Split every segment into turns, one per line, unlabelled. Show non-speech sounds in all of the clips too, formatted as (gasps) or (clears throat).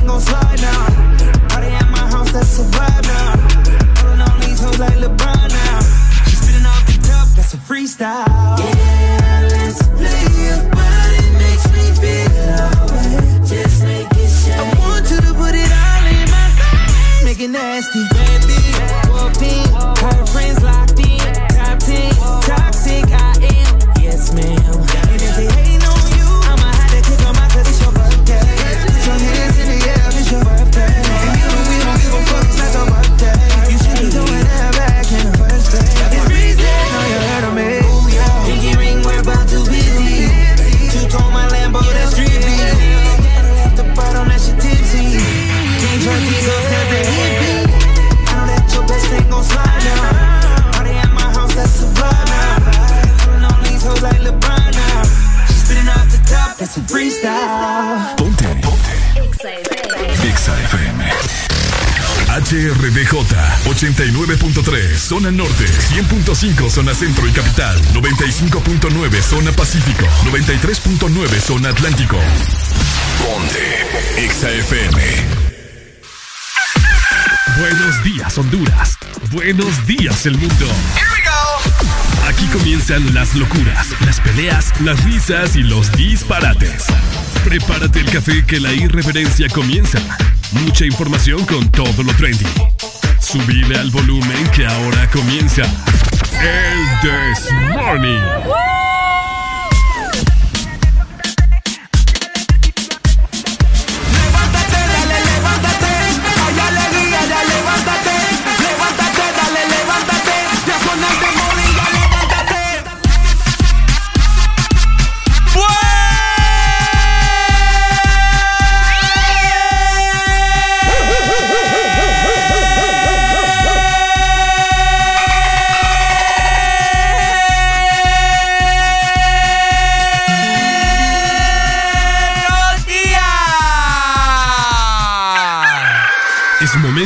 gon' slide now. Party at my house, that's a vibe now. Pulling on these hoes like LeBron now. She spitting off the top, that's a freestyle. Yeah, let's play but it makes me feel alright. Just make it shine. I want you to put it all in my face. Make it nasty,
HRDJ 89.3 Zona Norte 100.5 Zona Centro y Capital 95.9 Zona Pacífico 93.9 Zona Atlántico. Ponte Exa FM Buenos días Honduras. Buenos días el mundo. Aquí comienzan las locuras, las peleas, las risas y los disparates. Prepárate el café que la irreverencia comienza. Mucha información con todo lo trendy. Subile al volumen que ahora comienza el This Morning.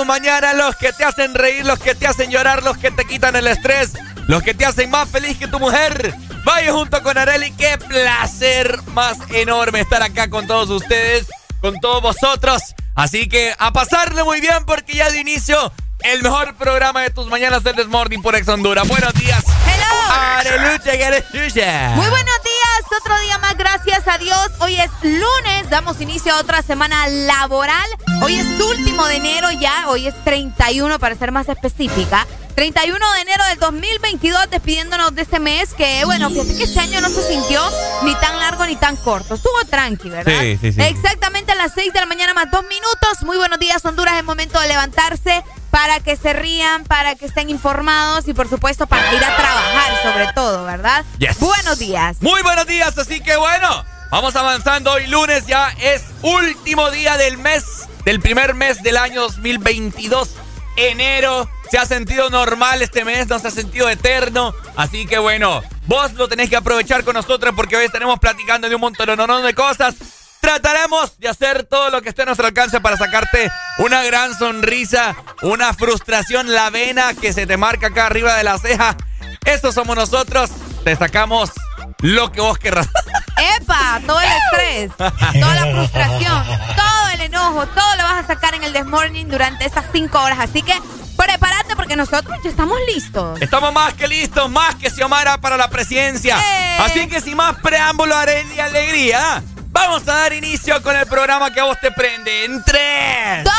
Tu mañana, los que te hacen reír, los que te hacen llorar, los que te quitan el estrés, los que te hacen más feliz que tu mujer. Vaya junto con Areli, qué placer más enorme estar acá con todos ustedes, con todos vosotros. Así que a pasarle muy bien porque ya de inicio el mejor programa de tus mañanas del Desmorning por Ex Honduras. Buenos días.
Hello.
Arelucha.
Muy buenos días, otro día más, gracias a Dios. Hoy es lunes, damos inicio a otra semana laboral. Hoy es último de enero ya, hoy es 31 para ser más específica. 31 de enero del 2022, despidiéndonos de este mes que, bueno, fíjate que este año no se sintió ni tan largo ni tan corto. Estuvo tranqui, ¿verdad?
Sí, sí, sí.
Exactamente a las 6 de la mañana más dos minutos. Muy buenos días, Honduras. Es momento de levantarse para que se rían, para que estén informados y, por supuesto, para ir a trabajar, sobre todo, ¿verdad?
Yes.
Buenos días.
Muy buenos días, así que bueno, vamos avanzando. Hoy lunes ya es último día del mes, del primer mes del año 2022. Enero se ha sentido normal este mes, no se ha sentido eterno. Así que bueno, vos lo tenés que aprovechar con nosotros porque hoy estaremos platicando de un montón de cosas. Trataremos de hacer todo lo que esté a nuestro alcance para sacarte una gran sonrisa, una frustración, la vena que se te marca acá arriba de la ceja. Estos somos nosotros. Te sacamos lo que vos querrás.
¡Epa! Todo el estrés, toda la frustración, todo el enojo, todo lo vas a sacar en el Desmorning durante estas cinco horas. Así que prepárate porque nosotros ya estamos listos.
Estamos más que listos, más que Xiomara para la presidencia.
¡Eh!
Así que sin más preámbulo, Arely y alegría, Vamos a dar inicio con el programa que a vos te prende. En 3,
2,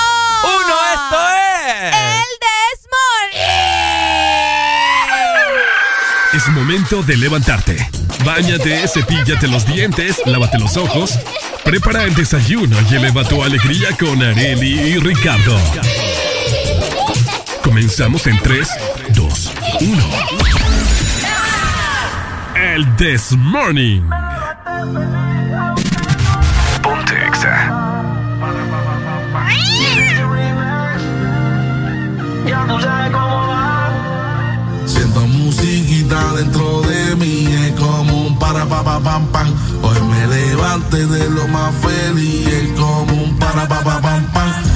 1, esto es.
El Desmorning.
Es momento de levantarte. Báñate, cepíllate los dientes, lávate los ojos. Prepara el desayuno y eleva tu alegría con Areli y Ricardo. Comenzamos en 3, 2, 1. El This Morning.
Siento musiquita dentro de mí, es como un para pa pa pam pam. Hoy me levante de lo más feliz, es como un para pa pa pam pam.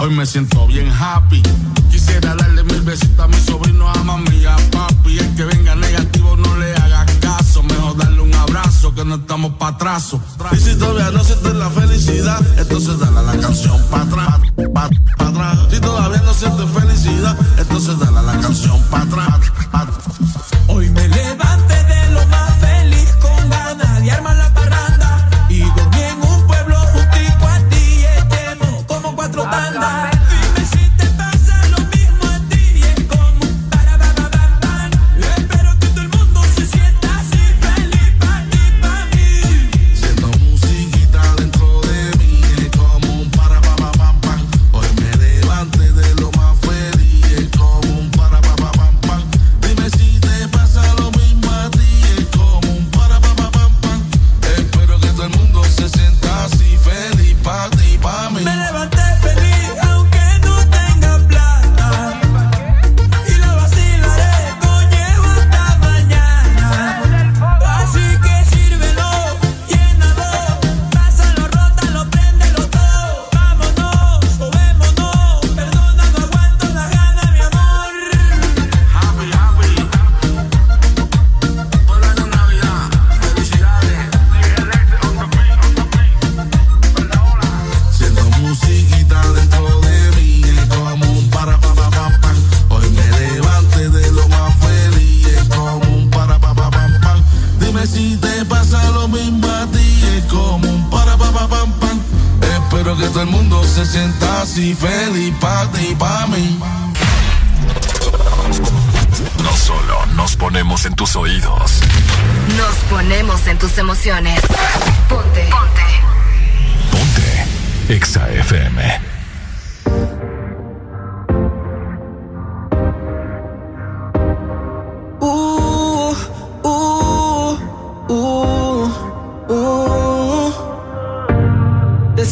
Hoy me siento bien happy. Quisiera darle mil besitos a mi sobrino, a mami y a papi. El que venga negativo no le haga caso. Mejor darle un abrazo que no estamos pa' atraso. Y si todavía no sientes la felicidad, entonces dale la canción pa' atrás. Pa, atrás. Si todavía no sientes felicidad, entonces dale la canción pa' atrás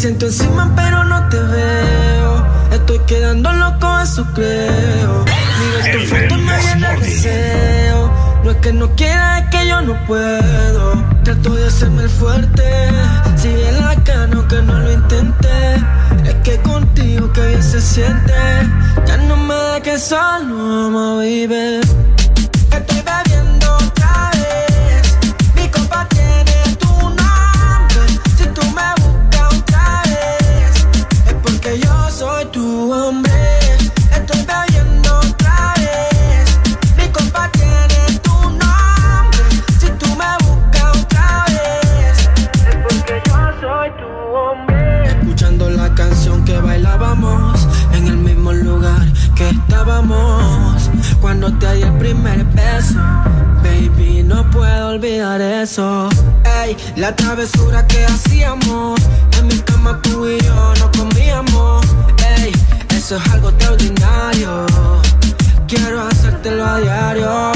siento
encima, pero no te veo. Estoy quedando loco, eso creo. Mira tu foto me llena de deseo. No es que no quiera, es que yo no puedo. Trato de hacerme el fuerte. Si en la cano que no lo intenté. Es que contigo que bien se siente. Ya no me da que solo ama, vive. Olvidar eso. Ey, la travesura que hacíamos. En mi cama tú y yo no comíamos. Ey, eso es algo extraordinario. Quiero hacértelo a diario.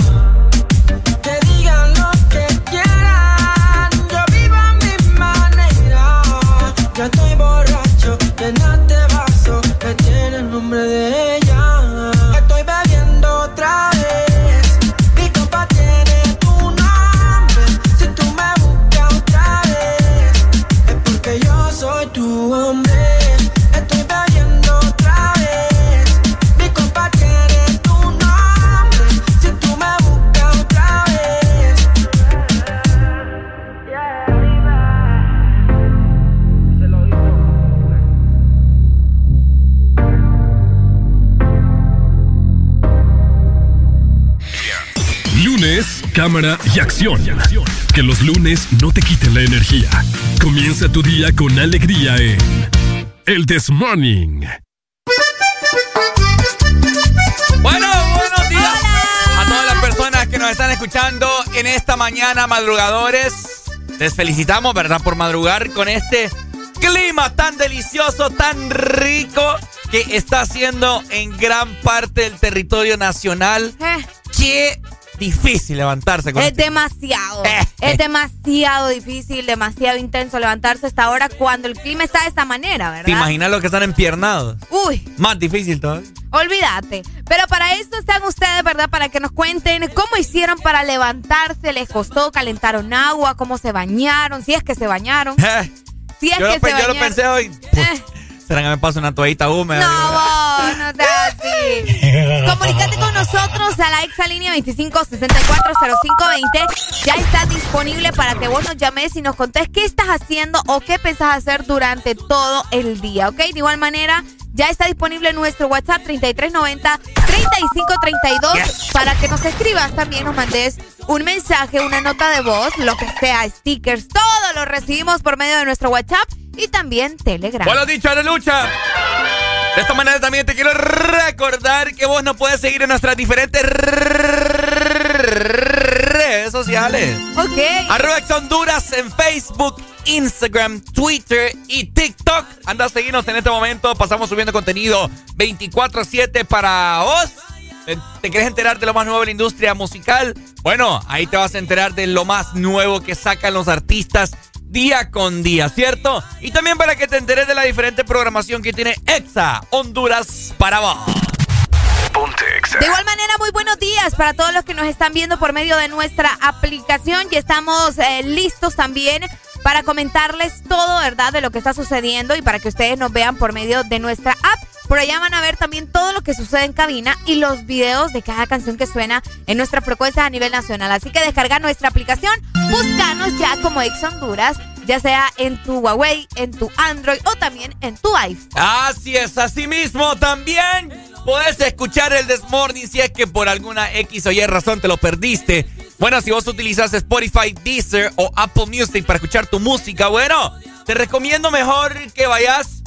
Cámara y acción. Que los lunes no te quiten la energía. Comienza tu día con alegría en El This Morning.
Bueno, buenos días a todas las personas que nos están escuchando en esta mañana, madrugadores. Les felicitamos, ¿verdad? Por madrugar con este clima tan delicioso, tan rico que está haciendo en gran parte del territorio nacional.
Eh,
Qué difícil levantarse con
es
este-
demasiado.
Eh,
es
eh.
demasiado difícil, demasiado intenso levantarse hasta ahora cuando el clima está de esta manera, ¿verdad?
¿Te imaginas los que están empiernados?
Uy,
Más difícil todavía.
olvídate. Pero para esto están ustedes, ¿verdad? Para que nos cuenten cómo hicieron para levantarse, les costó, calentaron agua, cómo se bañaron, si es que se bañaron. (laughs) Si es
yo,
que
lo,
se
yo lo
bañaron.
pensé hoy. (laughs)
Eh.
¿Será que me paso una toallita húmeda?
No, vos, no seas así. (laughs) Comunícate con nosotros a la exalínea 25640520. Ya está disponible para que vos nos llames y nos contés qué estás haciendo o qué pensás hacer durante todo el día, ¿ok? De igual manera, ya está disponible nuestro WhatsApp 3390-3532 para que nos escribas también, nos mandes un mensaje, una nota de voz, lo que sea, stickers, todo lo recibimos por medio de nuestro WhatsApp y también Telegram.
Bueno dicho, Lucha. De esta manera también te quiero recordar que vos nos puedes seguir en nuestras diferentes redes sociales.
Ok.
Arroba Honduras en Facebook, Instagram, Twitter y TikTok. Anda a seguirnos en este momento. Pasamos subiendo contenido 24-7 para vos. ¿Te, te querés enterar de lo más nuevo de la industria musical? Bueno, ahí te vas a enterar de lo más nuevo que sacan los artistas día con día, ¿cierto? Y también para que te enteres de la diferente programación que tiene Exa Honduras para vos.
De igual manera, muy buenos días para todos los que nos están viendo por medio de nuestra aplicación. Ya estamos eh, listos también para comentarles todo, ¿verdad?, de lo que está sucediendo y para que ustedes nos vean por medio de nuestra app. Por allá van a ver también todo lo que sucede en cabina y los videos de cada canción que suena en nuestra frecuencia a nivel nacional. Así que descarga nuestra aplicación, búscanos ya como Ex Honduras, ya sea en tu Huawei, en tu Android o también en tu iPhone.
Así es, así mismo también puedes escuchar el This Morning si es que por alguna X o Y razón te lo perdiste. Bueno, si vos utilizas Spotify, Deezer o Apple Music para escuchar tu música, bueno, te recomiendo mejor que vayas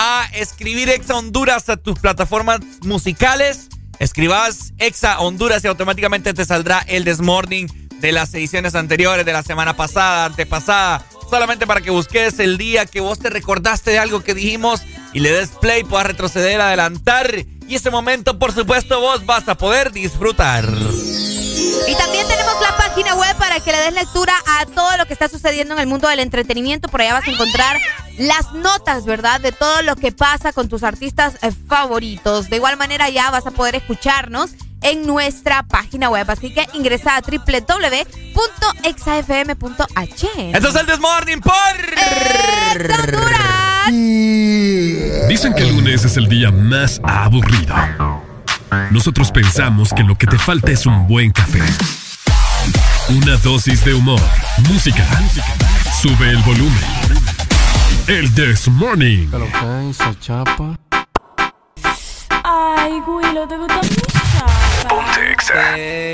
a escribir Exa Honduras a tus plataformas musicales escribas Exa Honduras y automáticamente te saldrá el Desmorning de las ediciones anteriores, de la semana pasada, antepasada. Solamente para que busques el día que vos te recordaste de algo que dijimos y le des play, puedas retroceder, adelantar. Y ese momento, por supuesto, vos vas a poder disfrutar.
Y también tenemos la página web para que le des lectura a todo lo que está sucediendo en el mundo del entretenimiento. Por allá vas a encontrar las notas, ¿verdad? De todo lo que pasa con tus artistas eh, favoritos. De igual manera ya vas a poder escucharnos en nuestra página web. Así que ingresa a www.exafm.h.
Esto es el Desmorning por
Dicen que el lunes es el día más aburrido. Nosotros pensamos que lo que te falta es un buen café. Una dosis de humor, música. Sube el volumen. El This Morning.
chapa. Ay, Willow, te gusta mi chapa.
Ponte exa.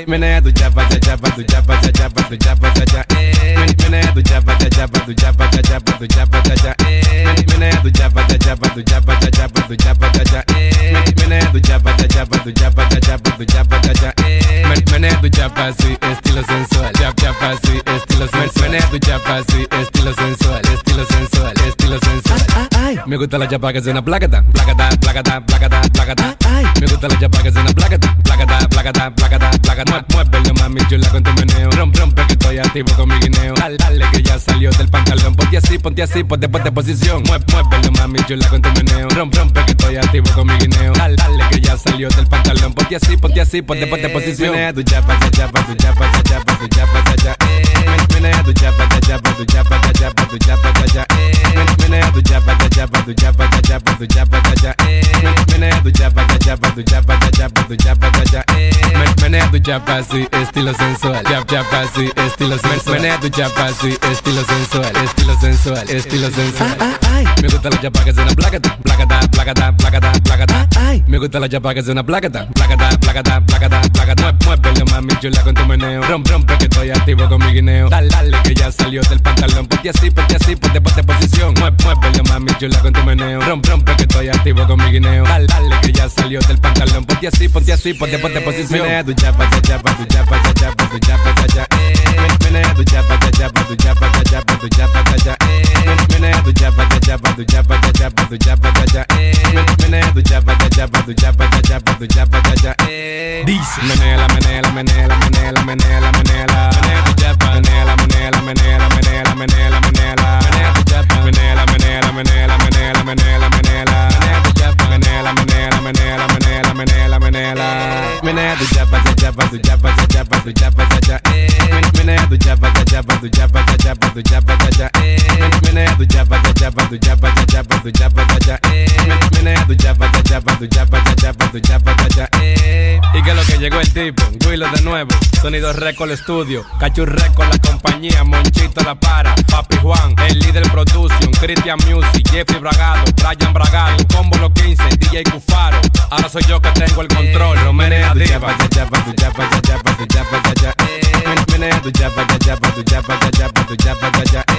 Menea tu chapa, cha chapa, tu chapa, cha chapa, tu chapa, cha. Menea tu chapa, cha chapa, tu chapa, cha chapa, tu chapa, cha cha. Menea tu chapa, cha chapa, chapa, tu chapa, cha cha. Menea tu chapa, estilo sensual. Estilo sensual. Estilo sensual, sensual. Me gusta la chapa que suena placata, placata, placata, placata, placata. Me gusta la chapa que suena placata, placata, placata, placata, placata. Muévelo mami chula con tu meneo. Rompe, que estoy activo con mi. Dale, dale que ya salió del pantalón. Ponte así, ponte así, ponte, ponte posición. Muévelo mami chula con tu meneo. Rompe, rompe que estoy activo con mi guineo. Dale, dale que ya salió del pantalón. Ponte así, ponte así, ponte, ponte posición. Menea tu chapa, cha chapa, tu chapa, cha chapa, tu chapa, cha cha. Menea tu chapa, cha chapa, tu chapa, cha chapa, tu chapa, cha cha. Menea tu chapa, cha chapa, tu chapa, cha chapa, tu chapa, cha cha. Menea tu chapa, cha chapa, tu chapa, cha chapa, tu chapa, cha cha. Menea tu chapa, sí, estilo sensual. Chap chapa, sí, estilo sensual. Menea tu chapa, sí, estilo sensual, estilo sensual, estilo sensual. Me gusta la chapa que suena placata, placata, placata, placata, placata. Me gusta la chapa que suena placata, placata, placata, placata, placata. Muévelo mami chula con tu meneo. Rompe, rompe que estoy activo con mi guineo. Dale, dale que ya salió del pantalón. Ponte así, ponte así, ponte, ponte posición. Muévelo mami chula con tu meneo. Rompe, rompe que estoy activo con mi guineo. Dale, dale que ya salió del pantalón. Ponte así, ponte así, ponte, ponte posición. Menea tu chapa, cha chapa, tu chapa, cha chapa, tu chapa, tu chapa, cha chapa, tu chapa, cha chapa, tu chapa, Dice. Menela, menela, menela, menela, menela, menela. Tu chapa, menela, menela, menela, menela, menela, menela. Menea tu chapa, menela, menela, menela, menela, menela, menela. Menea tu chapa, menela, menela, menela, menela, menela, menela. Menea tu chapa, cha chapa, tu chapa, cha chapa, tu chapa, cha cha. Menea tu chapa, cha tu chapa, cha tu chapa, cha cha. Menea tu chapa, cha chapa, tu chapa, cha chapa, tu chapa, cha cha. Menea tu chapa, cha chapa, tu chapa, cha chapa, tu chapa, cha cha. Y que lo que llegó el tipo, Willow de nuevo, Sonido Record Studio, Cachu Record la compañía, Monchito la para, Papi Juan, el líder production, Christian Music, Jeffrey Bragado, Brian Bragado, Combo Los 15, DJ Cufaro, ahora soy yo que tengo el control, Romero Diva. Tu chapa, tu chapa, tu chapa, tu chapa, tu chapa, Menea tu chapa, tu chapa, tu chapa, tu chapa, tu chapa, tu chapa,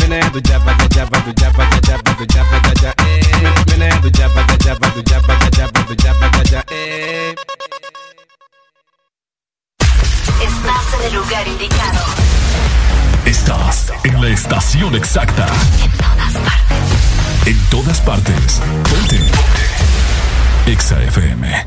Menea tu chapa, tu chapa, tu chapa, tu chapa, tu chapa, tu chapa, Menea tu chapa, tu chapa, tu chapa, tu chapa, tu chapa, tu chapa.
Estás en el lugar indicado.
Estás en la estación exacta.
En todas partes.
En todas partes. Ponte. Exa FM.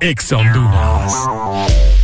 Ex Honduras.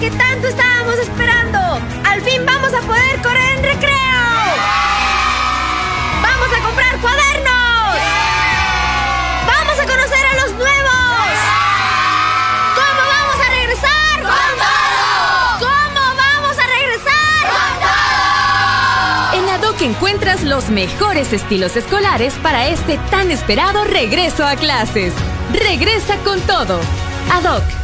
Que tanto estábamos esperando. Al fin vamos a poder correr en recreo. Vamos a comprar cuadernos. Vamos a conocer a los nuevos. ¿Cómo vamos a regresar?
Con todo.
¿Cómo vamos a regresar?
Con todo.
En ADOC encuentras los mejores estilos escolares para este tan esperado regreso a clases. Regresa con todo. ADOC.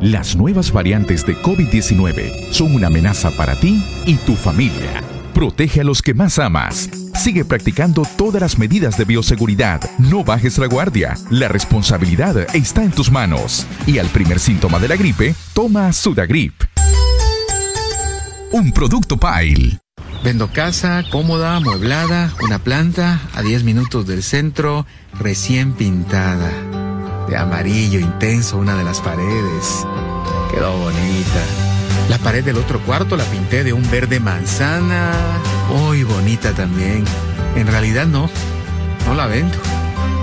Las nuevas variantes de COVID-19 son una amenaza para ti y tu familia. Protege a los que más amas. Sigue practicando todas las medidas de bioseguridad. No bajes la guardia. La responsabilidad está en tus manos. Y al primer síntoma de la gripe, toma Sudagrip. Un producto Pile.
Vendo casa, cómoda, amueblada, una planta a 10 minutos del centro, recién pintada. De amarillo intenso una de las paredes. Quedó bonita. La pared del otro cuarto la pinté de un verde manzana. Muy bonita también. En realidad no. No la vendo.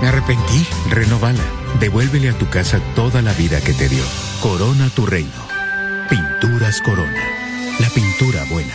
Me arrepentí.
Renovala. Devuélvele a tu casa toda la vida que te dio. Corona tu reino. Pinturas Corona. La pintura buena.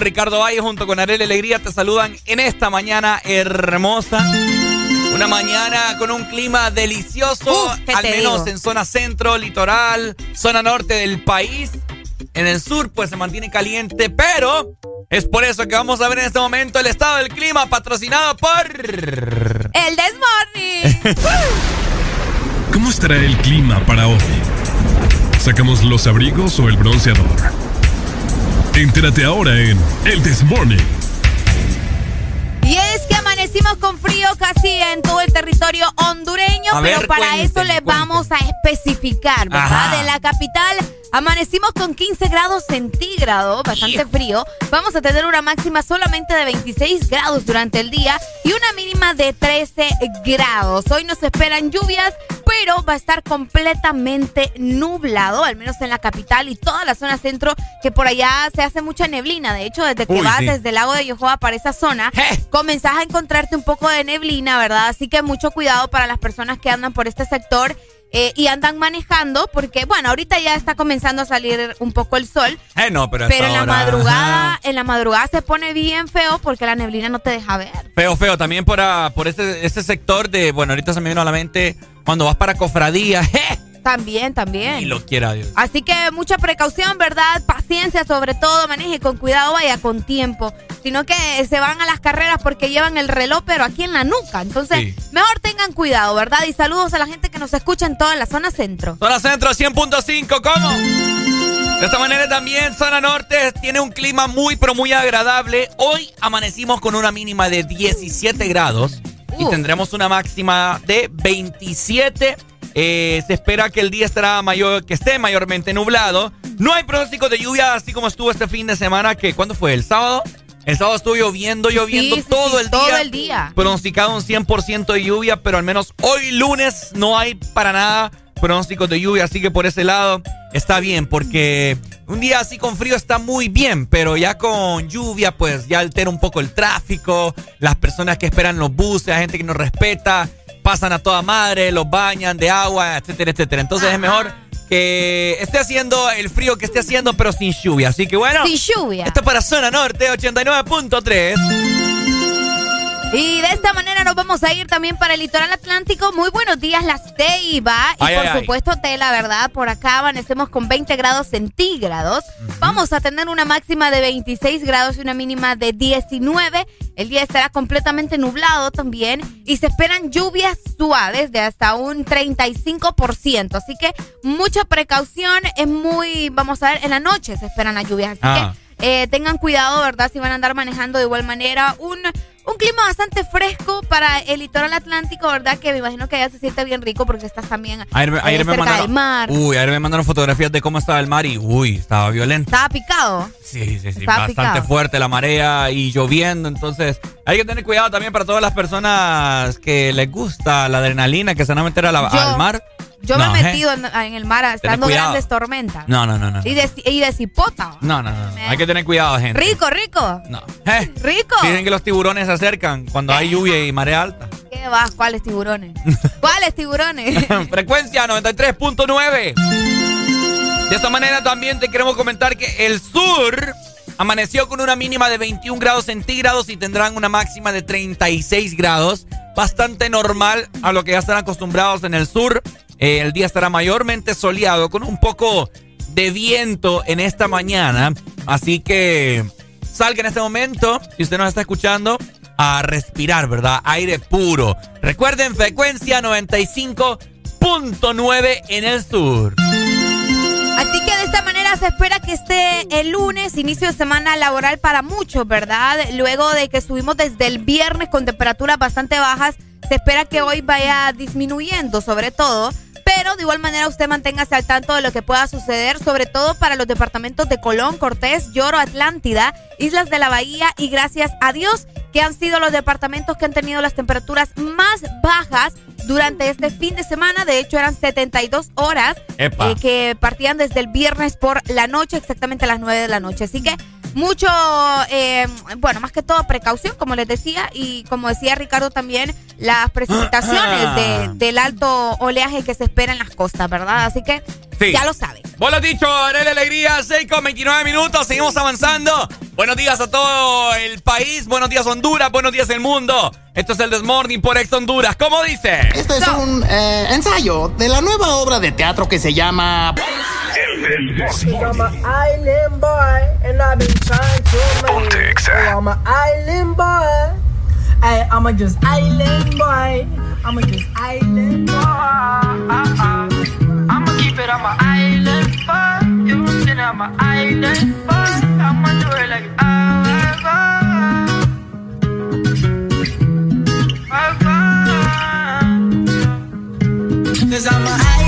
Ricardo Valle junto con Arely Alegría te saludan en esta mañana hermosa. Una mañana con un clima delicioso, al menos en zona centro, litoral, zona norte del país. En el sur, pues se mantiene caliente, pero es por eso que vamos a ver en este momento el estado del clima patrocinado por.
El Desmorning. (laughs)
¿Cómo estará el clima para hoy? ¿Sacamos los abrigos o el bronceador? Entérate ahora en El Desmorning.
Y es que amanecimos con frío casi en todo el territorio hondureño, pero para eso les vamos a especificar, ¿verdad? De la capital amanecimos con 15 grados centígrados, bastante frío. Vamos a tener una máxima solamente de 26 grados durante el día y una mínima de 13 grados. Hoy nos esperan lluvias, pero va a estar completamente nublado, al menos en la capital y toda la zona centro, que por allá se hace mucha neblina. De hecho, desde que vas desde el lago de Yohoa para esa zona, comenzás a encontrarte un poco de neblina, ¿verdad? Así que mucho cuidado para las personas que andan por este sector. Eh, y andan manejando porque, bueno, ahorita ya está comenzando a salir un poco el sol.
Eh, no, pero,
pero en la madrugada, en la madrugada se pone bien feo porque la neblina no te deja ver.
Feo, feo. También por, ah, por ese, ese sector de, bueno, ahorita se me vino a la mente cuando vas para cofradía. (laughs) ¡je!
También, también.
Y lo quiera Dios.
Así que mucha precaución, ¿verdad? Paciencia sobre todo, maneje con cuidado, vaya con tiempo. Sino que se van a las carreras porque llevan el reloj, pero aquí en la nuca. Entonces, mejor tengan cuidado, ¿verdad? Y saludos a la gente que nos escucha en toda la zona centro.
Zona centro 100.5, ¿cómo? De esta manera también zona norte tiene un clima muy pero muy agradable. Hoy amanecimos con una mínima de 17 grados y uh. tendremos una máxima de 27 eh, se espera que el día estará mayor, que esté mayormente nublado. No hay pronóstico de lluvia, así como estuvo este fin de semana, que ¿cuándo fue? ¿El sábado? El sábado estuvo lloviendo, lloviendo todo, el
todo
día.
el día.
Pronosticado un 100% de lluvia, pero al menos hoy lunes no hay para nada pronósticos de lluvia, así que por ese lado está bien, porque un día así con frío está muy bien, pero ya con lluvia pues ya altera un poco el tráfico, las personas que esperan los buses, la gente que no respeta, pasan a toda madre, los bañan de agua, etcétera, etcétera. Entonces es mejor que esté haciendo el frío que esté haciendo, pero sin lluvia. Así que bueno.
Sin lluvia.
Esto es para Zona Norte 89.3.
Y de esta manera nos vamos a ir también para el litoral atlántico. Muy buenos días, Las Ceiba. Y por supuesto, Tela, ¿verdad? Por acá amanecemos con 20 grados centígrados. Vamos a tener una máxima de 26 grados y una mínima de 19. El día estará completamente nublado también. Y se esperan lluvias suaves de hasta un 35%. Así que mucha precaución. Es muy, vamos a ver, en la noche se esperan las lluvias. Así que ah. eh, tengan cuidado, ¿verdad? Si van a andar manejando de igual manera. Un un clima bastante fresco para el litoral atlántico, ¿verdad? Que me imagino que allá se siente bien rico porque estás también
ayer,
eh,
me
cerca del mar.
Uy, ayer me mandaron fotografías de cómo estaba el mar y uy, estaba violento.
Estaba picado.
Sí, sí, sí. bastante fuerte la marea y lloviendo. Entonces, hay que tener cuidado también para todas las personas que les gusta la adrenalina, que se van a meter al mar.
Yo me he metido en, el mar estando grandes tormentas.
No, no, no, no.
Y de, y de cipota.
No, no, no. Hay que tener cuidado, gente.
Rico, rico.
No.
Rico.
Dicen que los tiburones se acercan cuando hay lluvia y marea alta.
¿Qué vas? ¿Cuáles tiburones? (laughs) ¿Cuáles tiburones? (laughs)
Frecuencia 93.9. De esta manera también te queremos comentar que el sur amaneció con una mínima de 21 grados centígrados y tendrán una máxima de 36 grados. Bastante normal a lo que ya están acostumbrados en el sur. Eh, el día estará mayormente soleado con un poco de viento en esta mañana. Así que salga en este momento, si usted nos está escuchando, a respirar, ¿verdad? Aire puro. Recuerden, frecuencia 95.9 en el sur.
Así que de esta manera se espera que esté el lunes, inicio de semana laboral para muchos, ¿verdad? Luego de que subimos desde el viernes con temperaturas bastante bajas, se espera que hoy vaya disminuyendo, sobre todo pero de igual manera usted manténgase al tanto de lo que pueda suceder, sobre todo para los departamentos de Colón, Cortés, Lloro, Atlántida, Islas de la Bahía y gracias a Dios que han sido los departamentos que han tenido las temperaturas más bajas durante este fin de semana. De hecho, eran 72 horas eh, que partían desde el viernes por la noche, exactamente a las 9 de la noche. Así que mucho, eh, bueno, más que todo precaución, como les decía, y como decía Ricardo también, las precipitaciones del alto oleaje que se espera en las costas, ¿verdad? Así que ya lo saben.
Vos lo dicho, Arele Alegría, 6 con 29 minutos, seguimos avanzando. Buenos días a todo el país, buenos días Honduras, buenos días el mundo. Esto es el Desmorning por Ex Honduras. ¿Cómo dice?
Este es un eh, ensayo de la nueva obra de teatro que se llama... El Desmorning.
island boy and I've been trying to make oh, I'm an island boy. Hey, I'm a just island boy. I'm a just island boy. I'ma keep it on my island boy. You know I'm an island boy. I'ma do it like Cause I'm a island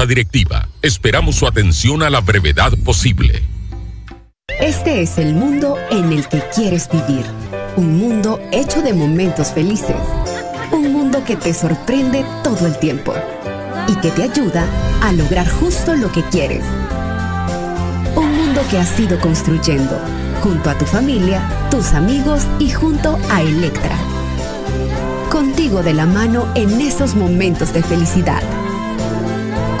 Directiva, esperamos su atención a la brevedad posible.
Este es el mundo en el que quieres vivir. Un mundo hecho de momentos felices. Un mundo que te sorprende todo el tiempo y que te ayuda a lograr justo lo que quieres. Un mundo que has ido construyendo junto a tu familia, tus amigos y junto a Electra. Contigo de la mano en esos momentos de felicidad.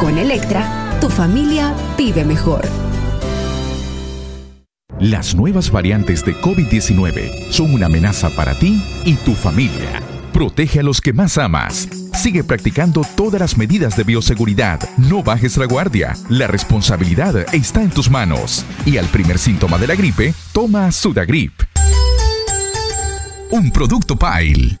Con Electra, tu familia vive mejor.
Las nuevas variantes de COVID-19 son una amenaza para ti y tu familia. Protege a los que más amas. Sigue practicando todas las medidas de bioseguridad. No bajes la guardia. La responsabilidad está en tus manos. Y al primer síntoma de la gripe, toma Sudagrip. Un producto Pile.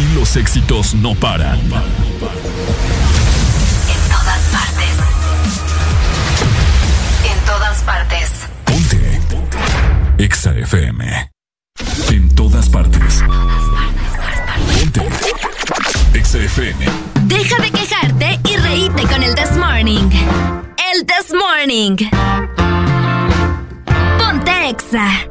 Aquí los éxitos no paran.
En todas partes. En todas partes.
Ponte. Exa FM. En todas partes. Ponte. Exa FM.
Deja de quejarte y reíte con el This Morning. El This Morning. Ponte Exa.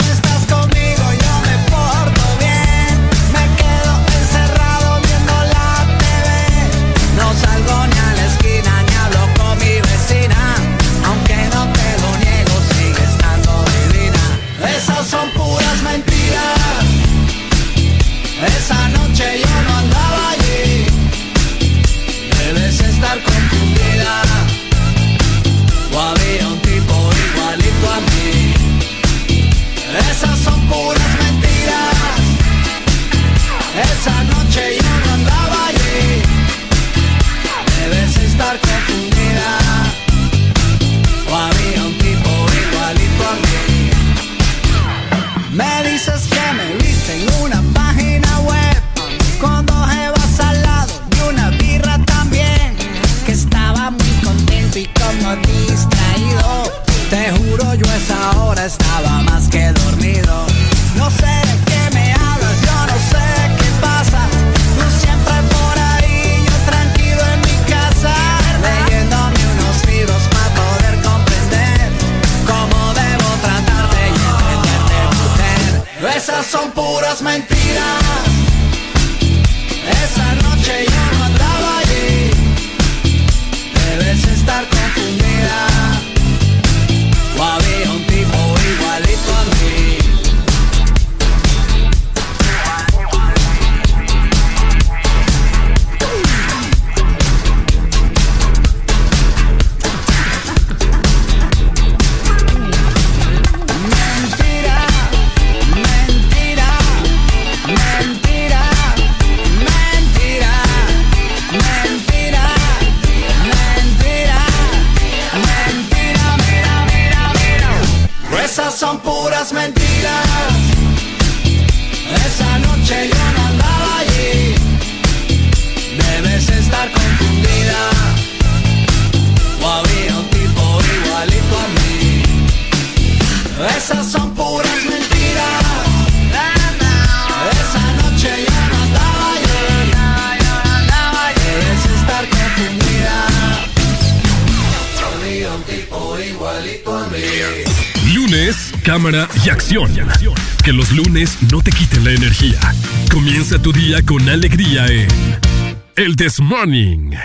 This Morning.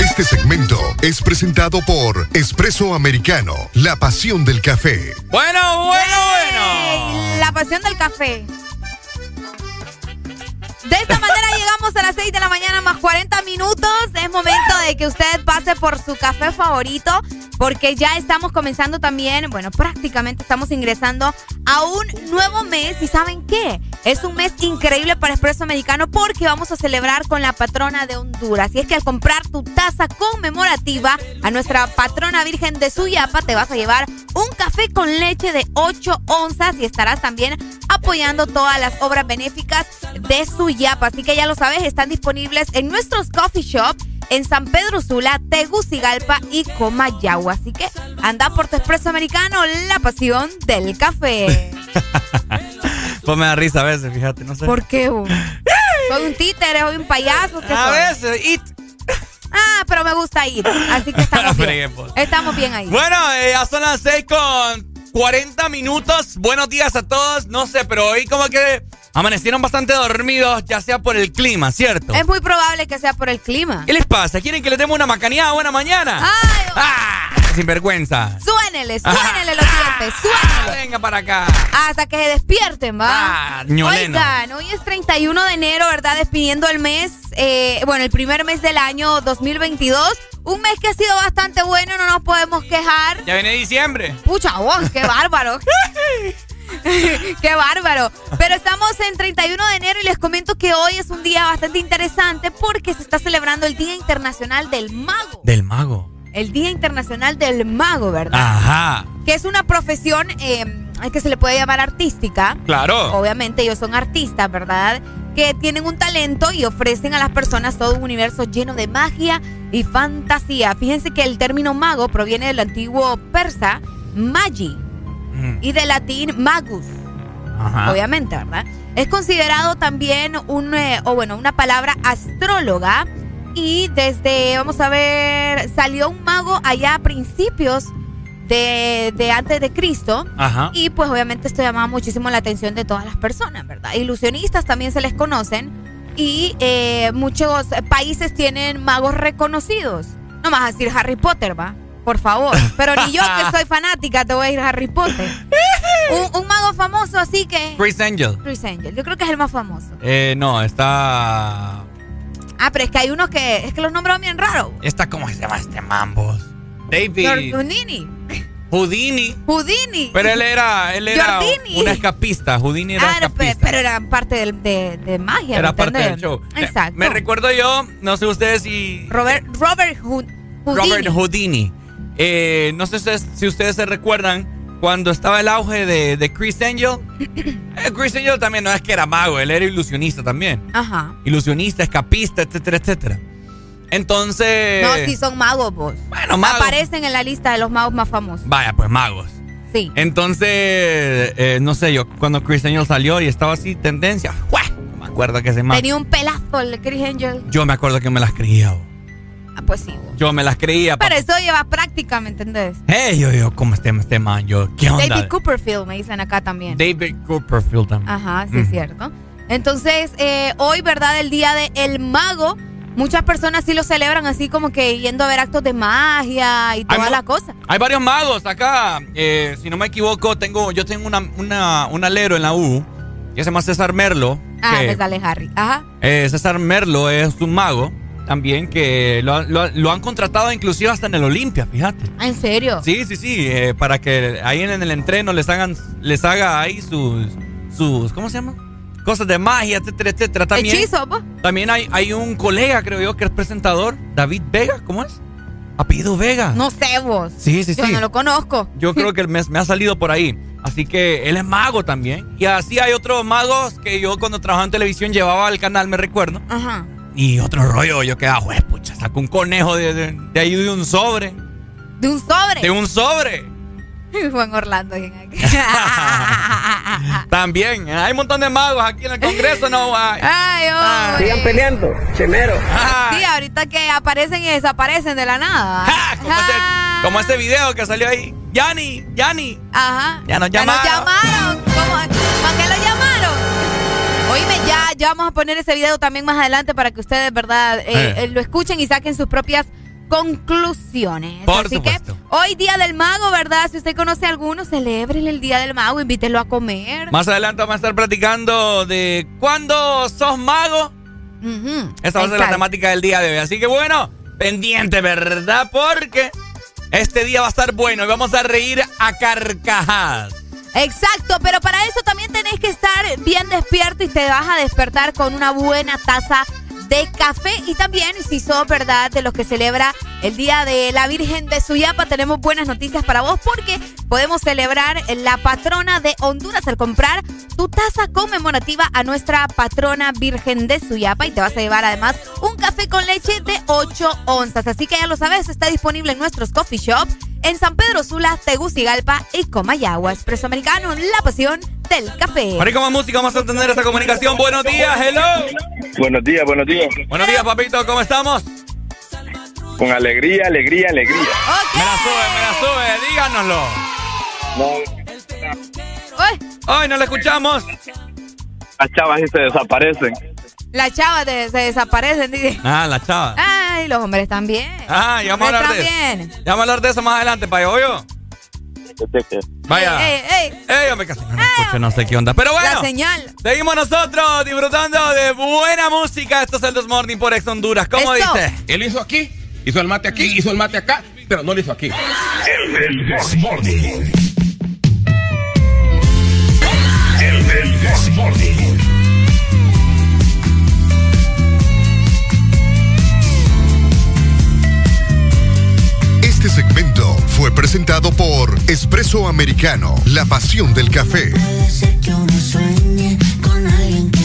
Este segmento es presentado por Espresso Americano, la pasión del café.
Bueno, bueno, bueno.
La pasión del café. De esta manera llegamos a las 6 de la mañana más 40 minutos. Es momento de que usted pase por su café favorito porque ya estamos comenzando también, bueno, prácticamente estamos ingresando a un nuevo mes y ¿saben qué? Es un mes increíble para Expreso Americano porque vamos a celebrar con la patrona de Honduras. Y es que al comprar tu taza conmemorativa a nuestra patrona Virgen de Suyapa te vas a llevar un café con leche de 8 onzas y estarás también apoyando todas las obras benéficas de Suyapa. Así que ya lo sabes, están disponibles en nuestros coffee shops en San Pedro Sula, Tegucigalpa y Comayagua. Así que anda por tu expreso americano, la pasión del café. (laughs)
pues me da risa a veces, fíjate, no sé.
¿Por qué? (laughs) soy un títere, soy un payaso.
a veces, it.
Ah, pero me gusta ir. Así que estamos (laughs) bien. Pues. Estamos bien ahí.
Bueno, eh, ya son las 6 con 40 minutos. Buenos días a todos. No sé, pero hoy como que amanecieron bastante dormidos, ya sea por el clima, ¿cierto?
Es muy probable que sea por el clima.
¿Qué les pasa? ¿Quieren que les demos una macaneada buena mañana?
¡Ay!
¡Ah! Sin vergüenza.
Suénele, suénele los dientes, suénele.
venga para acá.
Hasta que se despierten, ¿va?
Ah, Oigan,
hoy es 31 de enero, ¿verdad? Despidiendo el mes, eh, bueno, el primer mes del año 2022. Un mes que ha sido bastante bueno, no nos podemos quejar.
Ya viene diciembre.
Pucha, vos, qué (laughs) bárbaro. (laughs) Qué bárbaro. Pero estamos en 31 de enero y les comento que hoy es un día bastante interesante porque se está celebrando el Día Internacional del Mago.
Del Mago.
El Día Internacional del Mago, ¿verdad?
Ajá.
Que es una profesión eh, que se le puede llamar artística.
Claro.
Obviamente ellos son artistas, ¿verdad? Que tienen un talento y ofrecen a las personas todo un universo lleno de magia y fantasía. Fíjense que el término mago proviene del antiguo persa magi, y de latín magus. Obviamente, ¿verdad? Es considerado también un, eh, o bueno, una palabra astróloga. Y desde, vamos a ver, salió un mago allá a principios de, de, antes de Cristo. Y pues obviamente esto llamaba muchísimo la atención de todas las personas, ¿verdad? Ilusionistas también se les conocen. Y eh, muchos países tienen magos reconocidos. No más decir Harry Potter, ¿va? Por favor. Pero ni yo que soy (laughs) fanática te voy a ir a Harry Potter. (laughs) Un, mago famoso así que...
Chris Angel.
Chris Angel. Yo creo que es el más famoso.
Eh, no, está...
Ah, pero es que hay unos que... Es que los nombres bien raros.
Está como se llama este mambos. David.
Houdini.
Houdini.
Houdini.
Pero él era, él era un escapista. Houdini era ah, escapista.
Pero, era parte del, de, de, magia.
Era parte del show.
Exacto.
Me recuerdo yo, no sé ustedes si...
Robert, Robert Houdini.
Robert Houdini. Eh, no sé si ustedes se recuerdan cuando estaba el auge de, Chris Angel. (coughs) Eh, Chris Angel también no es que era mago, él era ilusionista también.
Ajá.
Ilusionista, escapista, etcétera, etcétera. Entonces.
No, si son magos, vos.
Bueno, magos.
Aparecen en la lista de los magos más famosos.
Vaya, pues magos.
Sí.
Entonces, eh, no sé, yo cuando Chris Angel salió y estaba así, tendencia. No me acuerdo que se
Tenía un pelazo el Chris Angel.
Yo me acuerdo que me las creía.
Ah, pues sí.
Yo me las creía.
Pero eso lleva práctica, ¿me entendés?
Hey, yo, yo, ¿cómo este, este man? Yo, ¿qué onda?
David Copperfield me dicen acá también.
David Copperfield también.
Ajá, sí, es cierto. Entonces, eh, hoy, ¿verdad? El día del el mago. Muchas personas sí lo celebran así como que yendo a ver actos de magia y toda la cosa.
Hay varios magos acá. Eh, si no me equivoco, tengo, yo tengo una, una, un alero en la U que se llama César Merlo.
Ah, me sale Harry. Ajá.
Eh, César Merlo es un mago también que lo, han contratado inclusive hasta en el Olimpia, fíjate.
¿En serio?
Sí, sí, sí, eh, para que ahí en, el entreno les hagan, les haga ahí sus, sus, ¿cómo se llama? Cosas de magia, etcétera, etcétera. También,
Hechizo,
También hay, hay un colega, creo yo, que es presentador, David Vega, ¿cómo es? Apellido Vega.
No sé vos.
Sí, sí, sí.
Yo no lo conozco.
Yo creo (laughs) que me, me, ha salido por ahí. Así que él es mago también. Y así hay otros magos que yo cuando trabajaba en televisión llevaba al canal, me recuerdo.
Ajá.
Y otro rollo, yo quedaba, güey, pucha, saco un conejo de, de, ahí de un sobre.
¿De un sobre?
De un sobre. (laughs)
Juan Orlando. (laughs)
También, hay un montón de magos aquí en el Congreso, ¿no? Ay,
Ay,
Sigan peleando, chimero.
Sí, ahorita que aparecen y desaparecen de la nada. (laughs)
como, ese, como ese video que salió ahí. Yani, Yani.
Ajá.
Ya nos
Ya nos
llamaron.
llamaron. ¿Cómo? ¿Para qué lo llamaron? Oíme, ya, ya vamos a poner ese video también más adelante para que ustedes, ¿verdad? Eh,
Eh.
eh, lo escuchen y saquen sus propias conclusiones.
Por
Así
supuesto.
que hoy Día del Mago, ¿verdad? Si usted conoce a alguno, celébrele el Día del Mago, invítelo a comer.
Más adelante vamos a estar platicando de cuándo sos mago.
Ujú,
Esa va a ser la temática del día de hoy. Así que bueno, pendiente, ¿verdad? Porque este día va a estar bueno y vamos a reír a carcajadas.
Exacto, pero para eso también tenés que estar bien despierto y te vas a despertar con una buena taza de café y también si sos verdad de los que celebra el Día de la Virgen de Suyapa tenemos buenas noticias para vos porque podemos celebrar la patrona de Honduras al comprar tu taza conmemorativa a nuestra patrona Virgen de Suyapa y te vas a llevar además un café con leche de 8 onzas así que ya lo sabes está disponible en nuestros coffee shops en San Pedro Sula, Tegucigalpa y Comayagua. Expreso Americano, la pasión del café.
Ahora como música vamos a tener esta comunicación. Buenos días, hello.
Buenos días, buenos días.
Buenos días, papito, ¿cómo estamos?
Con alegría, alegría, alegría.
Me la sube, me la sube, díganoslo. Hoy no la escuchamos.
Las chavas se desaparecen.
Las chavas de- se desaparecen. dice.
Ah, la chava.
Ay, los hombres también.
Ah, ya vamos a hablar de eso.
también.
Ya vamos a hablar de eso más adelante, payo, ¿oyo? Vaya.
Ey, ey,
Ey, hombre, casi no escucho, no sé qué onda. Pero bueno.
La señal.
Seguimos nosotros disfrutando de buena música. Esto es el Dos Morning por Ex Honduras. ¿Cómo
Eso.
dice?
Él hizo aquí, hizo el mate aquí, hizo el mate acá, pero no lo hizo aquí.
El This Morning. El del.
Este segmento fue presentado por Espresso Americano, la pasión del café.
Puede ser que uno sueñe con alguien que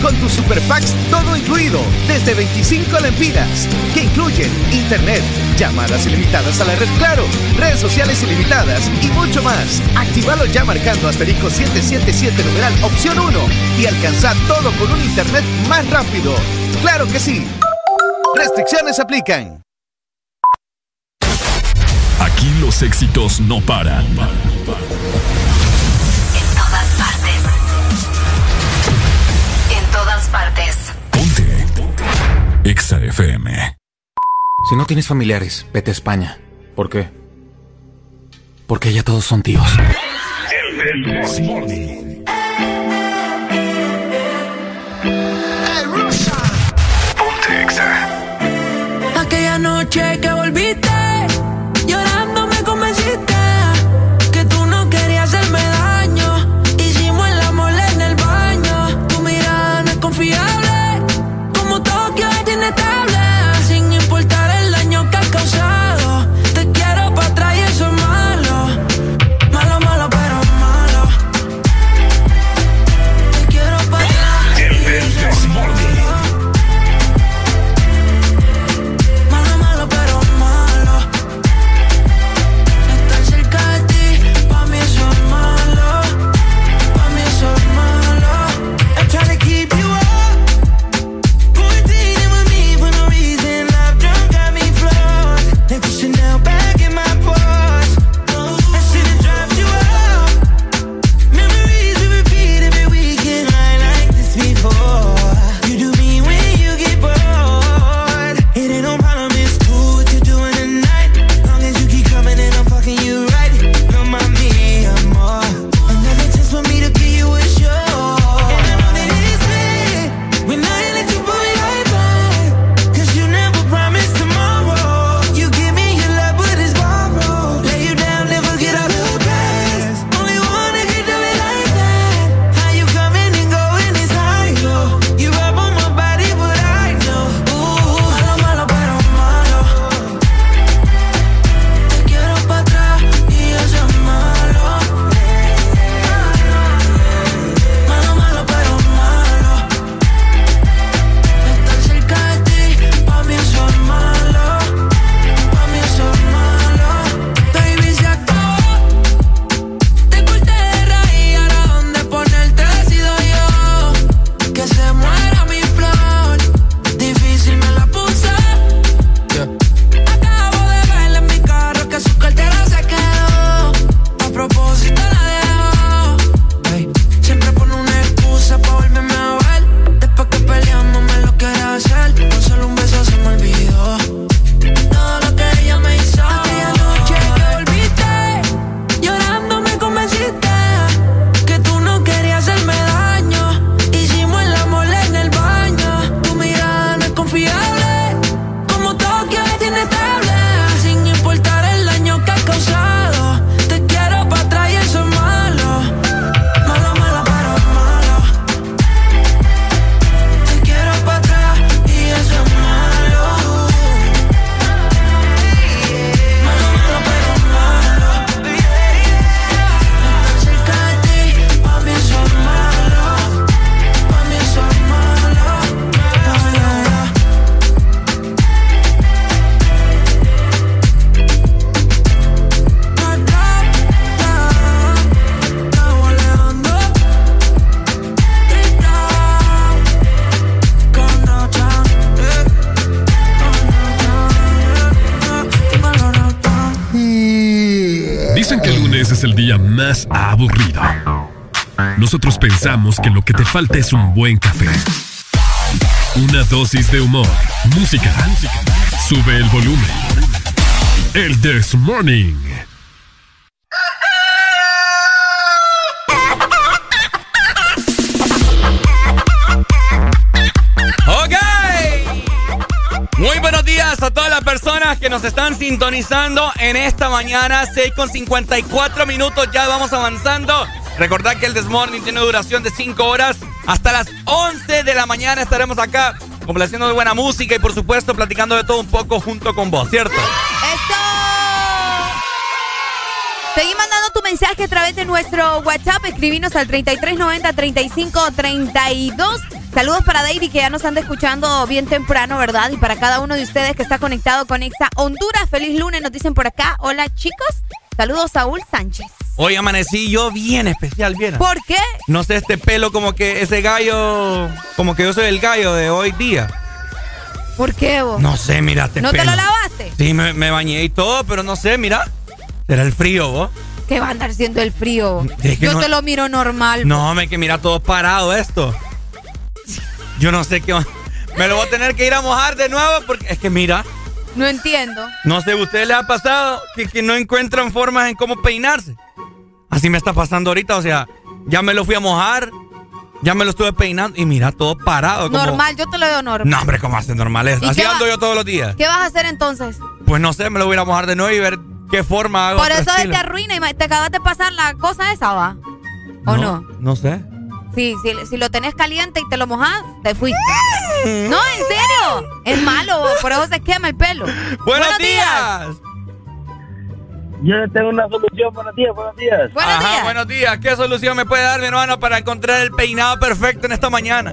con
tus super packs todo incluido desde 25 lempiras que incluyen internet, llamadas ilimitadas a la red Claro, redes sociales ilimitadas y mucho más. Actívalo ya marcando asterisco 777 numeral opción 1 y alcanza todo con un internet más rápido. Claro que sí. Restricciones aplican.
Aquí los éxitos no paran. EXA FM.
Si no tienes familiares, vete a España. ¿Por qué? Porque ya todos son tíos.
Aquella noche
falta es un buen café. Una dosis de humor, música. Sube el volumen. El This Morning.
Ok. Muy buenos días a todas las personas que nos están sintonizando en esta mañana. 6 con 54 minutos, ya vamos avanzando. Recordad que el Desmorning tiene duración de 5 horas. Hasta las 11 de la mañana estaremos acá complaciendo de buena música y por supuesto platicando de todo un poco junto con vos, ¿cierto?
¡Eso! Seguí mandando tu mensaje a través de nuestro WhatsApp. Escribinos al 3390-3532. Saludos para Daily que ya nos anda escuchando bien temprano, ¿verdad? Y para cada uno de ustedes que está conectado con Exa Honduras. Feliz lunes, nos dicen por acá. Hola chicos. Saludos Saúl Sánchez.
Hoy amanecí yo bien especial, ¿vieron?
¿Por qué?
No sé, este pelo como que ese gallo, como que yo soy el gallo de hoy día.
¿Por qué vos?
No sé, mira este
¿No
pelo.
te lo lavaste?
Sí, me, me bañé y todo, pero no sé, mira. Será el frío, vos.
¿Qué va a andar siendo el frío?
Es que
Yo
no-
te lo miro normal.
No, me que mira todo parado esto. (laughs) Yo no sé qué va- Me lo voy a tener que ir a mojar de nuevo porque es que mira,
No entiendo.
no sé, ¿a ustedes les ha pasado que, que no encuentran formas en cómo peinarse? Así me está pasando ahorita, o sea, ya me lo fui a mojar, ya me lo estuve peinando y mira, todo parado. Como...
Normal, yo te lo veo normal.
No, hombre, ¿cómo hace normal eso?
¿Y
Así
va-
ando yo todos los días.
¿Qué vas a hacer entonces?
Pues no sé, me lo voy a ir a mojar de nuevo y ver qué forma hago.
Por eso
estilo.
te arruina y te acabas de pasar la cosa esa, ¿va? ¿O no?
No sé.
Sí, si, si lo tenés caliente y te lo mojas, te fuiste. No, en serio. Es malo, por eso se quema el pelo.
¡Buenos, días!
Yo tengo una solución. Buenos días, buenos días.
Ajá, buenos días. ¿Qué solución me puede dar, mi hermano, para encontrar el peinado perfecto en esta mañana?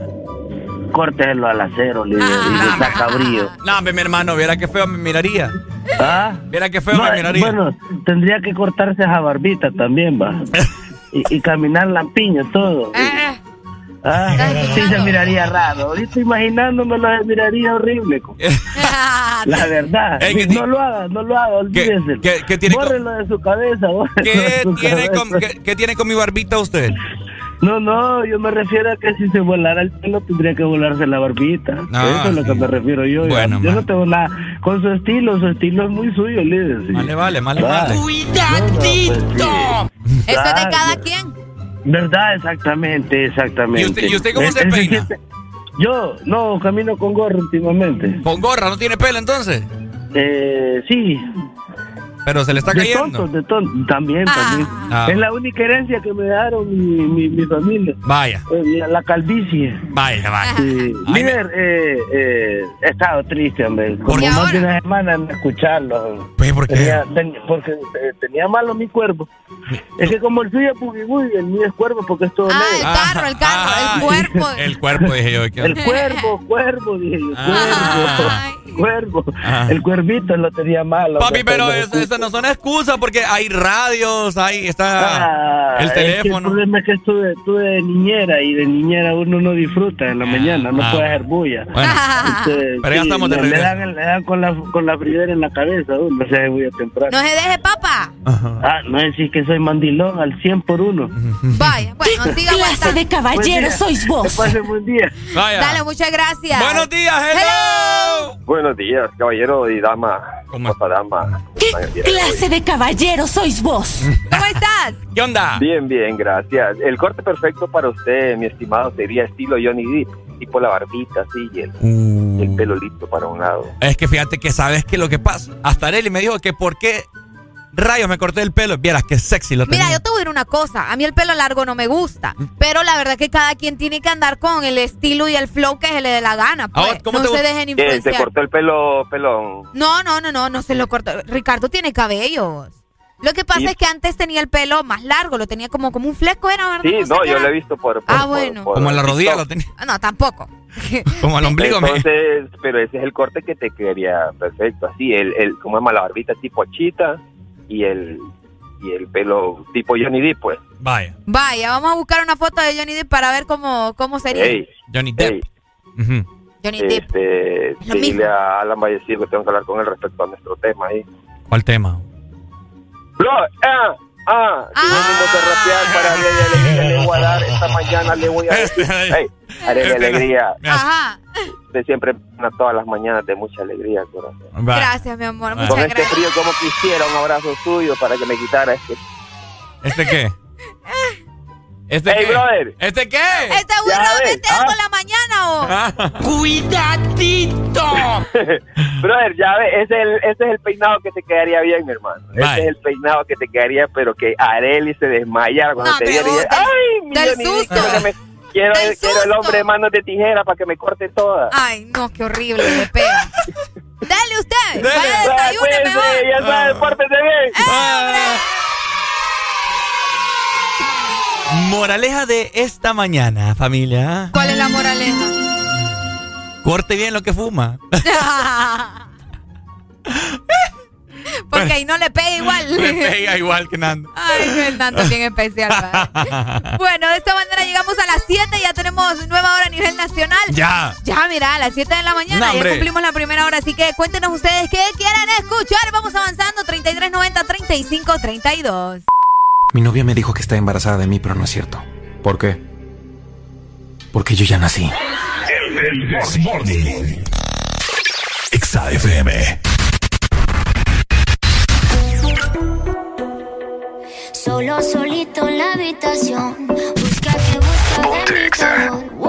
Córtelo al acero, le saca brillo. (laughs)
No, mi hermano, viera qué feo me miraría.
¿Ah?
Viera qué feo
No,
me miraría.
Bueno, tendría que cortarse esa barbita también, va. (laughs) y, y caminar lampiño, todo. Ah, sí se miraría raro. Ahorita imaginándomelo se miraría horrible. (laughs) La verdad. No lo haga, no lo haga, olvídese.
qué- qué tiene
Bórrelo de su cabeza.
¿Qué
su
tiene,
cabeza.
con, qué, qué tiene con mi barbita usted?
No, no, yo me refiero a que si se volara el pelo tendría que volarse la barbita.
Ah,
Eso es lo que me refiero yo. yo-
Bueno,
yo no tengo nada con su estilo, su estilo es muy suyo, líder.
Vale, vale, vale,
Ah.
vale.
¡Cuidadito!
Eso es de cada quien.
¿Verdad? Exactamente, exactamente.
¿Y usted- y usted cómo se peina?
siente- Yo, no, camino con gorro últimamente.
¿Con gorra? ¿No tiene pelo entonces?
Eh, sí.
Pero se le está
de
cayendo.
tonto, de tonto. También, también.
Ah.
Es la única herencia que me dejaron mi, mi, mi familia.
Vaya.
Eh, la, la calvicie.
Vaya, vaya.
Sí. Eh, eh, he estado triste, hombre. Como más
ahora?
de una semana en escucharlo.
Pues, ¿por qué?
Tenía, ten- porque eh, tenía malo mi cuerpo. Es que como el suyo es el mío es cuervo porque es todo
Ah, el
negro.
carro, el carro, el cuerpo. (laughs)
El cuerpo, dije yo. ¿qué?
El cuervo, cuervo, dije yo.
Ah.
Cuervo, cuervo.
Ah.
El cuervito lo tenía malo.
Papi, pero eso, eso no son excusas porque hay radios, hay está
Ah,
el
es que
teléfono.
el problema es que estuve, estuve de niñera y de niñera uno no disfruta en la mañana, no
ah,
puede hacer bulla.
Bueno,
Entonces, (laughs)
pero ya estamos de
le- le
regreso.
dan, le dan con la, con la fridera en la cabeza, uno se hace bulla temprano.
No se deje, papá.
Ah, no decís que soy mandilón al 100 por uno.
Vaya, bueno, siga
clase de caballero sois vos?
Que pase buen día.
Dale, muchas gracias.
Buenos días, hello.
Buenos días, caballero y dama. ¿Cómo dama?
¿Qué clase de caballero sois vos? (laughs)
¿Cómo estás?
¿Qué onda?
Bien, bien, gracias. El corte perfecto para usted, mi estimado, sería estilo Johnny Depp. Tipo la barbita, así, y el,
Uh.
el pelo listo para un lado.
Es que fíjate que sabes que lo que pasa. Hasta Arely me dijo que por qué rayos me corté el pelo. Vieras que sexy lo tenía.
Mira, yo te voy a decir una cosa. A mí el pelo largo no me gusta. Pero la verdad que cada quien tiene que andar con el estilo y el flow que se le dé la gana. Pues.
¿cómo
no
te
se
gusta?
dejen
¿Qué, ¿Se
influenciar.
cortó el pelo pelón?
No, no, no, no, no se lo cortó. Ricardo tiene cabellos. Lo que pasa
Sí.
es que antes tenía el pelo más largo, lo tenía como, como un fleco, ¿era verdad?
Sí, no,
qué
yo lo he visto por... por-
Ah,
por-
bueno.
por
Como en la rodilla lo tenía.
Ah, No, tampoco. (laughs)
Como al ombligo. me-
Entonces, pero ese es el corte que te quedaría perfecto, así, el, el como es la barbita tipo chita y el y el pelo tipo Johnny Depp, pues.
Vaya.
Vaya, vamos a buscar una foto de Johnny Depp para ver cómo, cómo sería.
Ey,
Johnny Depp.
ey,
Johnny Depp.
este,
lo
dile
mismo.
a Alan Vallecillo que tengo que hablar con él respecto a nuestro tema ahí.
¿Cuál tema?
Bro, ah, ah, si venimos a rapear para Arely Alegría, le voy a dar esta (laughs) mañana, le voy a decir. Hey,
Este,
Alegría,
Ajá.
usted siempre pone todas las mañanas de mucha alegría, corazón.
Gracias, mi amor.
Con
Muchas
este
gracias.
frío, como quisiera un abrazo suyo para que me quitara este.
¿Este qué? (laughs) ¿Este
Hey,
qué?
brother.
¿Este qué?
¿Este burro de té
ah.
por la mañana o? (laughs)
¡Cuidadito! (laughs) Brother, ya ves, ese es, el, ese es el peinado que te quedaría bien, mi hermano. Ese
Bye.
es el peinado que te quedaría, pero que Areli se desmayara cuando
No,
te viera.
del-
¡Ay, mi
susto.
quiero, que me- quiero, el hombre de manos de tijera para que me corte toda.
Ay, no, qué horrible, me pega. (laughs) Dale usted.
Dale.
Vaya,
Ah,
mejor.
ya sabes, pórtense bien.
Ah. Moraleja de esta mañana, familia.
¿Cuál es la moraleja?
Corte bien lo que fuma. (laughs)
Porque ahí no le pega igual. (laughs)
Me pega igual que Nando.
Ay, Fernando, bien especial. ¿verdad? (laughs) Bueno, de esta manera llegamos a las 7, ya tenemos nueva hora a nivel nacional.
Ya.
Ya, mira, a las 7 de la mañana
No,
ya cumplimos la primera hora, así que cuéntenos ustedes qué quieren escuchar. Vamos avanzando, 3390 3532.
Mi novia me dijo que está embarazada de mí, pero no es cierto. ¿Por qué? Porque yo ya nací.
El Desmorning. Exa FM.
Solo solito en la habitación. Busca que busca de mi calor.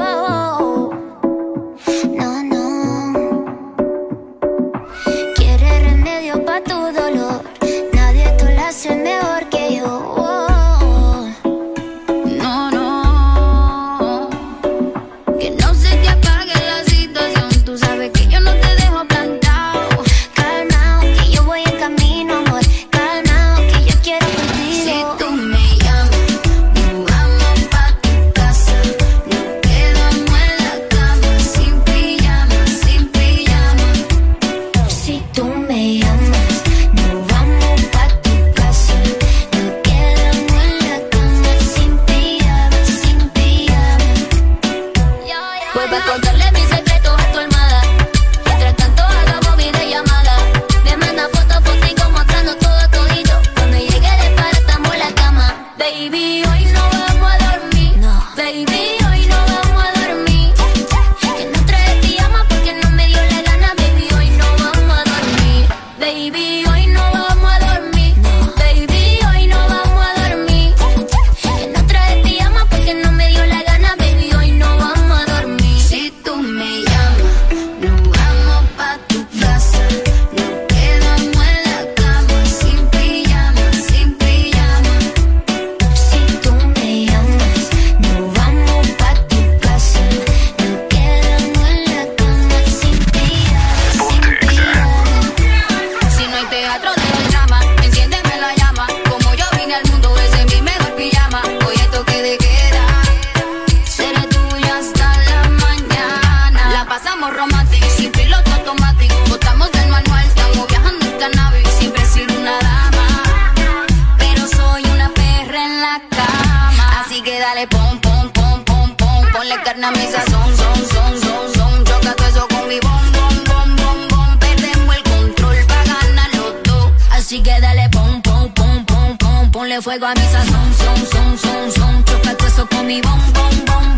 Ponle carne a mi sazón, son, son, son, son. Choca todo eso con mi bom, bom, bom, bom, bom. Perdemos el control para ganar los dos. Así que dale pom, pom, pom, pom, pom. Ponle fuego a mi sazón, son, son, son, son. Choca todo eso con mi bom, bom, bom.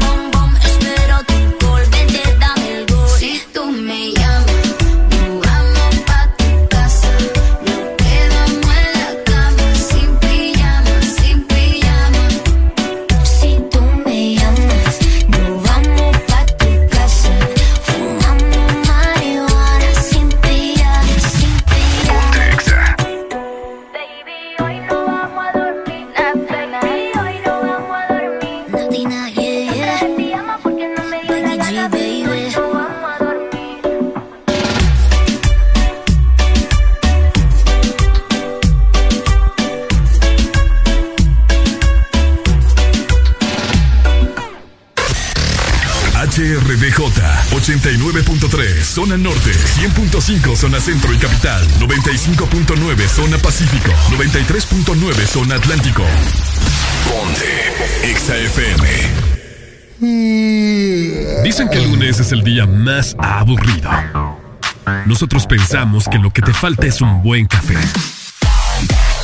89.3 Zona Norte 100.5 Zona Centro y Capital 95.9 Zona Pacífico 93.9 Zona Atlántico Ponte XAFM Dicen que el lunes es el día más aburrido. Nosotros pensamos que lo que te falta es un buen café.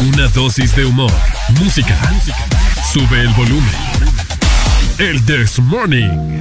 Una dosis de humor, música. Sube el volumen. El This Morning.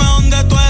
Dime dónde tú estás,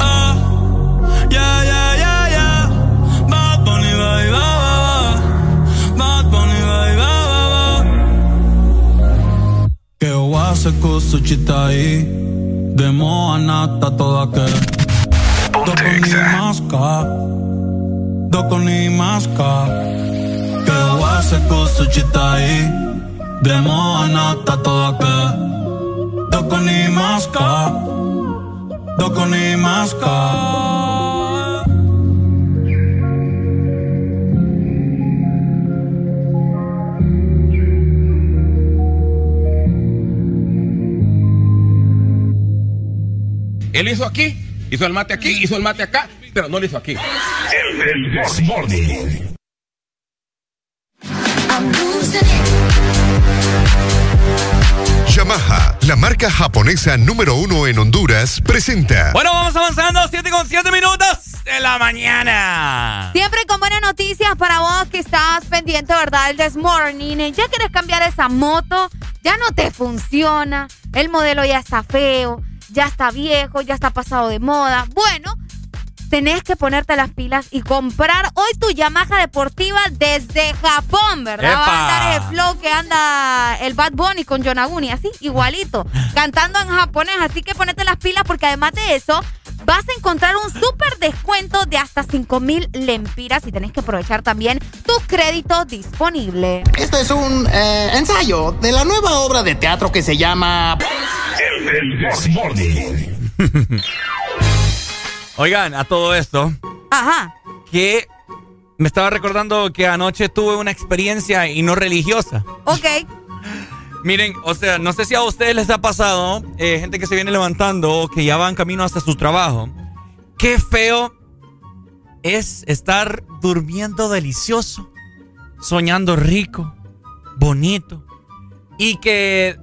ah. Yeah, yeah, yeah, yeah. Bad Bunny. Bad ba. Que chitai De moanata toda que. Maska Doko ni maska Que chitai De toda que. Doko ni maska Doko ni maska
Él hizo aquí, hizo el mate aquí, hizo el mate acá, pero no lo hizo aquí.
El This Morning.
Yamaha, la marca japonesa número uno en Honduras, presenta.
Bueno, vamos avanzando, 7 con 7 minutos de la mañana.
Siempre con buenas noticias para vos que estás pendiente, ¿verdad? El This Morning. Ya quieres cambiar esa moto, ya no te funciona, el modelo ya está feo, ya está viejo, ya está pasado de moda. Bueno, tenés que ponerte las pilas y comprar hoy tu Yamaha deportiva desde Japón, ¿verdad? Va a andar el flow que anda el Bad Bunny con Yonaguni, así, igualito, (laughs) cantando en japonés. Así que ponete las pilas porque además de eso, vas a encontrar un súper descuento de hasta 5 mil lempiras y tenés que aprovechar también tu crédito disponible.
Este es un eh, ensayo de la nueva obra de teatro que se llama...
El This Morning. (laughs) (laughs)
Oigan, a todo esto,
Ajá.
que me estaba recordando que anoche tuve una experiencia y no religiosa.
Ok.
Miren, o sea, no sé si a ustedes les ha pasado, eh, gente que se viene levantando o que ya van camino hasta su trabajo. Qué feo es estar durmiendo delicioso, soñando rico, bonito, y que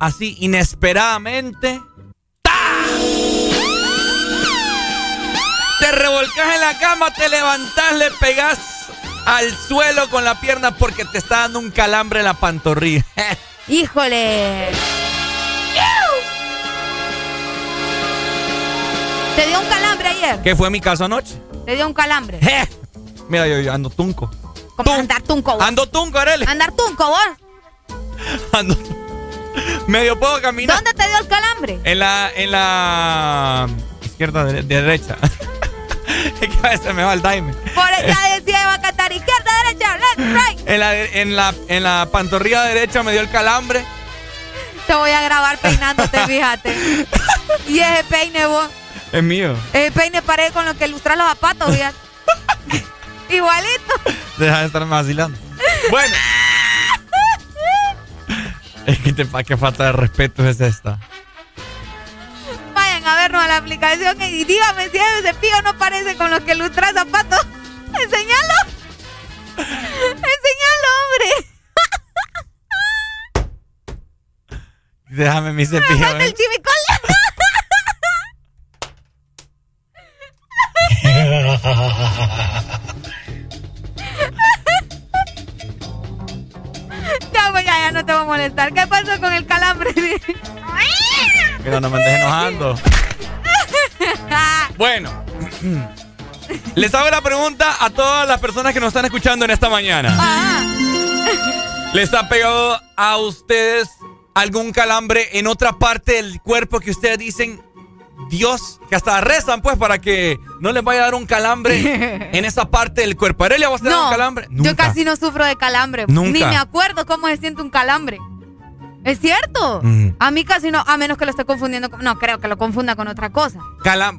así inesperadamente Te revolcas en la cama, te levantás, le pegas al suelo con la pierna porque te está dando un calambre en la pantorrilla. (laughs)
Híjole. ¿Te dio un calambre ayer?
¿Qué fue mi caso anoche?
¿Te dio un calambre? (laughs)
Mira, yo, yo ando tunco.
¿Cómo andar tunco vos?
Ando tunco, Arely.
Andar tunco vos. (laughs)
Ando medio puedo caminar.
¿Dónde te dio el calambre?
En la, en la izquierda, de, derecha. (laughs) es que a veces me va el daime.
Por esa decía iba a cantar izquierda, derecha, left, right.
En la, en la, en la pantorrilla derecha me dio el calambre.
Te voy a grabar peinándote, (laughs) fíjate. y ese peine vos.
Es mío.
Ese peine paré con lo que ilustrar los zapatos, fíjate. (laughs) Igualito.
Deja de estar vacilando. Bueno. es que te, qué falta de respeto es esta.
A vernos a la aplicación y dígame si ese cepillo no parece con lo que ilustra zapatos. (laughs) Enseñalo. Enseñalo, hombre. (laughs)
Déjame mi cepillo.
Falta el chimicola. Ya, no te voy a molestar. ¿Qué pasó con el calambre? (laughs)
Mira, no me andes enojando. (laughs) bueno. Les hago la pregunta a todas las personas que nos están escuchando en esta mañana.
Ah.
¿Les ha pegado a ustedes algún calambre en otra parte del cuerpo que ustedes dicen, Dios, que hasta rezan pues para que no les vaya a dar un calambre (laughs) en esa parte del cuerpo? ¿Arelia, vos te
No,
un calambre?
Yo casi no sufro de calambre.
Nunca.
Ni me acuerdo cómo se siente un calambre. ¿Es cierto?
Mm.
A mí casi no, a menos que lo esté confundiendo con... No, creo que lo confunda con otra cosa.
Calam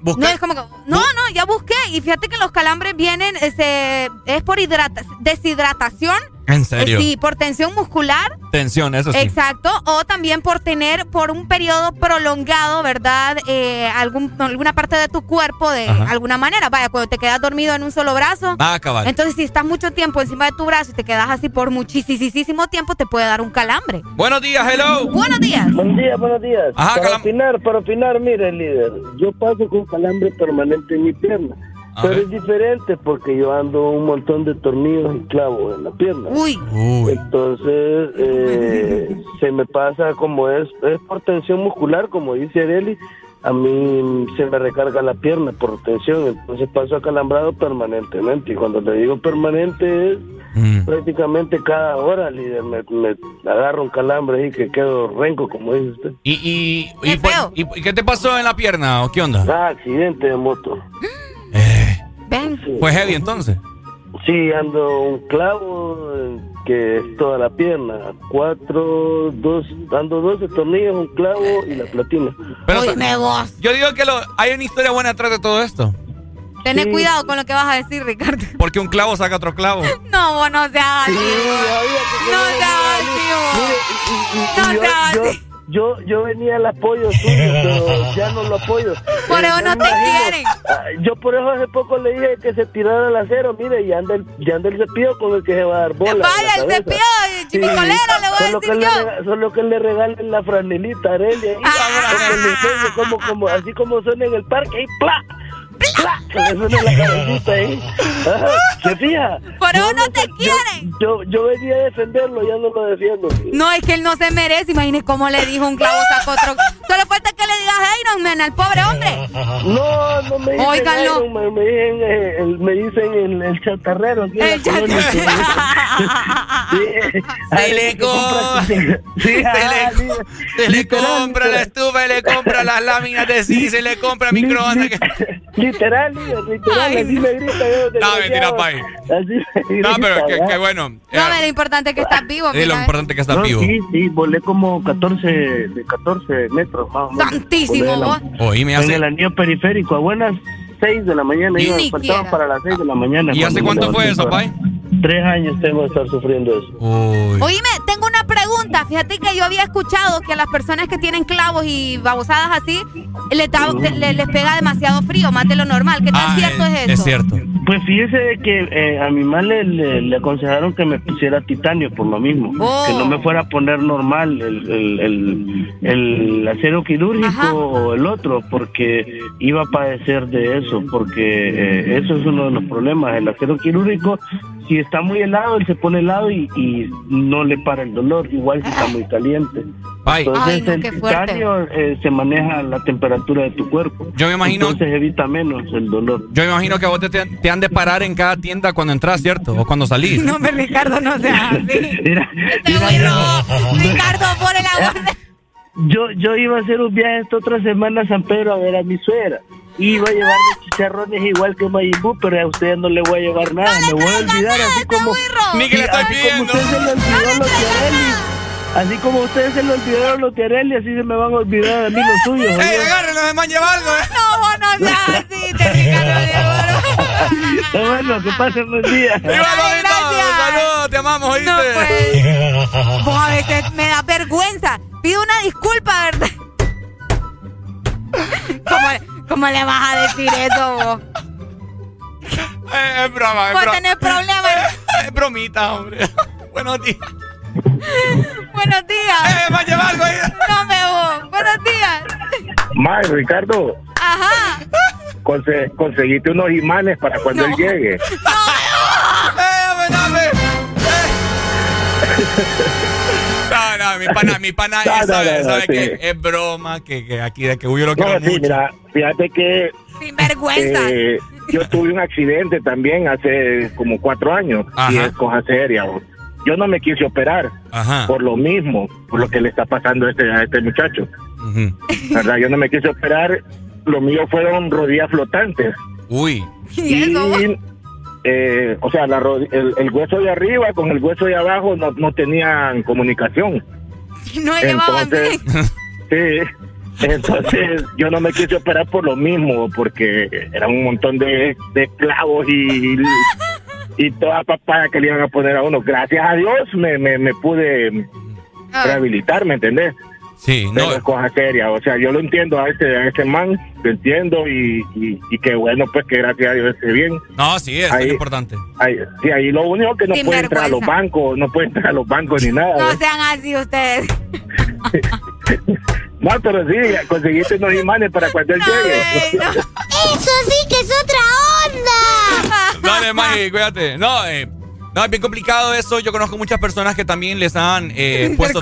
busca-
No, es como que... No, no, ya busqué. Y fíjate que los calambres vienen, este, es por hidrata- deshidratación.
¿En serio?
Eh, sí, por tensión muscular.
Tensión, eso sí.
Exacto, o también por tener por un periodo prolongado, ¿verdad? Eh, algún, alguna parte de tu cuerpo de
Ajá.
alguna manera. Vaya, cuando te quedas dormido en un solo brazo.
Ah, cabal.
Entonces, si estás mucho tiempo encima de tu brazo y te quedas así por muchísimo tiempo, te puede dar un calambre.
Buenos días, hello.
Buenos días.
Buenos días, buenos días.
Ajá,
para opinar, para opinar, mire, líder, yo paso con calambre permanente en mi pierna.
A
pero
ver.
es diferente porque yo ando un montón de tornillos y clavos en la pierna.
Uy.
Entonces, eh, se me pasa como es, es por tensión muscular, como dice Areli. A mí se me recarga la pierna por tensión, entonces paso acalambrado permanentemente. Y cuando le digo permanente es
Mm.
prácticamente cada hora, líder, me, me agarro un calambre y que quedo renco, como dice usted.
¿Y, y, y, por- y- y qué te pasó en la pierna o qué onda?
Ah, accidente de moto. (laughs)
Ven.
Pues heavy entonces.
Sí, ando un clavo eh, que es toda la pierna. Cuatro, dos, ando 12 tornillos, un clavo y la platina.
Pero yo digo que lo, hay una historia buena atrás de todo esto.
Tenés cuidado con lo que vas a decir, Ricardo. (laughs)
Porque un clavo saca otro clavo.
No, vos no seas así. No seas así, vos. No seas así.
Yo, yo venía al apoyo suyo, pero ya no lo apoyo.
Por eso no te quieren.
Yo por eso hace poco le dije que se tirara al acero, mire, y anda el, ya anda el cepillo con el que se va a dar bola.
Vaya, el cepillo chimicolero, le voy a decir
que
yo.
Le, solo que le regalen la franelita a Arely ahí,
Ah.
como, como, así como suena en el parque, ahí, ¡pla! ¡Pla! Que le suene la cabecita ahí. Ajá, ¿Se fija?
Por eso
Yo
no
me-
te
yo-
quieren.
Yo, yo venía a defenderlo, ya no lo defiendo.
No, es que él no se merece. Imagínese cómo le dijo un clavo sacó otro. Solo falta que le digas Iron Man al pobre hombre.
No, no me dicen
Óiganlo.
Iron Man, me dicen, eh, el, me dicen el, el chatarrero. en
El. (laughs)
Sí.
Se (laughs) le,
Sí,
se
ah,
le, co- se le compra la estufa, se le compra las láminas de sí, se le compra microondas.
Literal, literal, así me grita yo.
No, mentira, pai.
Así me
No, pero qué, qué bueno.
No, pero lo importante es que estás vivo.
Es lo
¿eh?
importante que estás
No,
vivo.
Sí, sí, volé como 14, de 14 metros más o menos.
Santísimo,
en la-
Oíme,
En
hace-
el anillo periférico, a buenas 6 de la mañana.
Ni
Iba,
ni
faltaba
quiera.
para las 6 de la mañana.
¿Y hace cuánto
me
fue eso, pai?
Tres años tengo de estar sufriendo eso.
Oíme, tengo una pregunta. Fíjate que yo había escuchado que a las personas que tienen clavos y babosadas así, les, da- te- le- les pega demasiado frío, más de lo normal. ¿Qué tan
Ah,
cierto
es-
es eso?
es cierto.
Pues fíjese que eh, a mi madre le, le, aconsejaron que me pusiera titanio por lo mismo.
Oh.
Que no me fuera a poner normal el, el, el, el acero quirúrgico o el otro, porque iba a padecer de eso, porque eh, eso es uno de los problemas. El acero quirúrgico, si está muy helado, él se pone helado y, y no le para el dolor, igual si está muy caliente.
Ay.
Entonces
Ay, no,
el titanio eh, se maneja la temperatura de tu cuerpo.
Yo me imagino-
Entonces evita menos el dolor.
Yo me imagino que a vos te, te han de parar en cada tienda cuando entras, ¿cierto? O cuando salís. (laughs)
No, me Ricardo, no sea así. (laughs)
Mira,
Te voy, no. Ricardo, por el agua.
Yo, yo iba a hacer un viaje esta otra semana a San Pedro a ver a mi suegra. Iba a llevarle chicharrones igual que Mayimbu, pero a usted no le voy a llevar nada. Me voy a olvidar así como...
Ni que le estoy
así
pidiendo.
Como usted se le olvidó los Tiarelli. Así como ustedes se le olvidaron los Tiarelli, así se me van a olvidar a mí los suyos.
¡Ey,
oye.
agárrenlo, de man lleva algo, eh!
No, vos no seas así, te Ricardo. (laughs)
Está bueno, que pasen buen día.
¡Saludos! ¡Te amamos, oíste!
No, pues. Vos a veces me da vergüenza. Pido una disculpa, ¿verdad? ¿Cómo, cómo le vas a decir eso vos?
Eh, es broma, es
Vos
broma.
tenés problemas. (laughs)
Es bromita, hombre. (laughs) Buenos días.
Buenos días.
¡Eh, man lleva algo ahí!
No me vos. Buenos días.
May, Ricardo,
Ajá.
conse- conseguiste unos imanes para cuando él llegue. (laughs)
¡Eh, dame, dame! No, mi pana, mi pana, (laughs)
No,
sabe,
no, no,
sabe
sí.
que es broma, que, que aquí de que yo lo quiero
No, sí,
mucho.
mira, fíjate que
Sin vergüenza.
eh, yo tuve un accidente también hace como cuatro años y es cosa seria. o. Yo no me quise operar
Ajá.
por lo mismo, por lo que le está pasando a este, a este muchacho. ¿Verdad? Yo no me quise operar. Lo mío fueron rodillas flotantes.
Uy.
¿Y eso
eh, o sea, la el, el hueso de arriba con el hueso de abajo no, no tenían comunicación. (laughs)
No llevaban bien. (laughs)
Sí. Entonces, yo no me quise operar por lo mismo, porque era un montón de, de clavos y, y toda papaya que le iban a poner a uno. Gracias a Dios me, me, me pude
Ah.
rehabilitar, ¿me entendés?
Sí,
Pero
no.
es cosa seria. O sea, yo lo entiendo a este, a este man, lo entiendo y, y, y que bueno, pues que gracias a Dios esté bien.
No, sí, eso
Ahí-
es importante.
Ahí, sí, ahí lo único que no
Sin
puede entrar a los bancos, no puede entrar a los bancos ni (laughs) nada.
No
¿eh?
sean así ustedes. (laughs)
No, pero sí, conseguiste unos imanes para cuando él llegue. (laughs)
Eso sí que es otra onda.
Dale, Maggie, cuídate. No, eh, no, es bien complicado eso. Yo conozco muchas personas que también les han eh, (laughs) puesto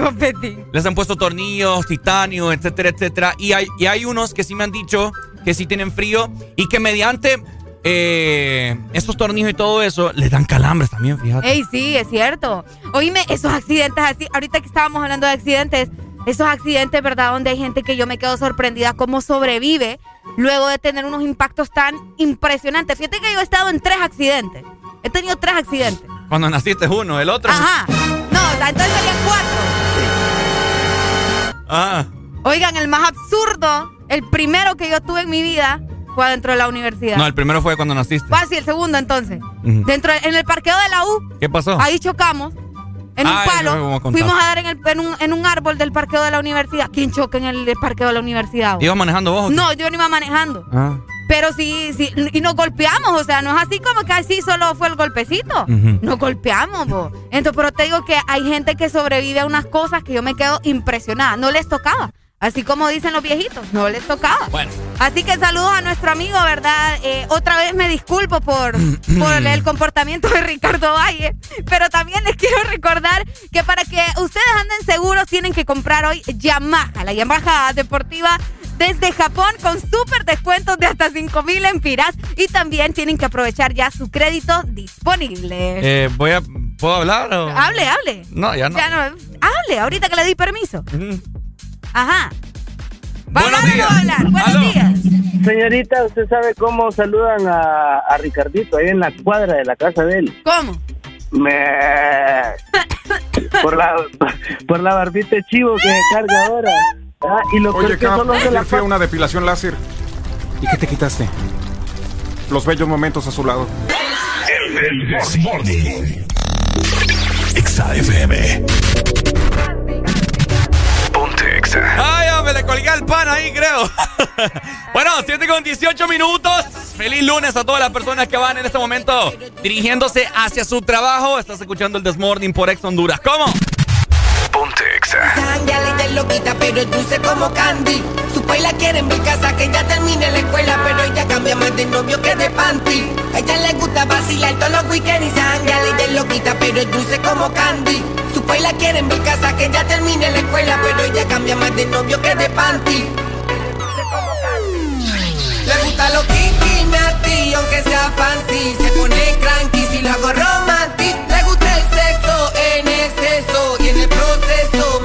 les han puesto tornillos, titanio, etcétera, etcétera. Y hay, y hay unos que sí me han dicho que sí tienen frío y que mediante eh, esos tornillos y todo eso les dan calambres también, fíjate.
Ey, sí, es cierto. Oíme, esos accidentes así, ahorita que estábamos hablando de accidentes, esos accidentes, ¿verdad? Donde hay gente que yo me quedo sorprendida cómo sobrevive luego de tener unos impactos tan impresionantes. Fíjate que yo he estado en tres accidentes. He tenido tres accidentes.
Cuando naciste uno, el otro.
Ajá. No, o sea, entonces serían cuatro.
Ah,
Oigan, el más absurdo, el primero que yo tuve en mi vida fue adentro de la universidad.
no, el primero fue cuando naciste.
Fácil, el segundo entonces. Dentro, en el parqueo de la U,
¿Qué pasó?
Ahí chocamos. En
Ah,
un
eso
palo.
a.
Fuimos a dar en, el- en un, en un árbol del parqueo de la universidad. ¿Quién choca en el parqueo de la universidad?
¿Ibas manejando vos? o qué?
No, yo no iba manejando.
Ah.
Pero sí, sí, y nos golpeamos, o sea, no es así como que así solo fue el golpecito. Nos golpeamos, vos. Entonces, pero te digo que hay gente que sobrevive a unas cosas que yo me quedo impresionada. No les tocaba. Así como dicen los viejitos, no les tocaba.
Bueno.
Así que saludos a nuestro amigo, ¿verdad? Eh, otra vez me disculpo por, (clears throat) por el comportamiento de Ricardo Valle, pero también les quiero recordar que para que ustedes anden seguros tienen que comprar hoy Yamaha, la Yamaha deportiva desde Japón con súper descuentos de hasta 5 mil empiras y también tienen que aprovechar ya su crédito disponible.
Eh, voy a. ¿Puedo hablar? o?
Hable, hable.
No, ya no.
Ya no, hable, ahorita que le di permiso. Ajá. ¿Va a
Buenos días.
a hablar? Buenos
Aló.
días.
Señorita, ¿usted sabe cómo saludan a, a Ricardito ahí en la cuadra de la casa de él?
¿Cómo?
Me... (laughs) Por la, por la barbita de chivo que se carga ahora. Ah, y lo
Oye,
que
Cap,
la
fui a una depilación láser. ¿Y qué te quitaste? Los bellos momentos a su lado.
El This Morning. Exa FM. Ponte Exa.
¡Ay, hombre! le colgué al pan ahí, creo. (laughs) bueno, 7 con 18 minutos. Feliz lunes a todas las personas que van en este momento dirigiéndose hacia su trabajo. Estás escuchando el Desmorning por Ex Honduras. ¿Cómo?
Ponte Exa. Sangre loquita, pero dulce como candy. Su la quiere en mi casa, que ya termine la escuela, pero ella cambia más de novio que de panty. A ella le gusta vacilar todos los weekends y sangre y loquita, pero dulce como candy. Su la quiere en mi casa, que ya termine la escuela, pero ella cambia más de novio que de panty. Le gusta lo kinky, ti, aunque sea fancy. Se pone cranky si lo hago romantic. Le gusta el sexo en exceso y en el proceso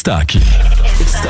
destaque. destaque.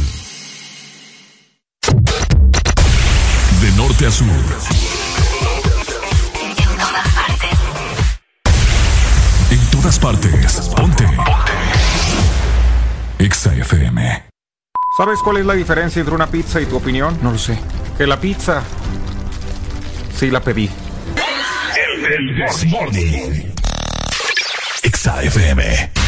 norte a sur. En todas partes. En todas partes. Ponte. Exa FM.
¿Sabes cuál es la diferencia entre una pizza y tu opinión?
No lo sé.
Que la pizza. Sí la pedí.
El del Exa FM.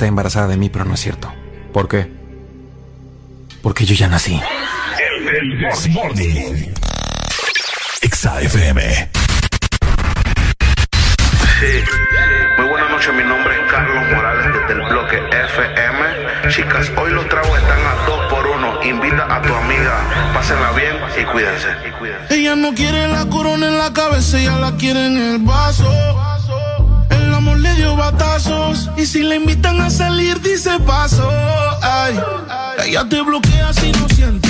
está embarazada de mí, pero no es cierto. ¿Por qué? Porque yo ya nací.
El,
Ella te bloquea si no siente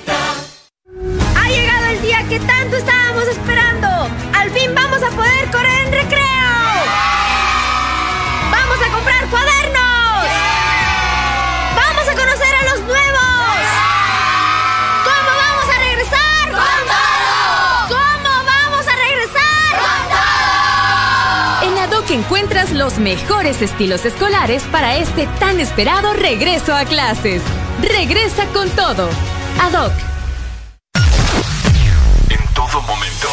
los
mejores estilos escolares para este tan esperado regreso a clases. Regresa con todo. Ad hoc.
En todo momento.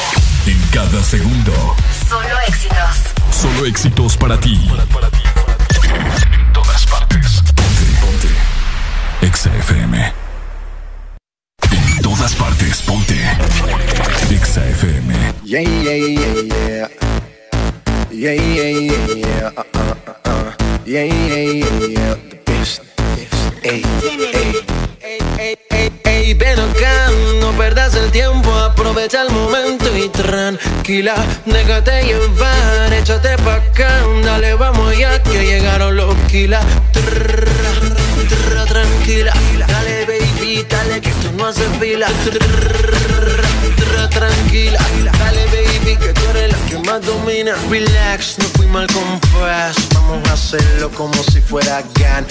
En cada segundo.
Solo éxitos.
Solo éxitos para ti. Para ti, para ti. En todas partes. Ponte, ponte. Exa En todas partes, ponte. Exa
Yeah, yeah, yeah, yeah. Yeah, yeah, yeah, yeah, uh, uh, uh, uh. Yeah, yeah, yeah, yeah, the. Ey, ey. Ey, ey, ey, ven acá, no perdas el tiempo, aprovecha el momento y tranquila, déjate llevar, échate pa' acá, dale, vamos ya que llegaron los kilas. Tranquila, dale baby, dale no hace fila. Tranquila, dale baby que tú eres la que más domina. Relax, no fui mal compás. Vamos a hacerlo como si fuera GAN.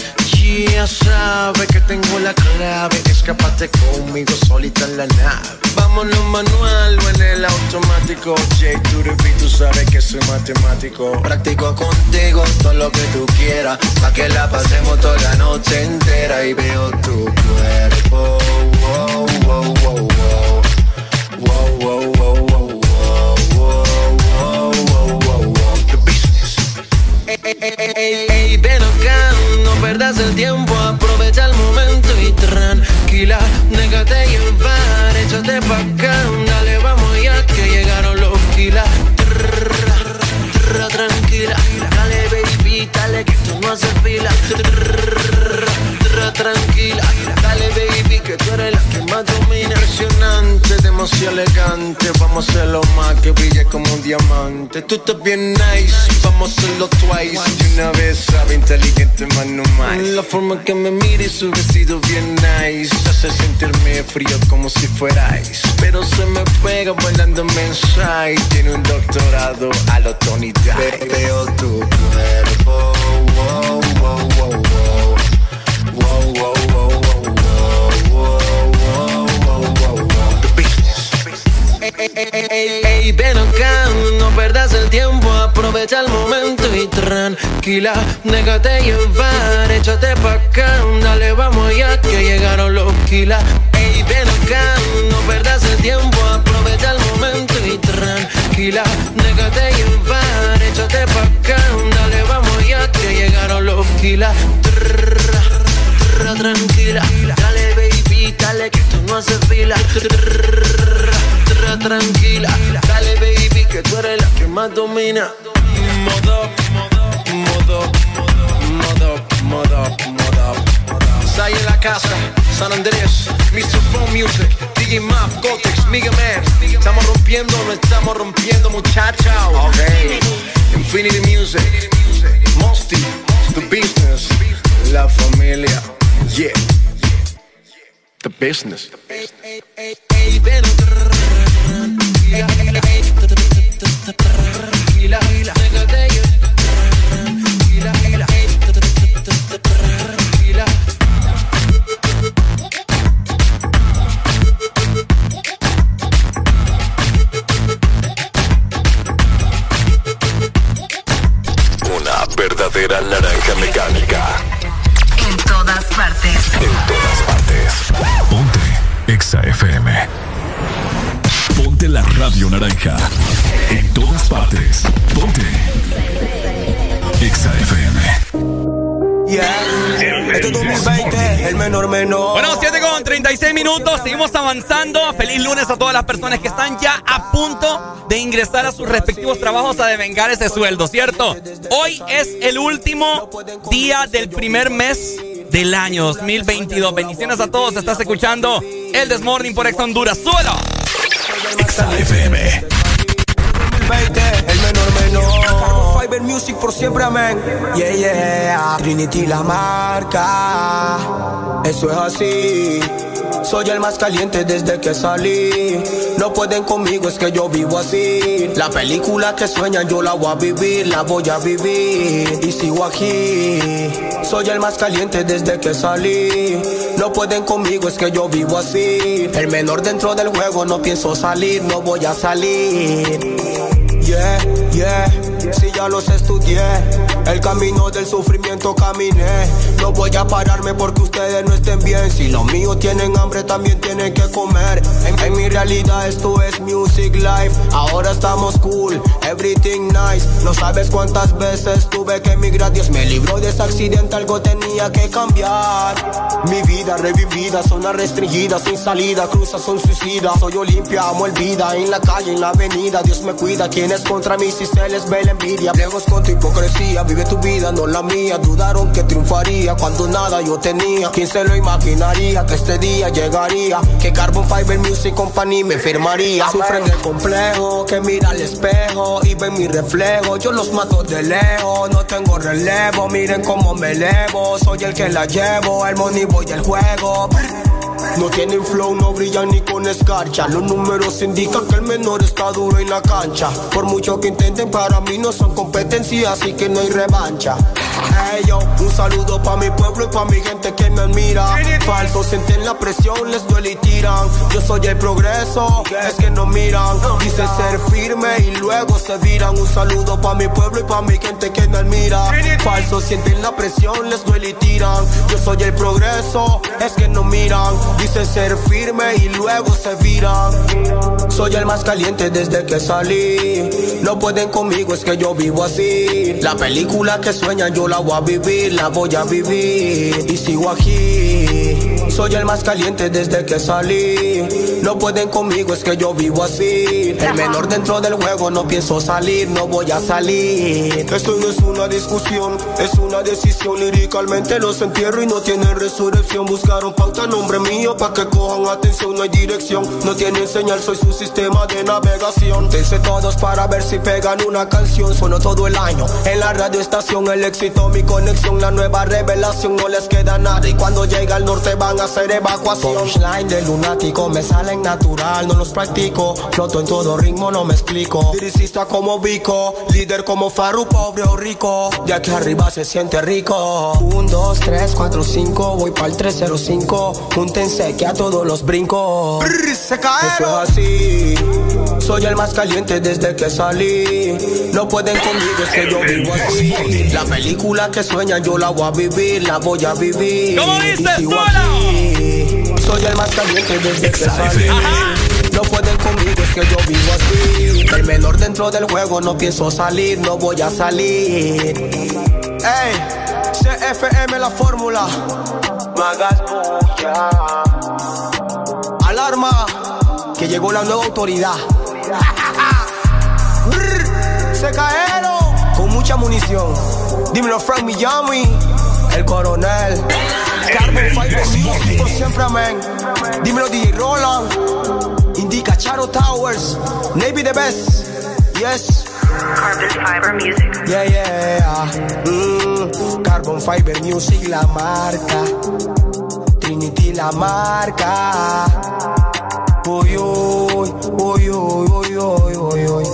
Ya sabe que tengo la clave. Escápate conmigo solita en la nave. Vámonos manual o en el automático. J to the tú sabes que soy matemático. Practico contigo todo lo que tú quieras. Pa' que la pasemos toda la noche entera. Y veo tu cuerpo. Wow, wow, wow, wow. Wow, wow, wow, wow, wow, wow, wow, wow, wow. The business. Ey, ey, ey, ey, ven acá, no perdas el tiempo, aprovecha el momento y tranquila, déjate llevar, échate pa' acá, dale, vamos ya que llegaron los kilas. Tranquila, dale baby, dale que tú no haces fila. Trrr, Tranquila, dale baby que tú eres la que más domina. Impresionante, demasiado elegante, vamos a hacerlo más que brille como un diamante. Tú estás bien nice, vamos a hacerlo twice. Y una vez sabe inteligente, más no más. La forma que me mires, su vestido bien nice. Hace sentirme frío como si fuerais. Pero se me pega bailando mensaje. Tiene un doctorado a lo Tony Dice. Veo tu cuerpo, Ey, ey, ey, ven acá, no perdas el tiempo, aprovecha el momento y tranquila, déjate llevar, échate pa' acá, dale, vamos ya que llegaron los kilas. Ey, ven acá, no perdas el tiempo, aprovecha el momento y tranquila, déjate llevar, échate pa' acá, dale, vamos ya que llegaron los kilas. Tranquila, dale dale que tú no haces fila. Tranquila, dale baby que tú eres la que más domina. Modo, modo, modo, modo, modo. Sai en la casa, San Andrés, Mr. Phone Music, DJ Map, Gotex, Mega Man. Estamos rompiendo, no estamos rompiendo, muchachos. Okay. Infinity Music, Mosty, The Business, La Familia, yeah. The Business.
Una verdadera naranja mecánica.
En todas partes.
En todas
FM. Ponte la radio naranja. En todas partes. Ponte
Este 2020, el menor menor.
Bueno, 7 con 36 minutos, seguimos avanzando. Feliz lunes a todas las personas que están ya a punto de ingresar a sus respectivos trabajos a devengar ese sueldo, ¿cierto? Hoy es el último día del primer mes del año 2022. Bendiciones a todos, estás escuchando el Desmorning por Ex Honduras. ¡Suelo!
FM.
20, el menor menor. Music por siempre, amén. Yeah, yeah. Trinity la marca. Eso es así. Soy el más caliente desde que salí. No pueden conmigo, es que yo vivo así. La película que sueñan yo la voy a vivir, la voy a vivir. Y sigo aquí. Soy el más caliente desde que salí. No pueden conmigo, es que yo vivo así. El menor dentro del juego, no pienso salir, no voy a salir. Yeah, yeah, si ya los estudié, el camino del sufrimiento caminé. No voy a pararme porque ustedes no estén bien. Si los míos tienen hambre, también tienen que comer. En, mi realidad, esto es music life. Ahora estamos cool, everything nice. No sabes cuántas veces tuve que emigrar. Dios me libró de ese accidente, algo tenía que cambiar. Mi vida revivida, zona restringida, sin salida, cruzas son suicidas. Soy Olimpia, amo el vida en la calle, en la avenida. Dios me cuida, quienes contra mí si se les ve la envidia. Lejos con tu hipocresía, vive tu vida, no la mía. Dudaron que triunfaría cuando nada yo tenía. ¿Quién se lo imaginaría que este día llegaría? Que Carbon Fiber Music Company me firmaría. Sufren de complejo, que mira al espejo y ven mi reflejo. Yo los mato de lejos, no tengo relevo. Miren cómo me elevo, soy el que la llevo, el money boy del juego. No tienen flow, no brillan ni con escarcha. Los números indican que el menor está duro en la cancha. Por mucho que intenten, para mí no son competencia, así que no hay revancha.
Hey yo, un saludo pa' mi pueblo y pa' mi gente que me admira. Falsos sienten la presión, les duele y tiran. Yo soy el progreso, es que no miran. Dice ser firme y luego se viran. Un saludo pa' mi pueblo y pa' mi gente que me admira. Falsos sienten la presión, les duele y tiran. Yo soy el progreso, es que no miran. Dice ser firme y luego se viran. Soy el más caliente desde que salí. No conmigo, es que yo vivo así. La película que sueñan yo la voy a vivir, la voy a vivir. Y sigo aquí. Soy el más caliente desde que salí. No pueden conmigo, es que yo vivo así. El menor dentro del juego, no pienso salir, no voy a salir. Esto no es una discusión, es una decisión. Líricamente los entierro y no tienen resurrección. Buscaron pauta, nombre mío, pa' que cojan atención, no hay dirección. No tienen señal, soy su sistema de navegación. Dense todos para ver si pegan una canción. Sueno todo el año en la radio estación. El éxito, mi conexión, la nueva revelación. No les queda nada y cuando llega al norte van a hacer evacuación. Punchline de lunático me salen natural, no los practico. Floto en todo ritmo, no me explico. Liricista como Vico, líder como Faru, pobre o rico. De aquí arriba se siente rico. 1, 2, 3, 4, 5, voy para el 305. Júntense que a todos los brinco. se cae. Eso es así. Soy el más caliente desde que salí. No pueden conmigo, es que yo vivo así. La película que sueñan yo la voy a vivir, la voy a vivir.
¿Cómo dices,
Soy el más caliente desde que salí. No pueden conmigo, es que yo vivo así. El menor dentro del juego, no pienso salir, no voy a salir. Ey, CFM la fórmula. Magas. Alarma, que llegó la nueva autoridad. (laughs) Se cayeron con mucha munición. Dímelo, Frank Miami, el coronel. Carbon Fiber Music, por siempre amén. Dímelo, DJ Roland. Indica Charo Towers. Navy the best. Yes.
Carbon Fiber Music.
Yeah, yeah. Mm, Carbon Fiber Music, la marca. Trinity, la marca. Uy, uy, uy, uy, uy, uy, uy, uy.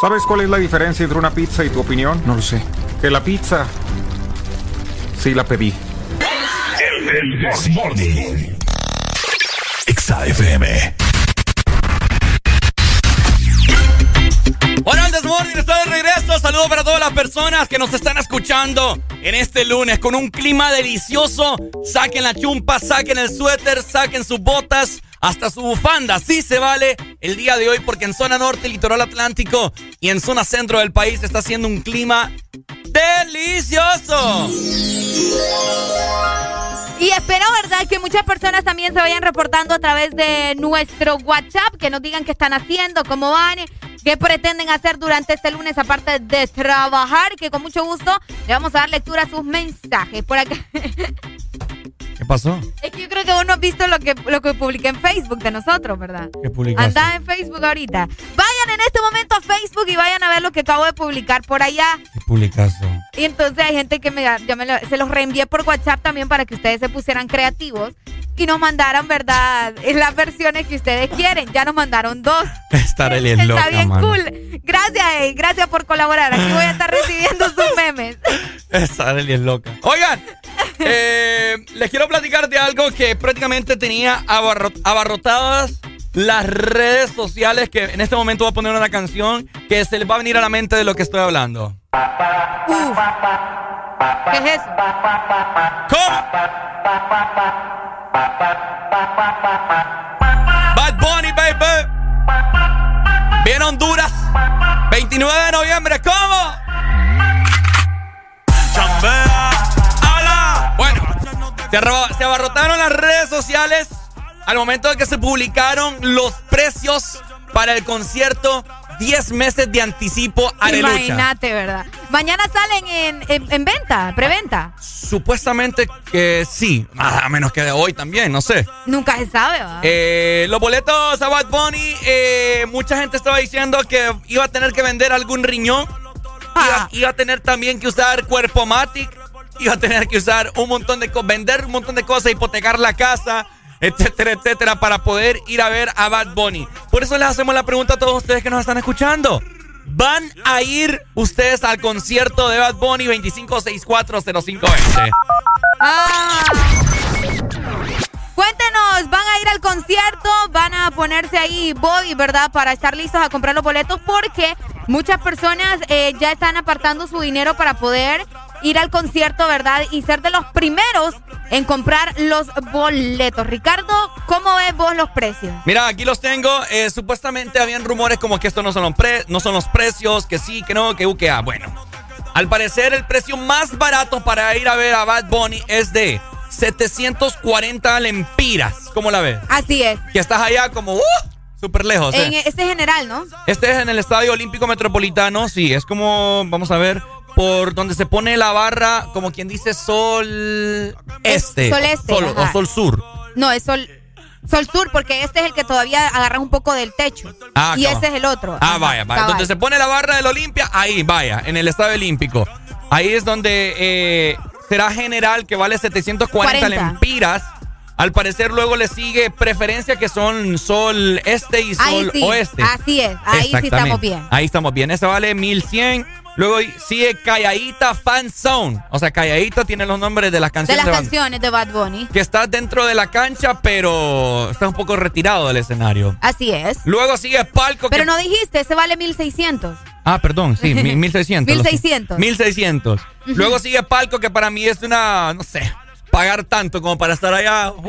¿Sabes cuál es la diferencia entre una pizza y tu opinión? No lo sé. Que la pizza sí la pedí.
El Desmorning. Exa FM.
Bueno, el Desmorning está de regreso. Saludos para todas las personas que nos están escuchando en este lunes con un clima delicioso. Saquen la chumpa, saquen el suéter, saquen sus botas, hasta su bufanda. Sí se vale el día de hoy porque en zona norte, litoral atlántico y en zona centro del país está haciendo un clima delicioso.
Y espero, ¿verdad?, que muchas personas también se vayan reportando a través de nuestro WhatsApp, que nos digan qué están haciendo, cómo van, qué pretenden hacer durante este lunes, aparte de trabajar, que con mucho gusto le vamos a dar lectura a sus mensajes. Por acá. (laughs)
¿Qué pasó?
Es que yo creo que vos no has visto lo que, lo que publiqué en Facebook de nosotros, ¿verdad?
¿Qué publicaste?
Andá en Facebook ahorita. Vayan en este momento a Facebook y vayan a ver lo que acabo de publicar por allá.
¿Qué publicaste?
Y entonces hay gente que me, ya me lo- se los reenvié por WhatsApp también para que ustedes se pusieran creativos y nos mandaran, ¿verdad? Las versiones que ustedes quieren. Ya nos mandaron dos.
Estar (laughs) el
Está
loca,
bien
mano.
cool. Gracias, ey. Gracias por colaborar. Aquí voy a estar recibiendo sus memes.
Esa Arely es loca. Oigan, eh, les quiero platicar de algo que prácticamente tenía abarro- abarrotadas las redes sociales, que en este momento voy a poner una canción que se les va a venir a la mente de lo que estoy hablando.
Uf. ¿Qué es eso?
Bad Bunny, baby. Viene Honduras. 29 de noviembre. ¿Cómo? Chambea. Se, arro- se abarrotaron las redes sociales al momento de que se publicaron los precios para el concierto 10 meses de anticipo Arelucha.
Imagínate, ¿verdad? Mañana salen en, en, en venta, preventa.
Supuestamente que sí, a menos que de hoy también, no sé.
Nunca se sabe, ¿va?
Eh, los boletos a Bad Bunny, eh, mucha gente estaba diciendo que iba a tener que vender algún riñón, iba, iba a tener también que usar cuerpo matic, iba a tener que usar un montón de cosas, vender un montón de cosas, hipotecar la casa, etcétera, etcétera, para poder ir a ver a Bad Bunny. Por eso les hacemos la pregunta a todos ustedes que nos están escuchando. ¿Van a ir ustedes al concierto de Bad Bunny 25640520?
Ah. Cuéntenos, ¿van a ir al concierto? ¿Van a ponerse ahí body, verdad? Para estar listos a comprar los boletos porque muchas personas eh, ya están apartando su dinero para poder ir al concierto, ¿verdad? Y ser de los primeros en comprar los boletos. Ricardo, ¿cómo ves vos los precios?
Mira, aquí los tengo. Eh, supuestamente habían rumores como que estos no son, los pre- no son los precios, que sí, que no, que U, que A. Bueno, al parecer el precio más barato para ir a ver a Bad Bunny es de 740 lempiras. ¿Cómo la ves?
Así es.
Que estás allá como, ¡uh! Súper lejos. ¿eh?
En este general, ¿no?
Este es en el Estadio Olímpico Metropolitano, sí, es como, vamos a ver, por donde se pone la barra, como quien dice sol este.
sol este,
Sol- o sol sur.
No, es sol, sol sur, porque este es el que todavía agarras un poco del techo.
Ah,
y
cabal.
ese es el otro.
Ah,
Ajá,
vaya, vaya. Donde se pone la barra del Olimpia, ahí, vaya, en el Estadio Olímpico. Ahí es donde eh, será general que vale 740
40.
lempiras. Al parecer luego le sigue preferencia que son sol este y sol
sí,
oeste.
así es, ahí sí estamos bien.
Ahí estamos bien. Ese vale 1100. Luego sigue Calladita Fan Zone. O sea, Calladita tiene los nombres de las
De
canciones
las
de Bad-
canciones de Bad Bunny.
Que está dentro de la cancha, pero está un poco retirado del escenario.
Así es.
Luego sigue Palco.
Pero
que-
no dijiste, ese vale 1600.
Ah, perdón, sí, mi- (laughs) 1600. lo sé.
1600.
1600. Luego sigue Palco, que para mí es una, no sé, pagar tanto como para estar allá uh,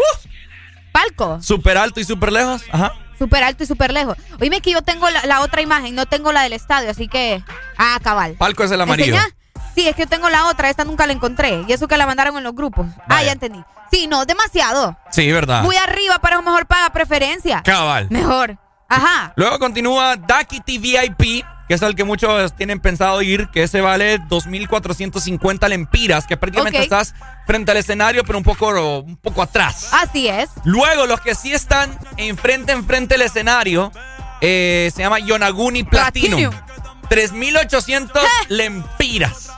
Palco.
súper alto y súper lejos. Ajá.
Súper alto y súper lejos. Oíme que yo tengo la, la otra imagen, no tengo la del estadio, así que. Ah, cabal.
Palco es el amarillo.
¿Enseñá? Sí, es que yo tengo la otra, esta nunca la encontré. Y eso que la mandaron en los grupos. Ah, ya entendí. Sí, no, demasiado.
Sí, verdad.
Muy arriba para un mejor paga preferencia.
Cabal.
Mejor. Ajá.
Luego continúa Dakity VIP, que es el que muchos tienen pensado ir, que ese vale 2.450 lempiras, que prácticamente estás frente al escenario, pero un poco, un poco atrás.
Así es.
Luego, los que sí están enfrente, enfrente del escenario, eh, se llama Yonaguni Platinum. 3.800 lempiras.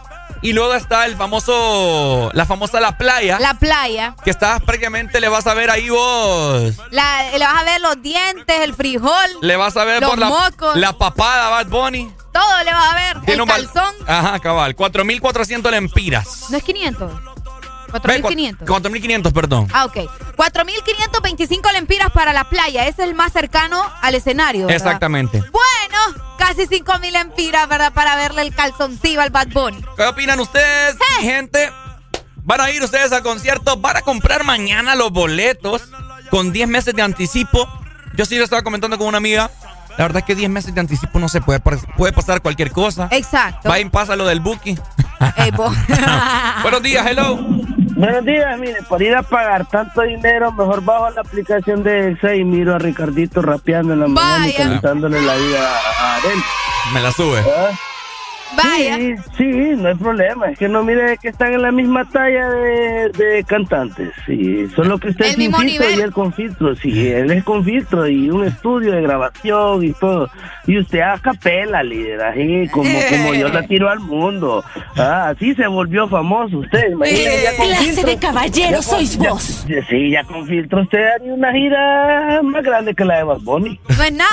Y luego está el famoso, la famosa La Playa,
La playa.
que estás prácticamente, le vas a ver ahí vos.
La, le vas a ver los dientes, el frijol.
Le vas a ver
Los
por la,
mocos.
la papada Bad Bunny.
Todo le vas a ver.
Tiene
el
un
calzón.
Ajá, cabal. 4.400 lempiras.
No es 500.
Ve,
4500.
cua- 4.500, perdón.
Ah, ok. 4.525 lempiras para la playa. Ese es el más cercano al escenario. ¿verdad?
Exactamente.
Bueno, casi 5.000 lempiras, ¿verdad? Para verle el calzoncillo al Bad Bunny.
¿Qué opinan ustedes, gente? ¿Van a ir ustedes al concierto? ¿Van a comprar mañana los boletos con 10 meses de anticipo? Yo sí lo estaba comentando con una amiga. La verdad es que 10 meses de anticipo no se puede. Puede pasar cualquier cosa.
Exacto.
Va y pasa lo del booking.
Ey, vos.
Buenos días, hello.
Buenos días, mire, por ir a pagar tanto dinero, mejor bajo la aplicación de Exa y miro a Ricardito rapeando en la mañana y
Vaya.
cantándole la vida a Arel.
Me la sube.
¿Ah?
Vaya.
Sí, sí, no hay problema. Es que no mire que están en la misma talla de, de cantantes. Sí, solo que usted
El
sin
mismo
filtro
nivel.
y él con filtro. Sí, él es con filtro y un estudio de grabación y todo. Y usted a capela, líder, así como, como yo la tiro al mundo. Ah, así se volvió famoso usted. imagínese, ya con
Clase
filtro.
de caballero
con-
sois
ya-
vos.
ya- sí, ya con filtro usted haría una gira más grande que la de Bad Bunny.
No es nada,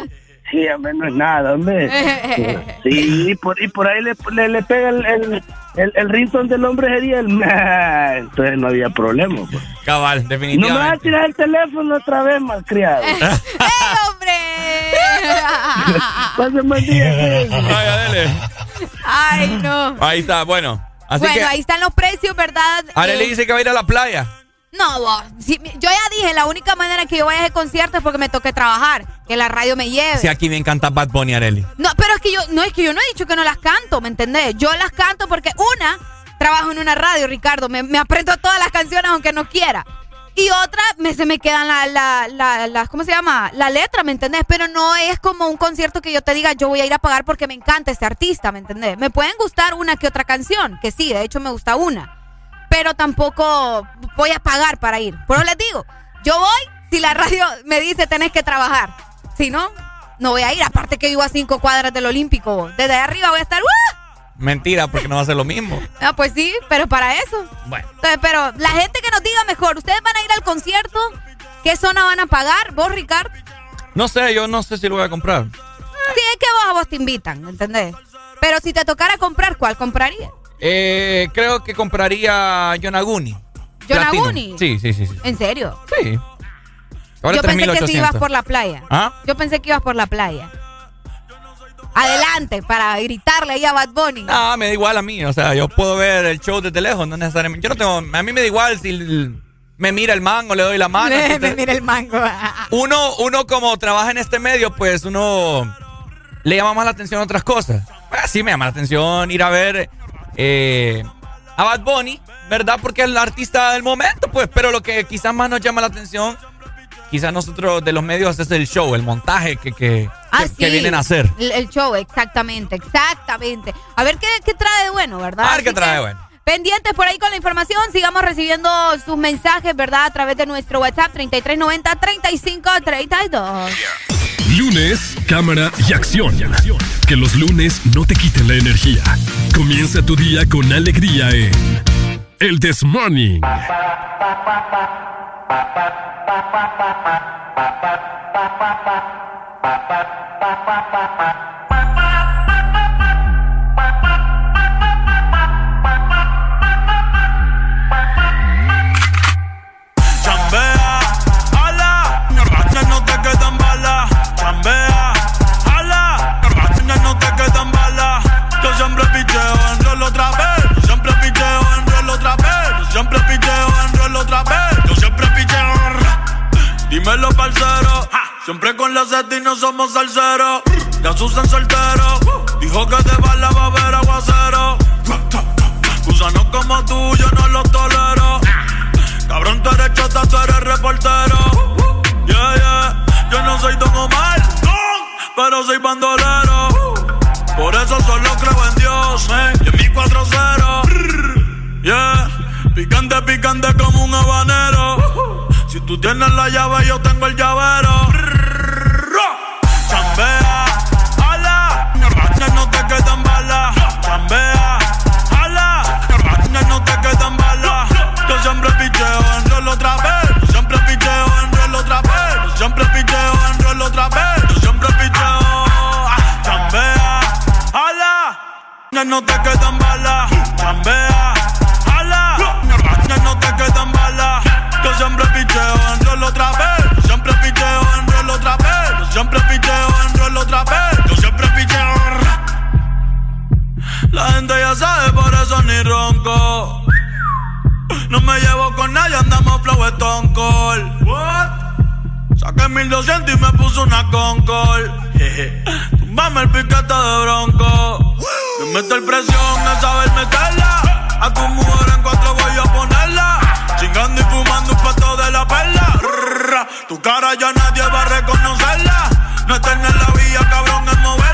¿va?
Sí, hombre, no es nada, hombre. (laughs) Sí, y por, y por ahí le, le, le pega el, el, el, el ringtone del hombre sería el... (laughs) Entonces no había problema. pues.
Cabal,
No me vas a
definitivamente.
tirar el teléfono otra vez, malcriado. (laughs)
¡Ey, hombre!
Pasen buen día.
Vaya, dele.
Ay, no.
Ahí está, bueno. Así
bueno,
que
ahí están los precios, ¿verdad?
Arely
Eh,
dice que va a ir a la playa.
No, vos, si- yo ya dije, la única manera que yo vaya a ese concierto es porque me toque trabajar, que la radio me lleve.
Sí, aquí me encanta Bad Bunny, Arely.
No, pero es que yo, no es que yo no he dicho que no las canto, ¿me entendés? Yo las canto porque una, trabajo en una radio, Ricardo, me, me aprendo todas las canciones aunque no quiera. Y otra, me, se me quedan la, la, la, la- ¿cómo se llama? La letra, ¿me entendés? Pero no es como un concierto que yo te diga, yo voy a ir a pagar porque me encanta este artista, ¿me entendés? Me pueden gustar una que otra canción, que sí, de hecho me gusta una. Pero tampoco voy a pagar para ir. Por eso les digo, yo voy si la radio me dice tenés que trabajar. Si no, no voy a ir. Aparte que vivo a cinco cuadras del Olímpico. Desde arriba voy a estar. ¡uh!
Mentira, porque no va a ser lo mismo. (laughs)
Ah, pues sí, pero para eso.
Bueno.
Entonces, pero la gente que nos diga mejor, ¿ustedes van a ir al concierto? ¿Qué zona van a pagar? ¿Vos, Ricardo?
No sé, yo no sé si lo voy a comprar.
Sí, es que vos a vos te invitan, ¿entendés? Pero si te tocara comprar, ¿cuál compraría?
Eh, creo que compraría Yonaguni.
¿Yonaguni?
Sí, sí, sí, sí.
¿En serio?
Sí. Ahora
Yo pensé que si
3800.
ibas por la playa.
¿Ah?
Yo pensé que ibas por la playa. Adelante, para gritarle ahí a Bad Bunny.
No, me da igual a mí. O sea, yo puedo ver el show desde lejos, no necesariamente. Yo no tengo. A mí me da igual si el- me mira el mango, le doy la mano. (laughs)
Me, mira el mango. (laughs)
uno, uno como trabaja en este medio, pues uno le llama más la atención a otras cosas. Pues, sí, me llama la atención ir a ver eh, a Bad Bunny, ¿verdad? Porque es el artista del momento, pues. Pero lo que quizás más nos llama la atención, quizás nosotros de los medios es el show, el montaje que, que,
Ah,
que-
sí.
que vienen a hacer.
El, el show, exactamente, exactamente. A ver qué, qué trae de bueno, ¿verdad?
A ver qué trae
que,
bueno.
Pendientes por ahí con la información, sigamos recibiendo sus mensajes, ¿verdad? A través de nuestro WhatsApp 3390-3532.
Lunes, cámara y acción. Que los lunes no te quiten la energía. Comienza tu día con alegría en El This Morning.
Dímelo, parcero. Siempre con la y no somos salseros. Ya Susan soltero. Dijo que de bala va a haber aguacero. Gusanos como tú, yo no los tolero. Cabrón, tú eres chota, tú eres reportero. Yeah, yeah. Yo no soy Don Omar, pero soy bandolero. Por eso solo creo en Dios, eh. Y en mi 4-0. Yeah. Picante, picante como un habanero. Si tú tienes la llave, yo tengo el llavero. Chambea, ala. Normal no te quedan balas. Chambea, ala. Normal no te quedan balas. Yo siempre picheo en otra vez. Yo siempre picheo en rol otra vez. Yo siempre picheo en rol otra vez. Yo siempre picheo. Chambea, ala. No te quedan balas. Chambea, ala. No te quedan balas. Yo siempre picheo en rol otra vez. Yo siempre picheo en rol otra vez. Yo siempre picheo en rol otra vez. Yo siempre picheo. La gente ya sabe, por eso ni ronco. No me llevo con nadie, andamos flow Stone Cold. What? Saqué 1200 y me puso una Concord. Tumbame el piquete de bronco. Me meto el presión de saber meterla. A tu mujer en cuatro voy a ponerla. Chingando y fumando un pato de la perla. Tu cara ya nadie va a reconocerla. No es tener la vía, cabrón, es moverla.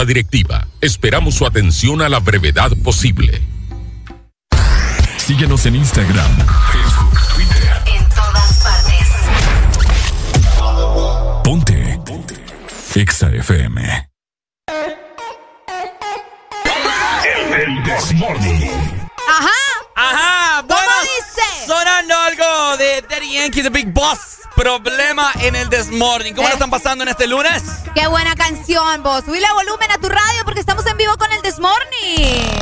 directiva. Esperamos su atención a la brevedad posible.
Síguenos en Instagram, Facebook, Twitter.
En todas partes.
Ponte. Ponte. Exa FM. El Desmorning.
Ajá.
Ajá.
¿Cómo
Bueno,
dice?
sonando Yankee, The Big Boss. Problema en el Desmorning. ¿Cómo
Eh.
lo están pasando en este lunes?
Qué buena canción, vos. Subile volumen a tu radio porque estamos en vivo con el This Morning.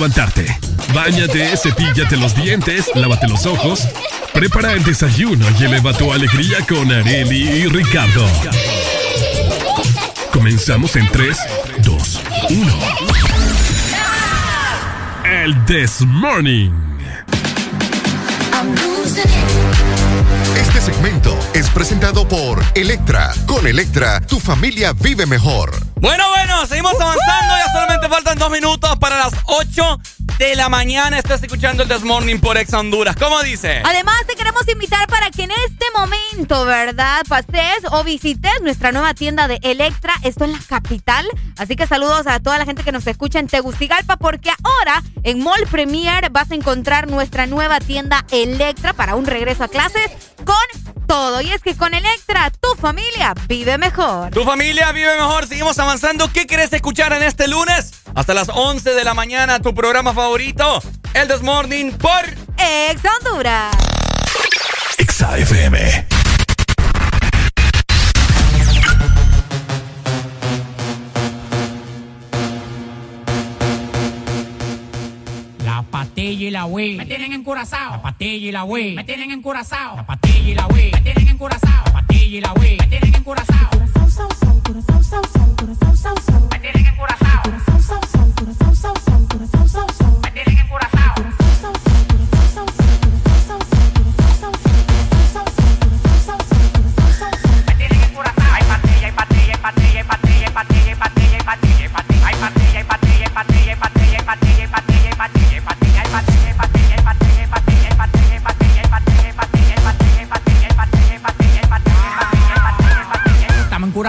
Levantarte. Báñate, cepíllate los dientes, lávate los ojos, prepara el desayuno y eleva tu alegría con Areli y Ricardo. Comenzamos en 3, 2, 1. El This Morning.
Este segmento es presentado por Electra. Con Electra, tu familia vive mejor.
Bueno, bueno, seguimos avanzando. Ya solamente faltan dos minutos para las 8 de la mañana. Estás escuchando el This Morning por Ex Honduras. ¿Cómo dice?
Además, te queremos invitar para que en este momento, ¿verdad? Pases o visites nuestra nueva tienda de Electra. Esto en la capital. Así que saludos a toda la gente que nos escucha en Tegucigalpa, porque ahora en Mall Premier vas a encontrar nuestra nueva tienda Electra para un regreso a clases con todo. Y es que con Electra, tu familia vive mejor.
Tu familia vive mejor. Seguimos avanzando. ¿Qué quieres escuchar en este lunes? Hasta las 11 de la mañana, tu programa favorito, el This Morning por
Ex Honduras.
Exa FM.
patilla y la wey. Me tienen encurazao. La patilla y la wey. Me tienen encurazao. La patilla y la wey. Me tienen encurazao. La patilla y la wey. Me tienen encurazao. Curazao, sao, sao, curazao, sao, sao, curazao, sao, sao. Me tienen encurazao. Curazao, sao, sao, curazao, sao, sao, curazao, sao, sao.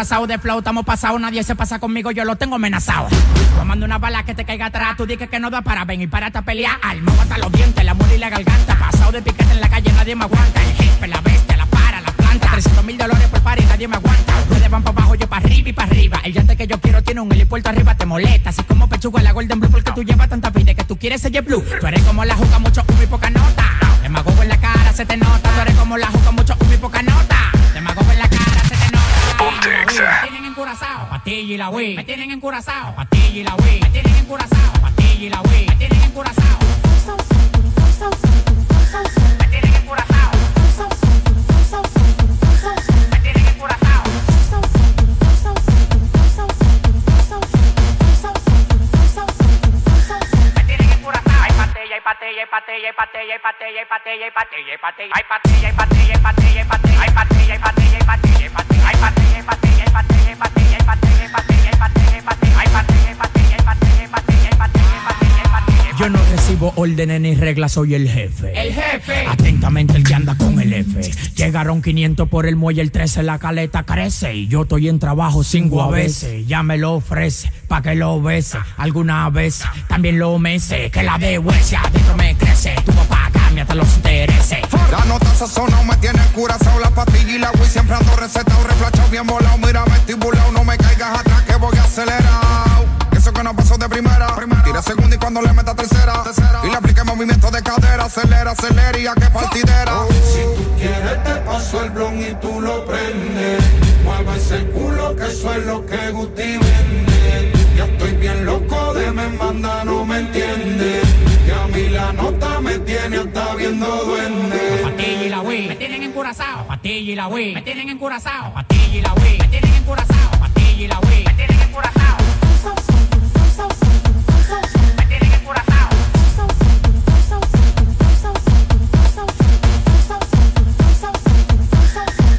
Encurazados de flow, estamos pasados, nadie se pasa conmigo, yo lo tengo amenazado. Tomando una bala que te caiga atrás, tú dices que no da para ven y para a pelear. Alma hasta los dientes, la muela y la garganta. Pasado de piquete en la calle, nadie me aguanta. El jefe, la bestia, la para, la planta. 300 mil dólares por par nadie me aguanta. Ustedes van para abajo, yo para arriba y para arriba. El llante que yo quiero tiene un helipuerto arriba, te molesta. Así como pechuga la Golden Blue, porque tú llevas tanta vida que tú quieres ser blue. Tú eres como la juca, mucho humo y poca nota. Demagogo en la cara, se te nota. Tú eres como la juca, mucho humo y poca nota. Demagogo en la cara, se te nota. Me tienen patilla y la Wii. Me tienen encurazao, patilla y la Wii. Me tienen encurazao, patilla y la Wii. Me tienen encurazao. Me tienen. Yo no recibo órdenes ni reglas, soy el jefe.
El jefe.
Atentamente el que anda con el F. Llegaron 500 por el muelle, el 13 la caleta crece. Y yo estoy en trabajo cinco a veces. Ya me lo ofrece, pa' que lo bese. Alguna vez también lo mece. Que la de huesia adentro me crece. Tu papá hasta los intereses.
La nota sazonado me tiene curazao La pastilla y la Wii siempre ando recetado Reflachado bien volado, mira vestibulado No me caigas atrás que voy acelerado Eso que no pasó de primera Tira segunda y cuando le meta tercera Y le aplique movimiento de cadera Acelera, acelera y a que partidera.
Si tú quieres te paso el blon y tú lo prendes. Mueve ese culo que eso es lo que Guti
Patilla y la Wii me tienen encurazao. Patilla y la Wii me tienen encurazao. Patilla y la Wii me tienen encurazao. Me tienen encurazao.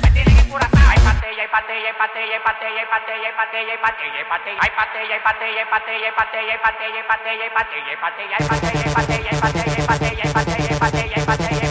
Me tienen encurazao. Hay patilla, hay patilla, hay patilla, hay patilla, hay patilla, hay patilla, hay patilla, hay patilla. Hay patilla, hay patilla, hay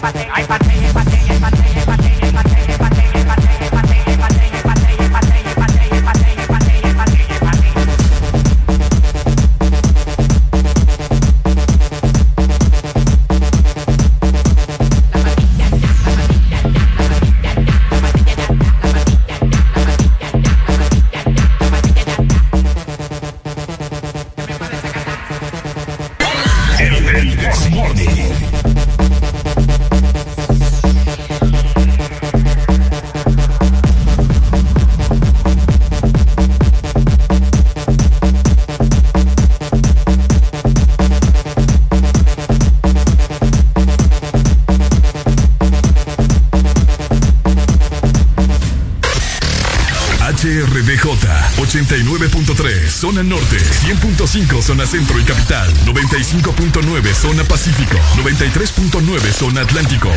100.5 Zona Centro y Capital 95.9 Zona Pacífico 93.9 Zona Atlántico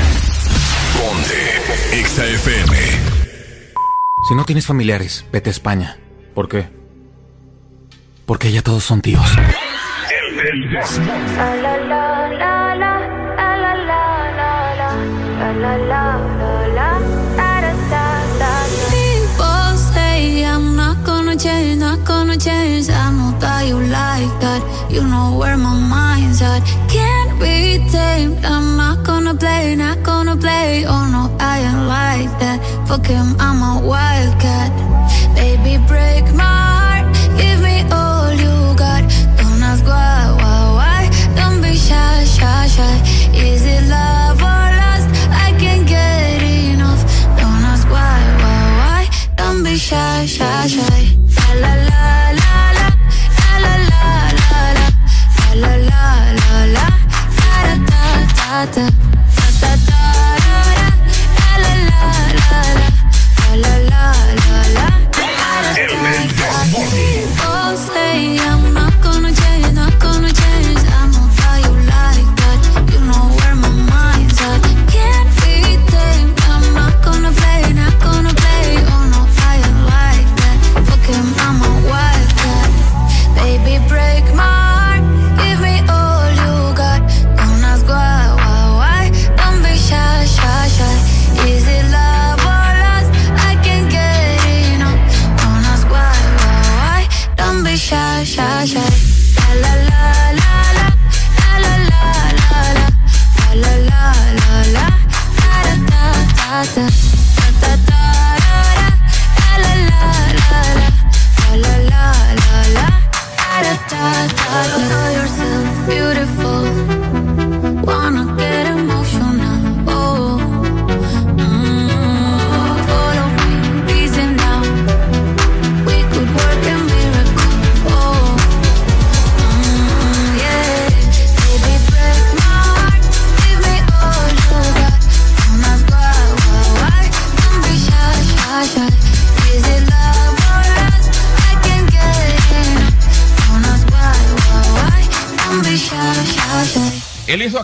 Ponte Exa FM
Si no tienes familiares, vete a España. ¿Por qué? Porque ya todos son tíos.
I'm not gonna change, not gonna change. I know that you like that. You know where my mind's at. Can't be tamed. I'm not gonna play, not gonna play. Oh no, I ain't like that. Fuck him, I'm a wildcat. Baby, break my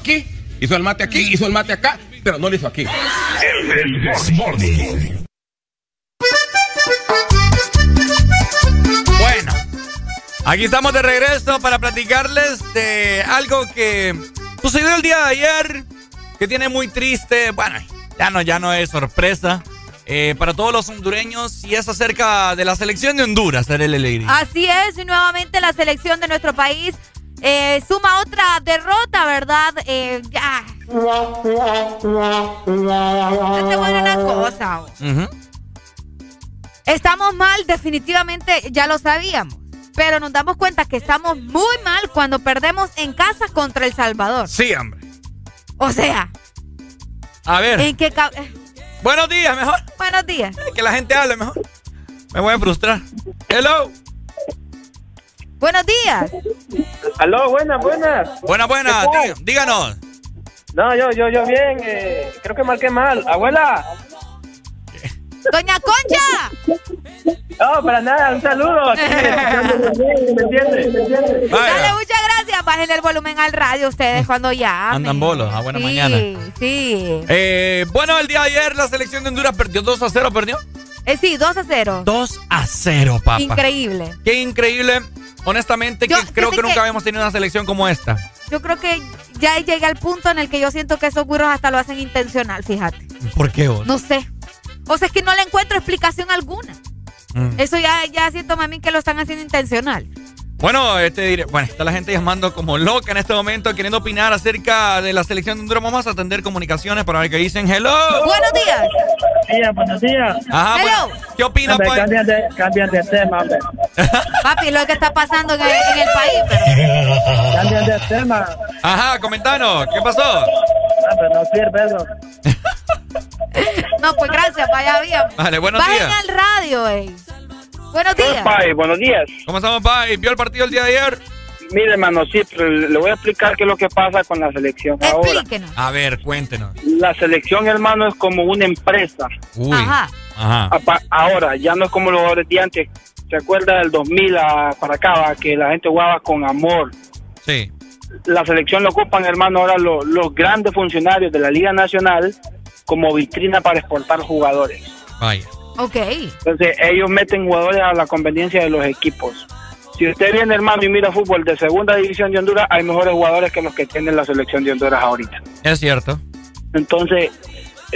aquí, hizo el mate aquí, hizo el mate acá, pero no lo hizo aquí.
El Desmorning.
Bueno, aquí estamos de regreso para platicarles de algo que sucedió el día de ayer, que tiene muy triste. Bueno, ya no, ya no es sorpresa. eh, para todos los hondureños y es acerca de la selección de Honduras, Arely.
Así es, y nuevamente la selección de nuestro país eh, suma otra derrota, ¿verdad? Eh, ya. No te voy a una cosa. Estamos mal, definitivamente ya lo sabíamos. Pero nos damos cuenta que estamos muy mal cuando perdemos en casa contra El Salvador.
Sí, hombre.
O sea,
A ver.
¿en qué ca-
Buenos días, mejor.
Buenos días.
Que la gente hable mejor. Me voy a frustrar. Hello.
Buenos días.
Aló, buenas, buenas.
Buenas, buenas. Díganos.
No, yo, yo, yo bien. eh, creo que marqué mal. Abuela.
Doña Concha.
No, para nada. Un saludo. Aquí, (laughs) ¿Me entiendes? ¿Me entiendes?
Dale, muchas gracias. Bajen el volumen al radio ustedes cuando llamen.
Andan bolos. A buena
sí,
mañana.
Sí,
Eh, bueno, el día de ayer la selección de Honduras perdió 2 a 0, ¿perdió?
Eh, sí, 2 a 0.
2 a 0, papá.
Increíble.
Qué increíble. Honestamente,
Yo-
que creo que nunca
que-
habíamos tenido una selección como esta.
Yo creo que ya llega el punto en el que yo siento que esos güiros hasta lo hacen intencional, fíjate.
¿Por qué vos?
No sé. O sea, es que no le encuentro explicación alguna.
Mm.
Eso ya, ya siento, mami, que lo están haciendo intencional.
Bueno, este dire- bueno, está la gente llamando como loca en este momento, queriendo opinar acerca de la selección de Honduras. Vamos a atender comunicaciones para ver qué dicen. Hello.
Buenos días.
Días, buenos días.
Ajá, bueno, ¿qué opina,
Hombre,
pues?
cambian, de, cambian de tema, hombre. (laughs)
Papi, lo que está pasando en el, en el país. Pero...
Cambian de tema.
Ajá, comentanos, ¿qué pasó?
No sirve eso. (laughs)
No, pues gracias, vaya había.
Vale, buenos
Bajen
días.
al radio, ey. Buenos días.
Pai, buenos días.
¿Cómo estamos, Pai? ¿Vio el partido el día de ayer?
Mire, hermano, sí, pero le voy a explicar qué es lo que pasa con la selección ahora.
Explíquenos.
A ver, cuéntenos.
La selección, hermano, es como una empresa.
Uy.
Ajá.
Ajá.
Ahora, ya no es como los jugadores de antes. ¿Se acuerda del 2000 a- para acá, va? que la gente jugaba con amor?
Sí.
La selección lo ocupan, hermano, ahora lo- los grandes funcionarios de la Liga Nacional como vitrina para exportar jugadores.
Vaya.
Ok.
Entonces, ellos meten jugadores a la conveniencia de los equipos.
Si usted viene, hermano, y mira fútbol de segunda división de Honduras, hay mejores jugadores que los que tiene la selección de Honduras ahorita.
Es cierto.
Entonces,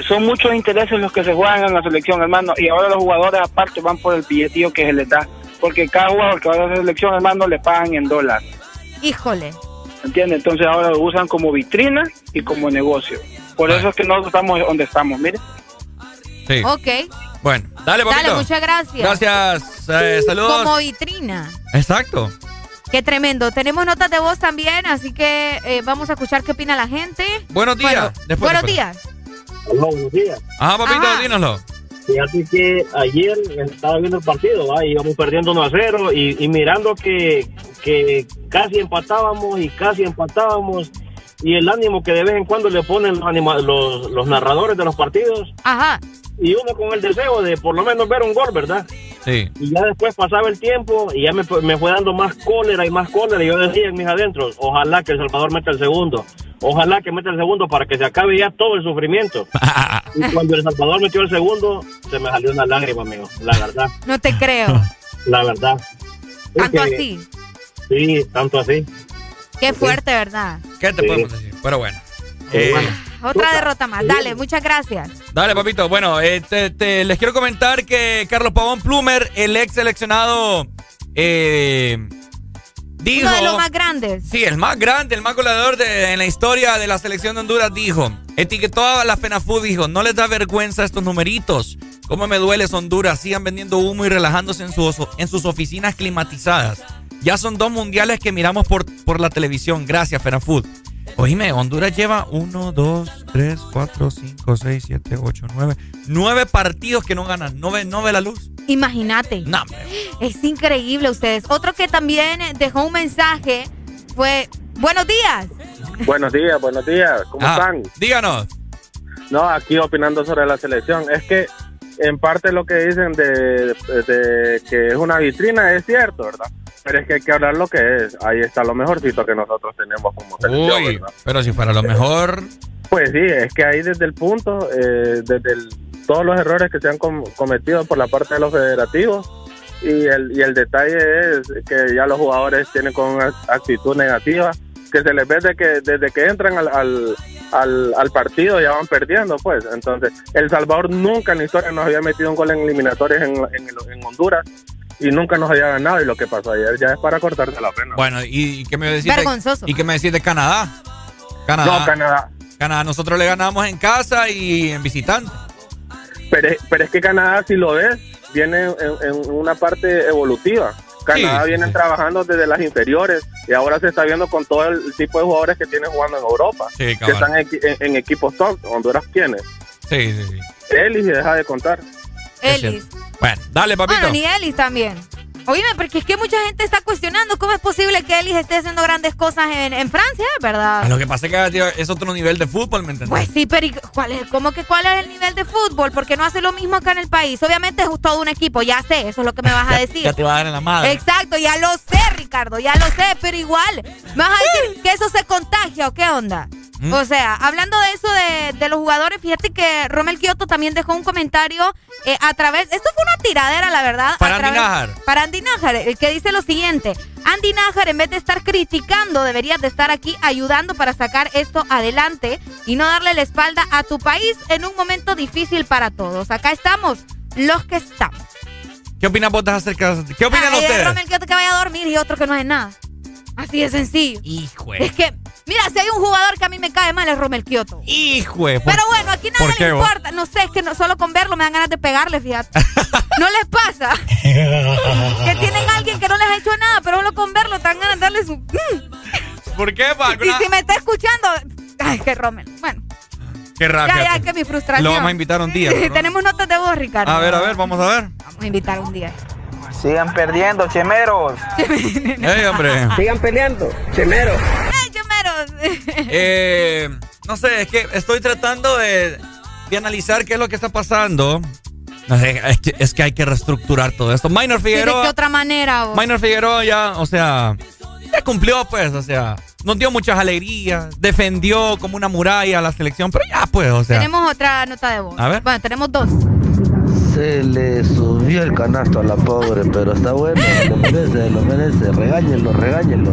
son muchos intereses los que se juegan en la selección, hermano, y ahora los jugadores aparte van por el billetillo que se les da, porque cada jugador que va a la selección, hermano, le pagan en dólar.
Híjole.
¿Entiendes? Entonces ahora lo usan como vitrina y como negocio. Por eso es que nosotros estamos donde estamos, mire.
Sí.
Ok.
Bueno, dale, papito.
Dale, muchas gracias.
Gracias. eh, saludos.
Como vitrina.
Exacto.
Qué tremendo. Tenemos notas de voz también, así que eh, vamos a escuchar qué opina la gente.
Buenos días.
Bueno,
Después,
buenos
después.
días.
Hola, buenos días.
Ajá, papito,
Ajá.
dínoslo.
Fíjate que ayer estaba viendo el partido, ¿va? íbamos perdiendo 1 a 0 y, y mirando que, que casi empatábamos y casi empatábamos y el ánimo que de vez en cuando le ponen los, los, los narradores de los partidos
Ajá.
Y uno con el deseo de por lo menos ver un gol, ¿verdad?
Sí.
Y ya después pasaba el tiempo y ya me, me fue dando más cólera y más cólera. Y yo decía en mis adentros, ojalá que El Salvador meta el segundo. Ojalá que meta el segundo para que se acabe ya todo el sufrimiento. (laughs) y cuando El Salvador metió el segundo, se me salió una lágrima, amigo. La verdad,
No te creo. (laughs)
la verdad.
Tanto así.
Sí, tanto así.
Qué fuerte, ¿verdad?
¿Qué te
Sí.
podemos decir? Pero bueno. Eh,
Otra derrota más. Dale, muchas gracias.
Dale, papito. Bueno, eh, te- te- les quiero comentar que Carlos Pavón Plumer, el ex seleccionado, eh, dijo...
Uno de los más grandes.
Sí, el más grande, el más goleador de, en la historia de la selección de Honduras dijo, etiquetó a la FENAFU, dijo, no les da vergüenza estos numeritos. ¿Cómo me duele Honduras? Sigan vendiendo humo y relajándose en, sus en sus oficinas climatizadas. Ya son dos mundiales que miramos por, por la televisión. Gracias, FENAFUD. Oíme, Honduras lleva 1, 2, 3, 4, 5, 6, 7, 8, 9. Nueve partidos que no ganan. No ve, no ve la luz.
Imagínate.
No, hombre.
Es increíble ustedes. Otro que también dejó un mensaje fue, buenos días.
Buenos días, buenos días. ¿Cómo
Ah,
están?
Díganos.
No, aquí opinando sobre la selección. Es que en parte lo que dicen de, de que es una vitrina es cierto, ¿verdad? Pero es que hay que hablar lo que es. Ahí está lo mejorcito que nosotros tenemos como selección,
Uy,
¿verdad?
pero si fuera lo mejor...
Pues sí, es que ahí desde el punto, eh, desde el- todos los errores que se han com- cometido por la parte de los federativos y el, y el detalle es que ya los jugadores tienen con una actitud negativa, que se les ve de que desde que entran al, al, al, al partido ya van perdiendo, pues. Entonces, El Salvador nunca en la historia nos había metido un gol en eliminatorias en, en, en Honduras y nunca nos había ganado y lo que pasó ayer ya es para cortarse la pena.
Bueno, ¿y, y qué me decís? de-. ¿Y qué me decís de Canadá? Canadá.
No, Canadá.
Canadá, nosotros le ganamos en casa y en visitante.
Pero, es- pero es que Canadá, si lo ves, viene en, en una parte evolutiva. Canadá
Sí, sí,
vienen trabajando desde las inferiores y ahora se está viendo con todo el tipo de jugadores que tienen jugando en Europa,
Sí,
que están en, en- en equipos top. Honduras tiene.
Sí, sí, sí.
Él y deja de contar.
Ellis.
Bueno, dale, papito.
Bueno, ni Ellis también. Oíme, porque es que mucha gente está cuestionando cómo es posible que Ellis esté haciendo grandes cosas en, en Francia, ¿verdad?
Lo que pasa es que tío, es otro nivel de fútbol, ¿me entendés?
Pues sí, pero ¿y ¿cuál es, ¿cómo que cuál es el nivel de fútbol? Porque no hace lo mismo acá en el país. Obviamente es todo un equipo, ya sé, eso es lo que me vas a decir.
Ya te va a dar en la madre.
Exacto, ya lo sé, Ricardo, ya lo sé, pero igual. ¿Me vas a decir que eso se contagia o qué onda?
¿Mm?
O sea, hablando de eso de, de los jugadores, fíjate que Romel Kioto también dejó un comentario eh, a través. Esto fue una tiradera, la verdad. a
Para Andy Nájar.
Para Andy Nájar, el que dice lo siguiente: Andy Nájar, en vez de estar criticando, deberías de estar aquí ayudando para sacar esto adelante y no darle la espalda a tu país en un momento difícil para todos. Acá estamos, los que estamos.
¿Qué opinas vos acerca de- ¿Qué opinan
de
ustedes?
Romel Kioto que vaya a dormir y otro que no hace nada. Así de sencillo.
Hijo.
Es que, mira, si hay un jugador que a mí me cae mal es Romel Kioto.
Hijo. ¿por-
Pero bueno, aquí
¿por
nada
qué
le
vos?
importa. No sé, es que no- solo con verlo me dan ganas de pegarle, fíjate. (laughs) ¿No les pasa? que tienen a alguien que no les ha hecho nada, pero solo con verlo te dan ganas de darle su... Mm.
¿Por qué, pa?
Y si me está escuchando... Ay, que Romel. Bueno,
Qué
ya,
rápido.
ya, que mi frustración.
Lo vamos a invitar un día.
Tenemos notas de voz, Ricardo.
A ver, a ver, vamos a ver.
Vamos a invitar un día.
Sigan perdiendo, chemeros. (laughs)
Ey, hombre.
Sigan peleando, chemeros.
¡Ay, chumeros!
Eh, no sé, es que estoy tratando de, de analizar qué es lo que está pasando. No sé, es que, es que hay que reestructurar todo esto. Minor
¿De qué
Figueroa.
otra manera? vos?
Minor Figueroa ya, o sea, ya cumplió, pues, o sea, nos dio muchas alegrías, defendió como una muralla a la selección, pero ya, pues, o sea.
Tenemos otra nota de voz.
A ver.
Bueno, tenemos dos.
Se le subió el canasto a la pobre, pero está bueno, lo merece, lo merece. Regáñenlo, regáñenlo.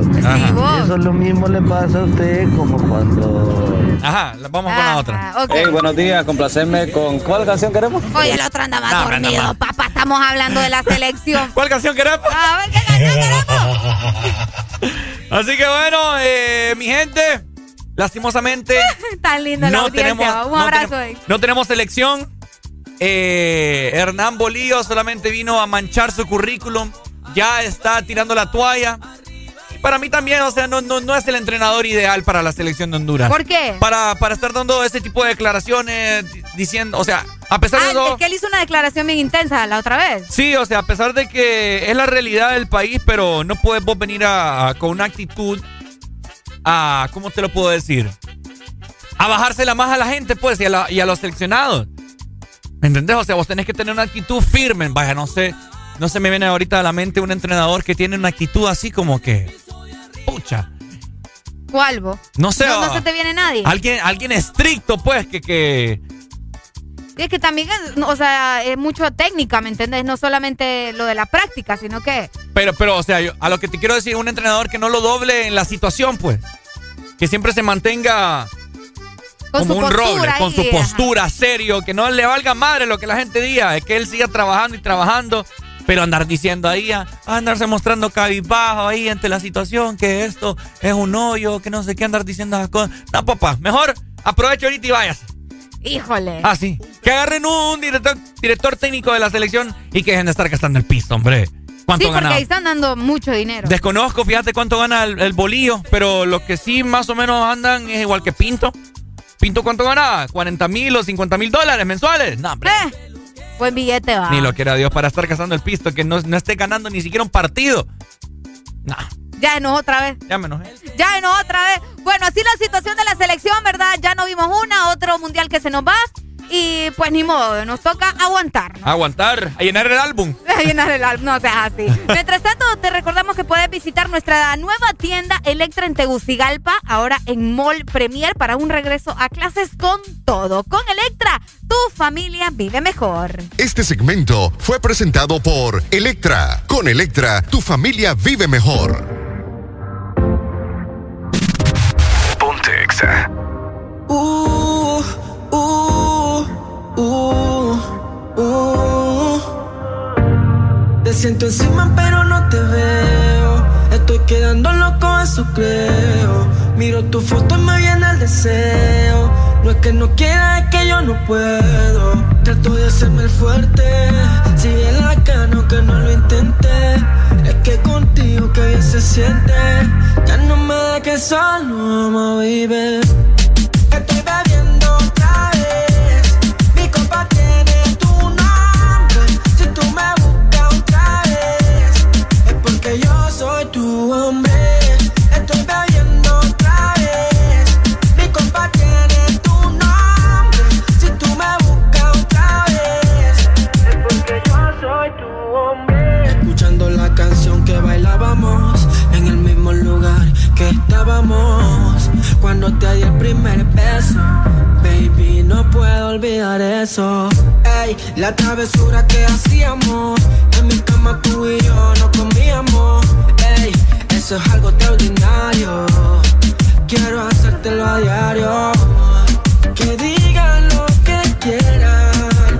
Eso lo mismo le pasa a usted como cuando.
Ajá, vamos con la otra.
Hey, buenos días, complacerme con ¿cuál canción queremos?
Oye, el otro anda más
No, anda
dormido,
más.
papá. Estamos hablando de la selección. (laughs)
¿Cuál canción queremos?
A ver, ¿qué canción queremos? (laughs)
Así que bueno, eh, mi gente, lastimosamente (laughs)
Tan linda la
no
audiencia.
tenemos,
Un
no
abrazo ahí.
no tenemos selección. Eh, Hernán Bolío solamente vino a manchar su currículum. Ya está tirando la toalla. Y para mí también, o sea, no, no, no es el entrenador ideal para la selección de Honduras.
¿Por qué?
Para, para estar dando ese tipo de declaraciones, di- diciendo, o sea, a pesar de
Ah,
todo.
es que él hizo una declaración bien intensa la otra vez.
Sí, o sea, a pesar de que es la realidad del país, pero no puedes vos venir a, a- con una actitud a, ¿cómo te lo puedo decir? A bajársela más a la gente, pues, y a, la- y a los seleccionados. ¿Me entendés? O sea, vos tenés que tener una actitud firme. Vaya, no sé, no se me viene ahorita a la mente un entrenador que tiene una actitud así como que, pucha,
¿Cuál vos?
no sé.
No, no
ah,
se te viene nadie.
Alguien, alguien estricto, pues, que, que,
Y es que también es, o sea, es mucho técnica, ¿me entendés? No solamente lo de la práctica, sino que
Pero, pero, o sea, yo- a lo que te quiero decir, un entrenador que no lo doble en la situación, pues. Que siempre se mantenga
Con
como un roble, con su postura, serio, que no le valga madre lo que la gente diga, es que él siga trabajando y trabajando, pero andar diciendo ahí, andarse mostrando cabizbajo ahí ante la situación, que esto es un hoyo, que no sé qué, andar diciendo esas cosas. No, papá, mejor aproveche ahorita y vayas.
híjole.
Ah, sí. Que agarren un director, director técnico de la selección y que dejen de estar gastando el piso, hombre. ¿Cuánto
sí, porque ahí están dando mucho dinero.
Desconozco, fíjate cuánto gana el, el bolillo, pero los que sí más o menos andan es igual que Pinto. ¿Pinto cuánto gana? ¿40 mil o 50 mil dólares mensuales? No, hombre.
Eh, buen billete va.
Ni lo quiera Dios para estar gastando el pisto, que no, no esté ganando ni siquiera un partido.
Ya no otra vez.
Ya me enojé.
Ya no otra vez. Bueno, así la situación de la selección, ¿verdad? Ya no vimos una, otro mundial que se nos va. Y pues ni modo, nos toca aguantar.
Aguantar, a llenar el álbum. (laughs)
A llenar el álbum, no seas así. (laughs) Mientras tanto, te recordamos que puedes visitar nuestra nueva tienda Electra en Tegucigalpa, ahora en Mall Premier, para un regreso a clases con todo. Con Electra, tu familia vive mejor.
Este segmento fue presentado por Electra. Con Electra, tu familia vive mejor.
Ponte Exa.
Uh, siento encima pero no te veo. Estoy quedando loco, eso creo. Miro tu foto y me viene el deseo. No es que no quiera, es que yo no puedo. Trato de hacerme el fuerte. Sigue la cana que no lo intenté. Es que contigo que bien se siente. Ya no me dejes solo, my baby. Estoy bebiendo otra vez. Mi copa travesura que hacíamos. En mi cama tú y yo nos comíamos. Ey, eso es algo extraordinario. Quiero hacértelo a diario. Que digan lo que quieran.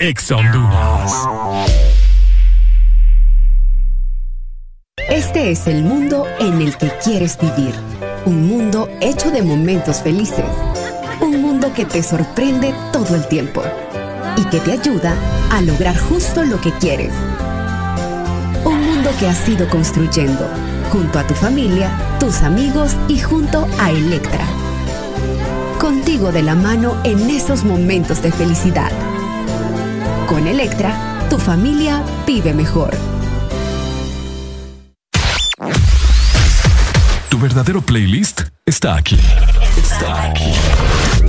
Exa Honduras.
Este es el mundo en el que quieres vivir. Un mundo hecho de momentos felices. Un mundo que te sorprende todo el tiempo y que te ayuda a lograr justo lo que quieres. Un mundo que has ido construyendo junto a tu familia, tus amigos y junto a Electra. Contigo de la mano en esos momentos de felicidad. Con Electra, tu familia vive mejor.
Tu verdadero playlist está aquí. Está aquí.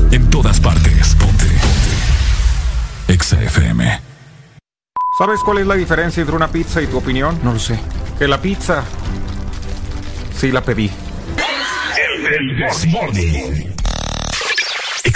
En todas partes. Ponte. Ponte. Exa FM.
¿Sabes cuál es la diferencia entre una pizza y tu opinión? No lo sé. Que la pizza sí la pedí.
El Desmorning.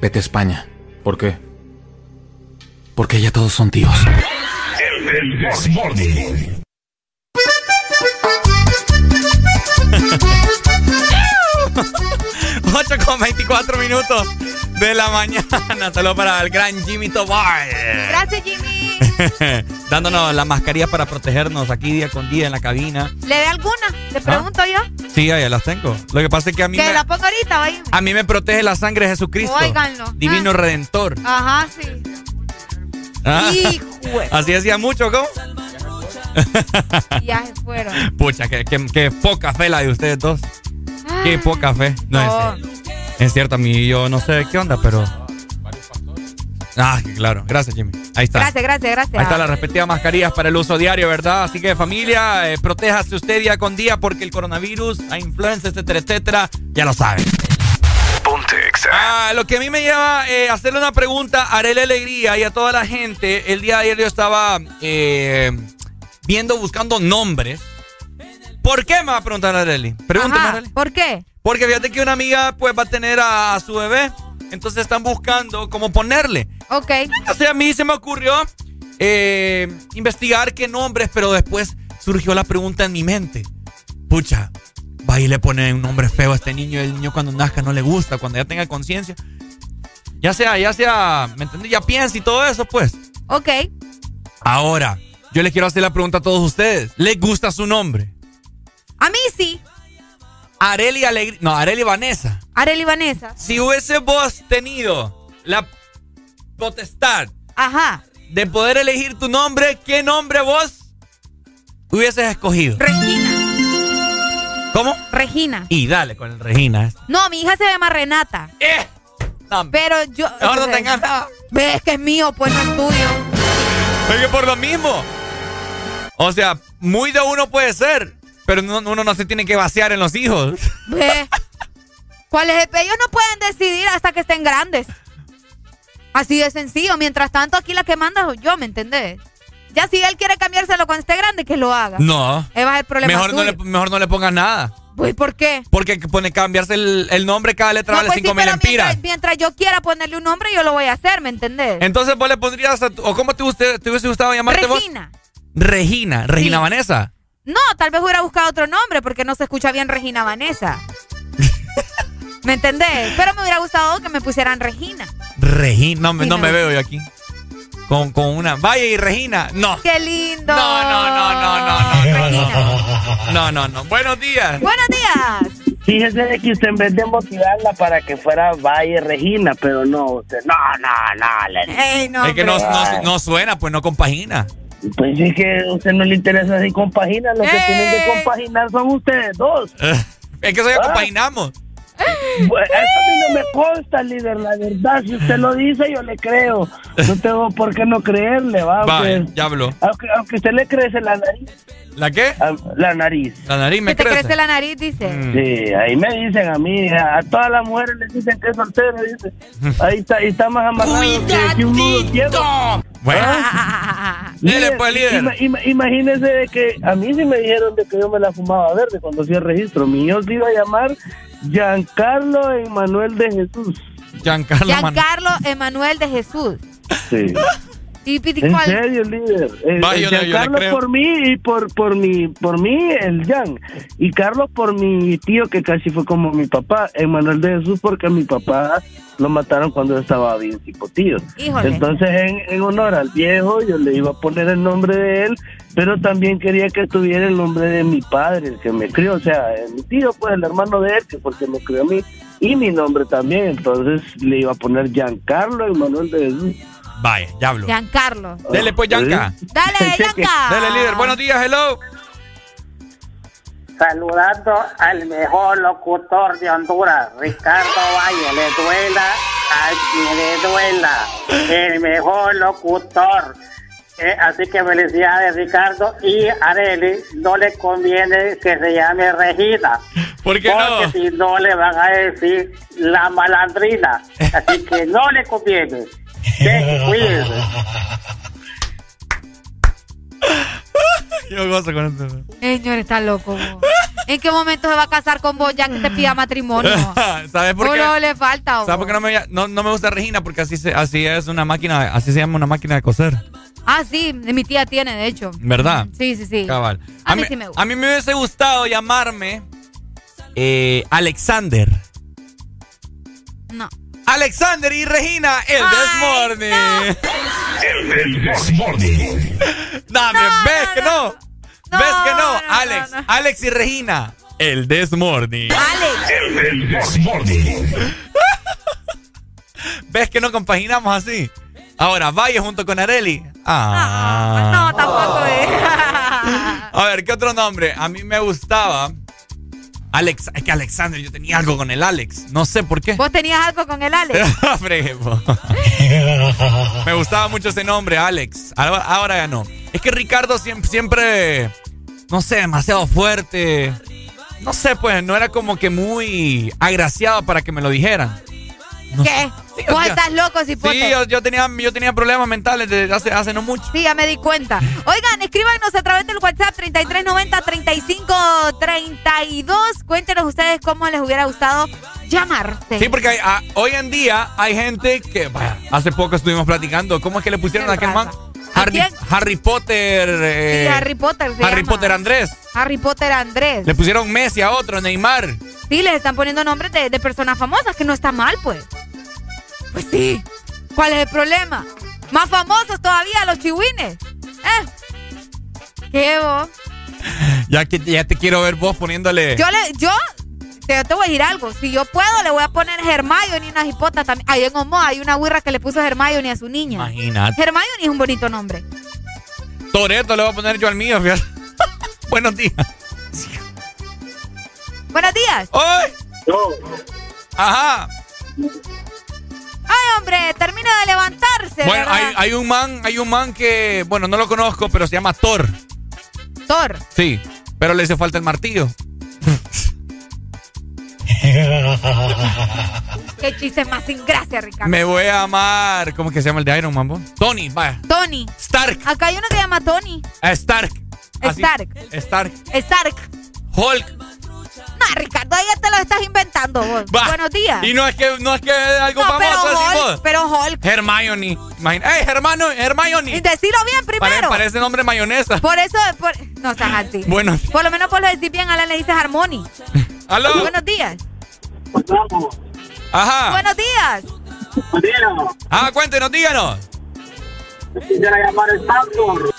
vete a España. ¿Por qué? Porque ya todos son tíos.
El (laughs) Desmorning.
Ocho con 24 minutos de la mañana. (laughs) Saludos para el gran Jimmy Tobar.
Gracias, Jimmy. (laughs)
Dándonos la mascarilla para protegernos aquí día con día en la cabina.
¿Le ve alguna? Le pregunto yo.
Sí, ya las tengo. Lo que pasa es que a mí,
Que
me,
la pongo ahorita, vaya.
a mí me protege la sangre de Jesucristo.
Óiganlo.
Divino
Ah.
Redentor.
Ajá, sí.
Ah.
Híjole.
Así decía mucho, ¿cómo?
Ya se fueron.
Pucha, qué, qué- qué poca fe la de ustedes dos. Qué poca fe. No,
No.
Es, cierto. es cierto, a mí yo no sé qué onda, pero. Ah, que claro. Gracias, Jimmy. Ahí está.
Gracias, gracias, gracias.
Ahí está las respectivas mascarillas para el uso diario, ¿verdad? Así que familia, eh, protéjase usted día con día porque el coronavirus, la influenza, etcétera, etcétera, ya lo saben. Ah, lo que a mí me lleva eh, a hacerle una pregunta a Arely Alegría y a toda la gente. El día de ayer yo estaba eh, viendo, buscando nombres. ¿Por qué me va a preguntar Arely? Pregúntame,
Ajá,
Arely.
¿Por qué?
Porque fíjate que una amiga pues va a tener a, a su bebé. Entonces están buscando cómo ponerle.
Ok.
Entonces a mí se me ocurrió eh, investigar qué nombres, pero después surgió la pregunta en mi mente. Pucha, va y le pone un nombre feo a este niño el niño cuando nazca no le gusta, cuando ya tenga conciencia. Ya sea, ya sea, ¿me entiendes? Ya piensa y todo eso, pues.
Ok.
Ahora, yo les quiero hacer la pregunta a todos ustedes. ¿Les gusta su nombre?
A mí sí.
Areli Alegría. No, Areli Vanessa.
Areli Vanessa.
Si hubiese vos tenido la potestad
Ajá.
de poder elegir tu nombre, ¿qué nombre vos hubieses escogido?
Regina.
¿Cómo?
Regina.
Y dale con el Regina.
No, mi hija se llama Renata.
¡Eh!
Pero yo.
Mejor no tengas nada.
Ves que es mío, pues no es tuyo.
Es que por lo mismo. O sea, muy de uno puede ser, pero no- uno no se tiene que vaciar en los hijos.
Ve. ¿Cuál es el Ellos no pueden decidir hasta que estén grandes. Así de sencillo. Mientras tanto, aquí la que manda soy yo, ¿me entendés? Ya si él quiere cambiárselo cuando esté grande, que lo haga.
No.
Ese va el problema
Mejor no, le, mejor no le pongas nada.
Pues, ¿por qué?
Porque pone cambiarse el, el nombre, cada letra
No,
vale
pues sí,
5 mil empiras.
mientras, mientras yo quiera ponerle un nombre, yo lo voy a hacer, ¿me entendés?
Entonces vos le pondrías, a tu- o cómo te, usted, te hubiese gustado llamarte vos?
Regina.
Regina. Regina
Sí.
Vanessa.
No, tal vez hubiera buscado otro nombre porque no se escucha bien Regina Vanessa. (laughs) ¿Me entendés? Pero me hubiera gustado que me pusieran Regina.
Regina. No, me- no veo yo aquí. Con, con una. Vaya y Regina. No.
¡Qué lindo!
No, no, no, no, no, no. No, no, no. Buenos días.
Buenos días.
Fíjese de que usted en vez de motivarla para que fuera Valle Regina, pero no, usted, no, no, no. le-
Ey, no,
es que no, no, no suena, pues no compagina.
Pues es que a usted no le interesa si compagina, los que
¡Ey!
tienen que compaginar son ustedes dos.
Es que eso ya
Ah.
compaginamos.
Pues, eso a mí no me consta, líder, la verdad. Si usted lo dice, yo le creo. No tengo por qué no creerle, va.
Ya habló.
aunque, aunque usted le crece la nariz.
¿La qué?
Ah, La nariz.
La nariz me
Que te
crece.
la nariz, dice.
Mm.
Sí, ahí me dicen a mí, a, todas las mujeres les dicen que es soltero, dice. (laughs) Ahí está, ahí está más amarrado que, que un nudo ciego.
Bueno.
¿Ah? (laughs) Líder,
pues, líder.
ima- ima- imagínese de que a mí sí me dijeron de que yo me la fumaba verde cuando hacía el registro. Mi hijo se iba a llamar Giancarlo Emanuel de Jesús.
Giancarlo
Giancarlo Emanuel de Jesús.
Sí. (laughs)
¿Y
En
cuál?
serio, líder. Eh,
Va,
eh,
yo le- yo le
Giancarlo
creo.
por mí y por por mi por mí el Jan y Carlos por mi tío que casi fue como mi papá, Emanuel de Jesús porque mi papá lo mataron cuando estaba bien cipotillo.
Híjole.
Entonces en, en honor al viejo yo le iba a poner el nombre de él, pero también quería que tuviera el nombre de mi padre, el que me crió, o sea, eh, mi tío pues el hermano de él que porque me crió a mí y mi nombre también. Entonces le iba a poner Giancarlo Emanuel de Jesús.
Vaya, ya hablo.
Giancarlo.
Dele pues, Yanka.
Dale, (laughs) Yanka.
Dale, líder. Buenos días, hello.
Saludando al mejor locutor de Honduras, Ricardo Valle, le duela a quien le duela, el mejor locutor. Eh, así que felicidades Ricardo y Areli, no le conviene que se llame Regina.
¿Por qué
porque
no?
si no le van a decir la malandrina. Así que no le conviene. Que cuídese. (laughs)
Yo gozo con esto.
Señor, está loco. vos. ¿En qué momento se va a casar con vos ya que te pida matrimonio? (laughs)
¿Sabes por qué?
Solo le falta. vos.
¿Sabes por qué no me, no, no me gusta Regina? Porque así, se, así es una máquina, así se llama una máquina de coser.
Ah, sí, mi tía tiene, de hecho.
¿Verdad?
Sí, sí, sí.
Cabal.
A mí sí me gusta.
a mí me hubiese gustado llamarme eh, Alexander.
No.
Alexander y Regina, el Desmorning.
El Desmorning.
Dame, ¿ves que no? ¿Ves que no? Alex, Alex y Regina, el Desmorning.
El Desmorning.
¿Ves que no compaginamos así? Ahora, Valle junto con Areli. Ah.
No, tampoco es.
A ver, ¿qué otro nombre? A mí me gustaba. Alex, es que Alexander, yo tenía algo con el Alex. No sé por qué.
¿Vos tenías algo con el Alex? (laughs)
Frepo. (laughs) me gustaba mucho ese nombre, Alex. Ahora, ahora ya no. Es que Ricardo siempre, siempre, no sé, demasiado fuerte. No sé, pues, no era como que muy agraciado para que me lo dijeran.
¿Qué?
o
Vos
sea,
estás loco, cipote.
Sí, yo, yo tenía, yo tenía problemas mentales desde hace, hace no mucho.
Sí, ya me di cuenta. Oigan, escríbanos a través del WhatsApp 3390-3532. Cuéntenos ustedes cómo les hubiera gustado llamarse.
Sí, porque hay- ah, hoy en día hay gente que, vaya, hace poco estuvimos platicando, ¿cómo es que le pusieron a aquel man? Harry? Harry Potter. eh,
Sí, Harry Potter se
Harry
llama.
Potter Andrés.
Harry Potter Andrés.
Le pusieron Messi a otro, Neymar.
Sí, les están poniendo nombres de, de personas famosas, que no está mal, pues. Pues sí. ¿Cuál es el problema? Más famosos todavía, los chihuines. ¿Eh? ¿Qué vos?
Ya que ya te quiero ver vos poniéndole.
Yo le, yo te, te voy a decir algo. Si yo puedo, le voy a poner Hermione y una hipota también. Ahí en Omoa hay una güirra que le puso Hermione a su niña.
Imagínate.
Hermione es un bonito nombre.
Toreto le voy a poner yo al mío, fíjate. (laughs) Buenos días.
Buenos días.
¡Ay! Ajá.
Ay, hombre, termina de levantarse.
Bueno, hay, hay un man, hay un man que, bueno, no lo conozco, pero se llama Thor.
Thor.
Sí, pero le hace falta el martillo. (laughs)
Qué chiste más sin gracia, Ricardo.
Me voy a amar. ¿Cómo es que se llama el de Iron Man? vos? Tony, vaya.
Tony.
Stark.
Acá hay uno que se llama Tony.
Ah, Stark. Así.
Stark.
Stark.
Stark.
Hulk.
No, Ricardo, ahí ya te lo estás inventando vos.
Va.
Buenos días.
Y no es que no es que algo
No, pero
famoso así
Hulk,
vos.
pero Hulk.
Hermione. Imagina. ¡Ey, hermano! Hermione!
Y decilo bien
Pare-
primero.
parece nombre mayonesa.
Por eso, por... no seas así.
Bueno.
Por lo menos por lo decir bien, a la le dices Harmony. (laughs)
¿Aló?
Buenos días.
Ajá.
Buenos días.
Ah, cuéntenos, díganos.
Quisiera llamar el Santos.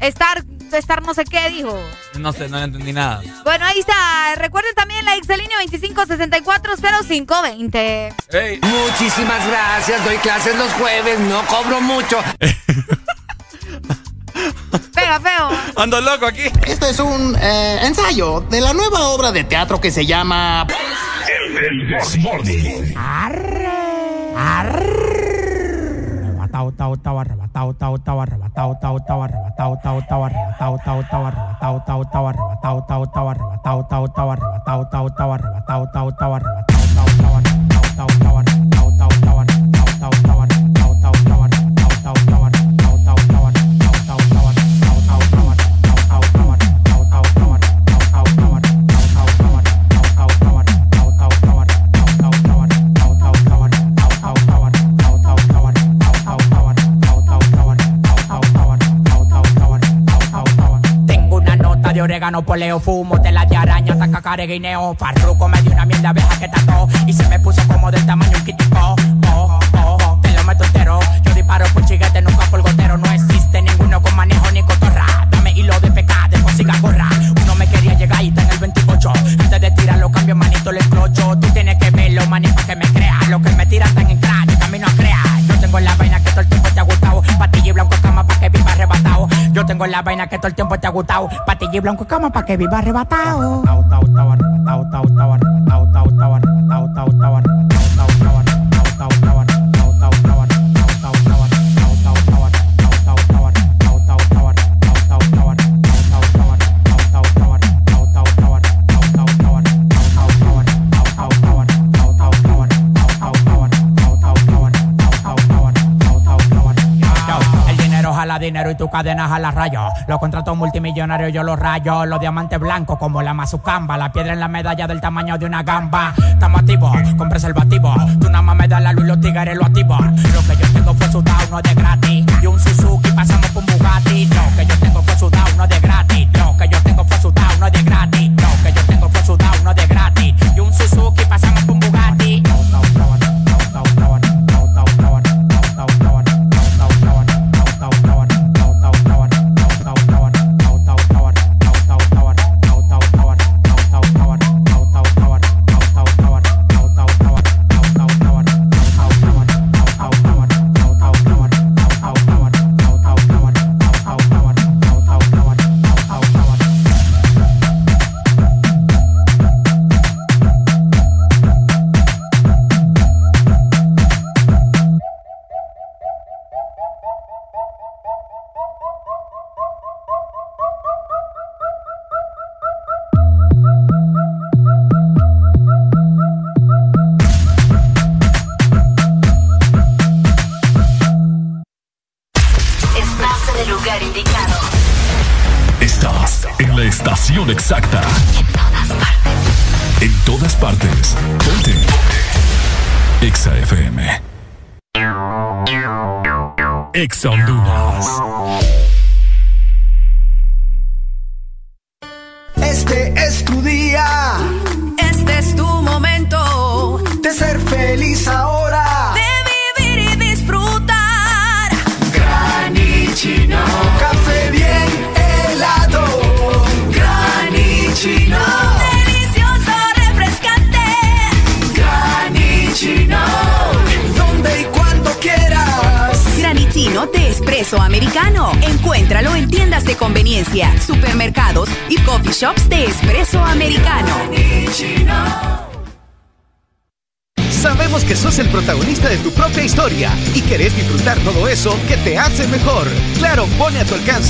Estar, estar no sé qué dijo.
No sé, no entendí nada.
Bueno, ahí está. Recuerden también la Excelínea 25640520.
Ey.
Muchísimas gracias, doy clases los jueves, no cobro mucho. (laughs)
Pega feo.
Ando loco aquí.
Este es un eh, ensayo de la nueva obra de teatro que se llama...
El
tao, de orégano, poleo, fumo, tela de araña, hasta guineo. Farruco me dio una mierda abeja que trató y se me puso como del tamaño un kitico. Oh, oh, oh, te lo meto entero. Yo disparo por chiguete, nunca por gotero. No existe ninguno con manejo ni cotorra. Dame hilo de peca, de música gorra. Uno me quería llegar y está en el 28. Antes de tirar los cambios, manito, le explocho. Tú tienes que verlo, manito, que me crea. Lo que me tiran tan en cráneo, camino a crear. Yo tengo la vaina que todo el tiempo te ha gustado. Patillo y blanco cama pa' que viva arrebatado. Tengo la vaina que todo el tiempo te ha gustado. Patilla y blanco como pa' que viva arrebatado. Dinero y tu cadena jala rayo. Los contratos multimillonarios yo los rayo. Los diamantes blancos como la mazucamba. La piedra en la medalla del tamaño de una gamba. Estamos activos con preservativo. Tú nada más me das la luz y los tigres lo activo. Lo que yo tengo fue sudado, no es de gratis. Y un Suzuki pasamos un Bugatti. Lo que yo tengo fue sudado, no es de gratis. Lo que yo tengo fue sudado, no es de gratis.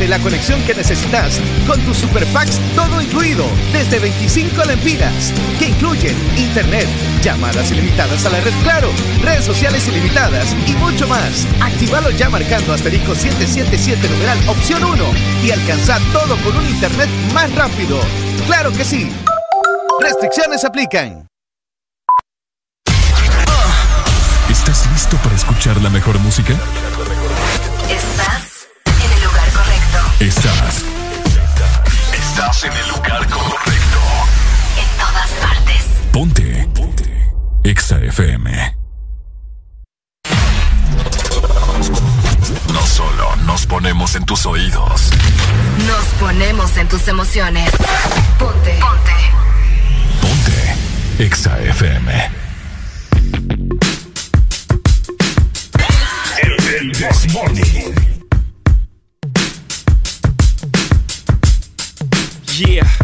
La
conexión que necesitas con tus super packs todo incluido desde 25 lempiras que incluyen internet, llamadas ilimitadas a la red Claro, redes sociales ilimitadas y mucho más. Actívalo ya marcando asterisco 777 numeral opción 1 y alcanza todo con un internet más rápido. Claro que sí. Restricciones aplican.
¿Estás listo para escuchar la mejor música?
Estás
Estás. Estás en el lugar correcto.
En todas partes.
Ponte. Ponte. Exa FM. No solo nos ponemos en tus oídos.
Nos ponemos en tus emociones. Ponte. Ponte.
Exa FM. El This Morning.
Yeah,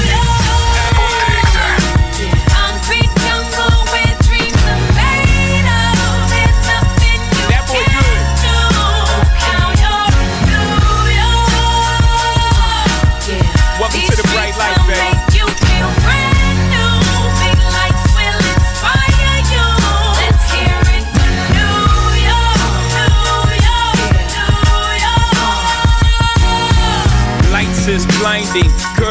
is blinding.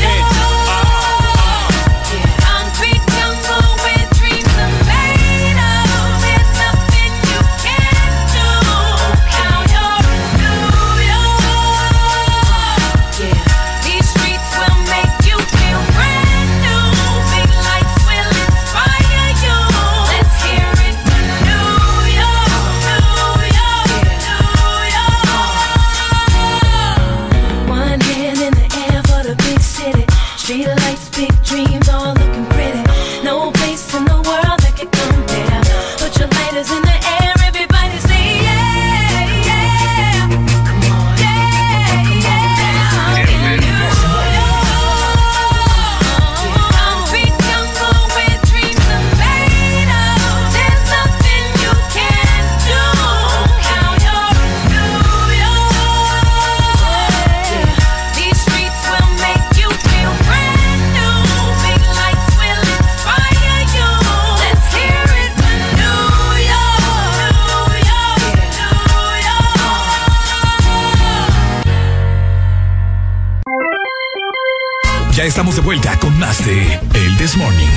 Estamos de vuelta con más de El This Morning.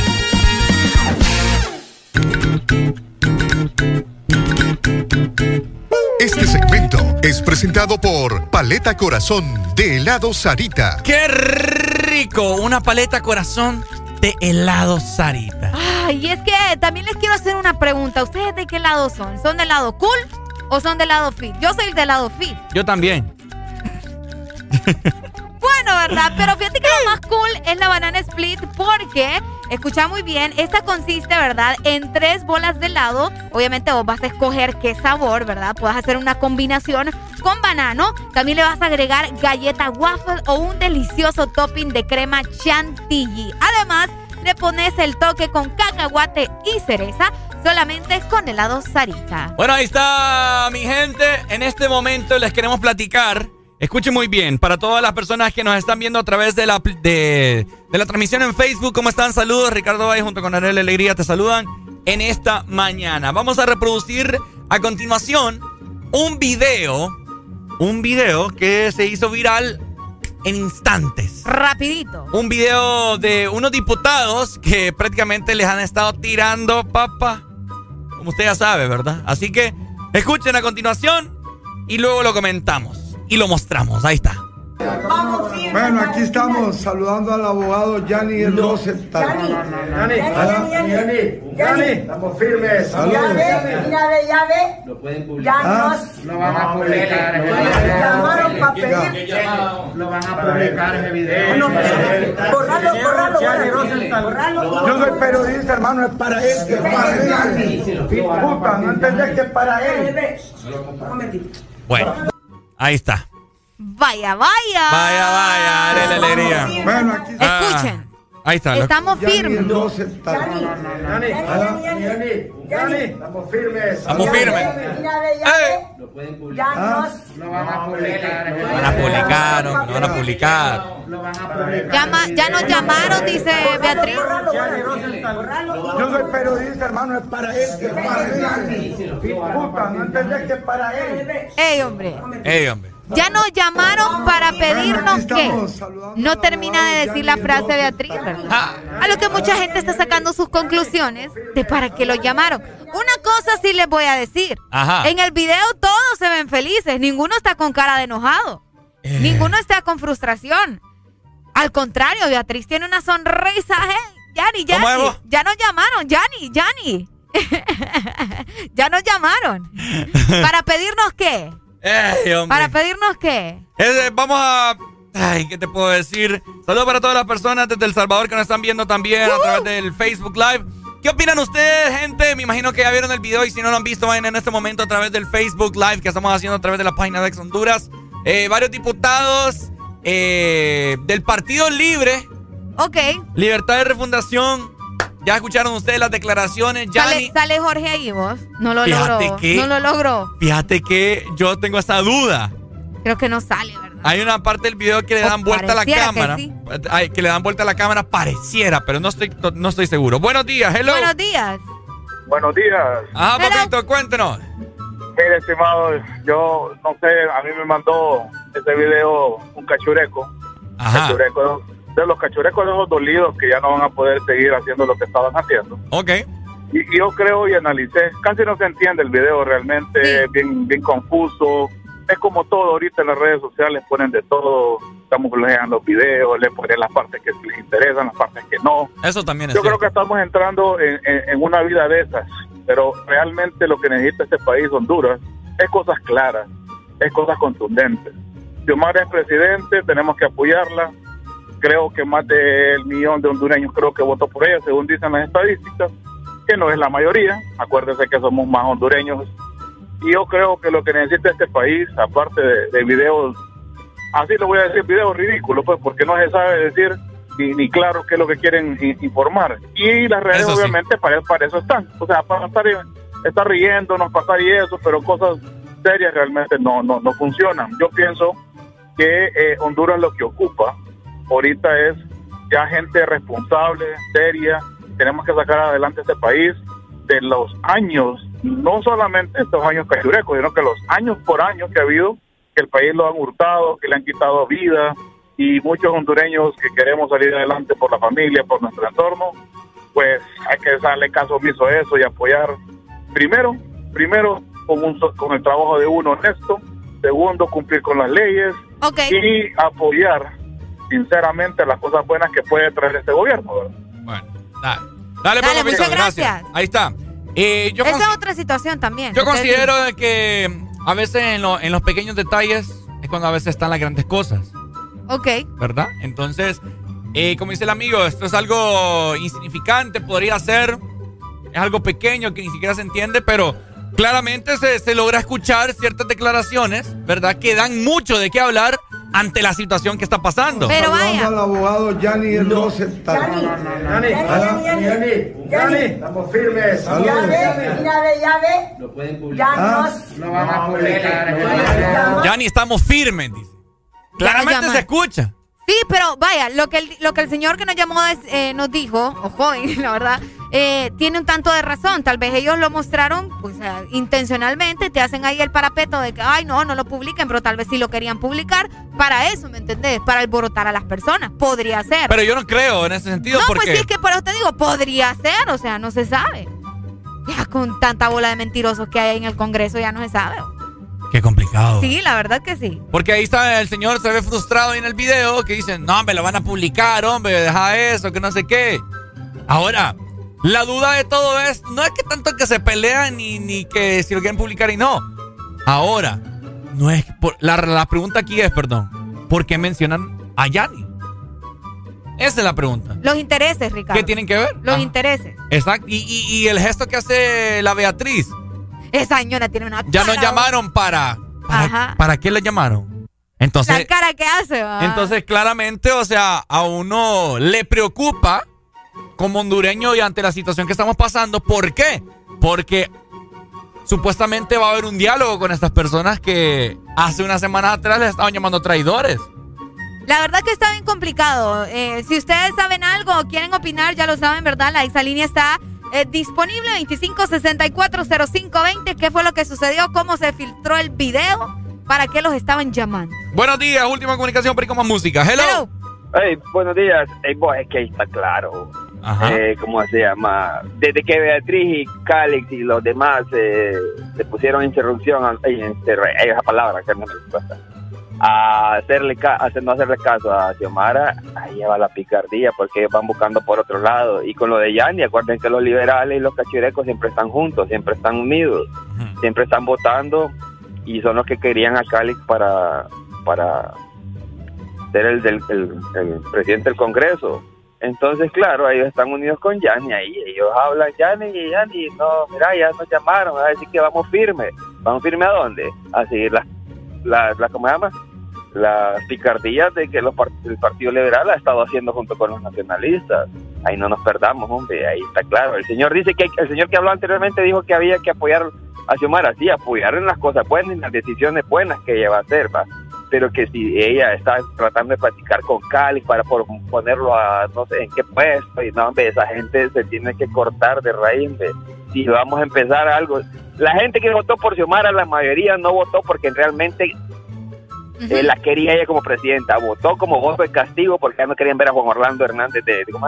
Este segmento es presentado por Paleta Corazón de helado Sarita.
¡Qué rico! Una paleta corazón de helado Sarita.
Ay, y es que también les quiero hacer una pregunta. ¿Ustedes de qué lado son? ¿Son del lado cool o son del lado fit? Yo soy del lado fit.
Yo también. (laughs)
Bueno, ¿verdad? Pero fíjate que lo más cool es la banana split porque, escucha muy bien, esta consiste, ¿verdad? En tres bolas de helado. Obviamente vos vas a escoger qué sabor, ¿verdad? Puedes hacer una combinación con banano. También le vas a agregar galleta waffle o un delicioso topping de crema chantilly. Además, le pones el toque con cacahuate y cereza solamente con helado Sarita.
Bueno, ahí está mi gente. En este momento les queremos platicar. Escuchen muy bien, para todas las personas que nos están viendo a través de la, de, de la transmisión en Facebook, ¿cómo están? Saludos, Ricardo Valle junto con Ariel Alegría te saludan en esta mañana. Vamos a reproducir a continuación un video, un video que se hizo viral en instantes.
Rapidito.
Un video de unos diputados que prácticamente les han estado tirando papa, como usted ya sabe, ¿verdad? Así que escuchen a continuación y luego lo comentamos y lo mostramos. Ahí está.
Bueno, aquí estamos saludando al abogado Yanni Rosenthal.
Yanni, Yanni, Yanni, Yanni, estamos firmes.
Saludos.
Ya ve, mira ve, ya ve.
Lo pueden
publicar. Ya nos
Lo van a publicar.
llamaron para pedir.
Lo van a publicar ese video.
Bueno, borralo, borralo, borralo.
Yo soy periodista, hermano, es para él, es para no entendés que es para él.
Bueno, ahí está.
Vaya, vaya.
Vaya, vaya, dale la alegría.
Bueno, aquí
Escuchen.
Ahí está. lo-
Estamos firmes.
Estamos firmes.
Estamos firmes.
Ya nos
Lo van a publicar.
Lo van a publicar, van a publicar.
Lo van a publicar.
Llama- ya nos llamaron, dice Beatriz.
Yo soy periodista, hermano, es para él, que es para él. Puta, no entendés que es para él.
Ey, hombre.
Ey, hombre.
Ya nos llamaron para pedirnos que no termina de decir la frase Beatriz, ¿verdad? A lo que mucha gente está sacando sus conclusiones de para qué lo llamaron. Una cosa sí les voy a decir.
Ajá.
En el video todos se ven felices, ninguno está con cara de enojado.
Eh.
Ninguno está con frustración. Al contrario, Beatriz tiene una sonrisa. Hey, Yani,
¿Cómo es
Yani.
vos?
Ya nos llamaron, Yani, Yani. (laughs) ya nos llamaron. (laughs) ¿Para pedirnos qué?
Ey.
¿Para pedirnos qué?
Eh, vamos a. Ay, ¿qué te puedo decir? Saludos para todas las personas desde El Salvador que nos están viendo también a través del Facebook Live. ¿Qué opinan ustedes, gente? Me imagino que ya vieron el video y si no lo han visto, vayan en este momento a través del Facebook Live que estamos haciendo a través de la página de Ex Honduras. Eh, varios diputados eh, del Partido Libre,
Ok.
Libertad de Refundación. Ya escucharon ustedes las declaraciones. Ya
Sale, sale Jorge ahí vos. No lo
Fíjate
logró.
que-
No lo logró.
Fíjate que yo tengo esa duda.
Creo que no sale, ¿verdad?
Hay una parte del video que le
O
dan vuelta a la
que
cámara.
sí.
Ay, que le dan vuelta a la cámara, pareciera, pero no estoy, no estoy seguro. Buenos días, hello.
Buenos días.
Buenos días.
Ajá, papito, cuéntenos.
Mire, estimado, yo no sé, a mí me mandó ese video un cachureco.
Ajá.
Cachureco de los cachurecos de esos dolidos que ya no van a poder seguir haciendo lo que estaban haciendo.
Ok.
Y, y yo creo y analicé, casi no se entiende el video realmente, es bien, bien confuso. Es como todo ahorita en las redes sociales, ponen de todo, estamos leyendo los videos, le ponen las partes que les interesan, las partes que no.
Eso también es
Yo creo
cierto.
que estamos entrando en, en- en una vida de esas, pero realmente lo que necesita este país, Honduras, es cosas claras, es cosas contundentes. Xiomara es presidente, tenemos que apoyarla. Creo que más del millón de hondureños creo que votó por ella, según dicen las estadísticas, que no es la mayoría. Acuérdense que somos más hondureños. Y yo creo que lo que necesita este país, aparte de, de videos, así lo voy a decir, videos ridículos, pues porque no se sabe decir ni, ni claro qué es lo que quieren informar. Y las redes
Eso sí.
obviamente para, para eso están. O sea, para estar, estar riéndonos, pasar y eso, pero cosas serias realmente no, no, no funcionan. Yo pienso que eh, Honduras lo que ocupa ahorita es ya gente responsable, seria. Tenemos que sacar adelante este país de los años, no solamente estos años cachurecos, sino que los años por años que ha habido, que el país lo han hurtado, que le han quitado vida y muchos hondureños que queremos salir adelante por la familia, por nuestro entorno, pues hay que darle caso omiso a eso y apoyar primero, primero con, un, con el trabajo de uno honesto, segundo cumplir con las leyes y apoyar sinceramente las cosas buenas que puede traer este gobierno. ¿verdad?
Bueno, dale. Dale,
Dale, muchas gracias.
Ahí está. Eh, yo
Esa es otra situación también.
Yo considero de que a veces en, lo- en los pequeños detalles es cuando a veces están las grandes cosas.
Ok.
¿verdad? Entonces, eh, como dice el amigo, esto es algo insignificante, podría ser, es algo pequeño que ni siquiera se entiende, pero claramente se, se logra escuchar ciertas declaraciones, ¿verdad? Que dan mucho de qué hablar ante la situación que está pasando.
Saludando al abogado Yanni el Rosenthal.
Yanni, Yanni, Yanni, Yanni, estamos firmes. Ya ve, mira ve, ya ve.
Lo pueden
Ya
publicar.
nos
Lo van a publicar.
Ya ni estamos firmes, dice. Claramente se escucha.
Sí, pero vaya, lo que el, lo que el señor que nos llamó es- eh, nos dijo, o joven, (laughs) la verdad, eh, tiene un tanto de razón. Tal vez ellos lo mostraron pues eh, intencionalmente, te hacen ahí el parapeto de que, ay, no, no lo publiquen, pero tal vez sí lo querían publicar para eso, ¿me entendés? Para alborotar a las personas. Podría ser.
Pero yo no creo en ese sentido
no,
porque...
pues sí, es que por eso te digo, podría ser, o sea, no se sabe. Ya con tanta bola de mentirosos que hay en el Congreso ya no se sabe.
Qué complicado.
Sí, la verdad que sí.
Porque ahí está el señor, se ve frustrado ahí en el video, que dicen, no, hombre, lo van a publicar, hombre, deja eso, que no sé qué. Ahora, la duda de todo es, no es que tanto que se pelean ni, ni que si lo quieren publicar y no. Ahora, no es, por, la, la pregunta aquí es, perdón, ¿por qué mencionan a Yanni? Esa es la pregunta.
Los intereses, Ricardo.
¿Qué tienen que ver?
Los
Ah.
intereses.
Exacto. Y, y- y el gesto que hace la Beatriz.
Esa señora tiene una
Ya nos llamaron para.
Ajá.
¿Para qué le llamaron? Entonces.
La cara que hace, va.
Entonces, claramente, o sea, a uno le preocupa como hondureño y ante la situación que estamos pasando. ¿Por qué? Porque supuestamente va a haber un diálogo con estas personas que hace unas semanas atrás les estaban llamando traidores.
La verdad que está bien complicado. Eh, si ustedes saben algo o quieren opinar, ya lo saben, ¿verdad? La esa línea está eh, disponible 25640520. ¿Qué fue lo que sucedió? ¿Cómo se filtró el video? ¿Para qué los estaban llamando?
Buenos días, última comunicación, pero con más música. Hello.
Hey, buenos días. Hey, vos, es que ahí está claro. Eh, ¿Cómo se llama? Desde que Beatriz y Calix y los demás eh, se pusieron interrupción, a- ay, esa palabra que no me gusta, a hacerle ca- a no hacerle caso a Xiomara, ahí va la picardía porque van buscando por otro lado. Y con lo de Yanni, acuerden que los liberales y los cachirecos siempre están juntos, siempre están unidos, siempre están votando y son los que querían a Calix para, para ser el, del, el, el presidente del Congreso. Entonces, claro, ellos están unidos con Yanni ahí. Ellos hablan, Yanni, Yanni, no, mira, ya nos llamaron, a decir que vamos firme. ¿Vamos firme a dónde? A seguir las, las ¿cómo se llama? Las picardías de que los el Partido Liberal ha estado haciendo junto con los nacionalistas. Ahí no nos perdamos, hombre, ahí está claro. El señor dice que, el señor que habló anteriormente dijo que había que apoyar a Xiomara, sí, apoyar en las cosas buenas y en las decisiones buenas que ella va a hacer, va pero que si ella está tratando de platicar con Cali para por- ponerlo a no sé en qué puesto y no hombre, esa gente se tiene que cortar de raíz hombre. si vamos a empezar algo la gente que votó por Xiomara la mayoría no votó porque realmente eh, la quería ella como presidenta. Votó como voto de castigo porque ya no querían ver a Juan Orlando Hernández de, de- ¿cómo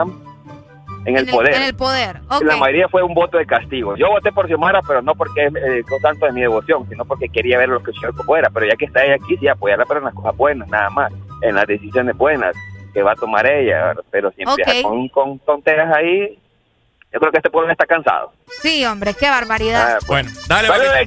en el poder
En el poder.
La mayoría fue un voto de castigo. Yo voté por Xiomara, pero no porque eh, con tanto de mi devoción, sino porque quería ver lo que Xiomara fuera. Pero ya que está ella aquí, sí, apoyarla, pero en las cosas buenas, nada más. En las decisiones buenas que va a tomar ella. Pero si empieza con, con tonteras ahí, yo creo que este pueblo está cansado.
Sí, hombre, qué barbaridad.
Ah,
Bueno, dale.
Dale,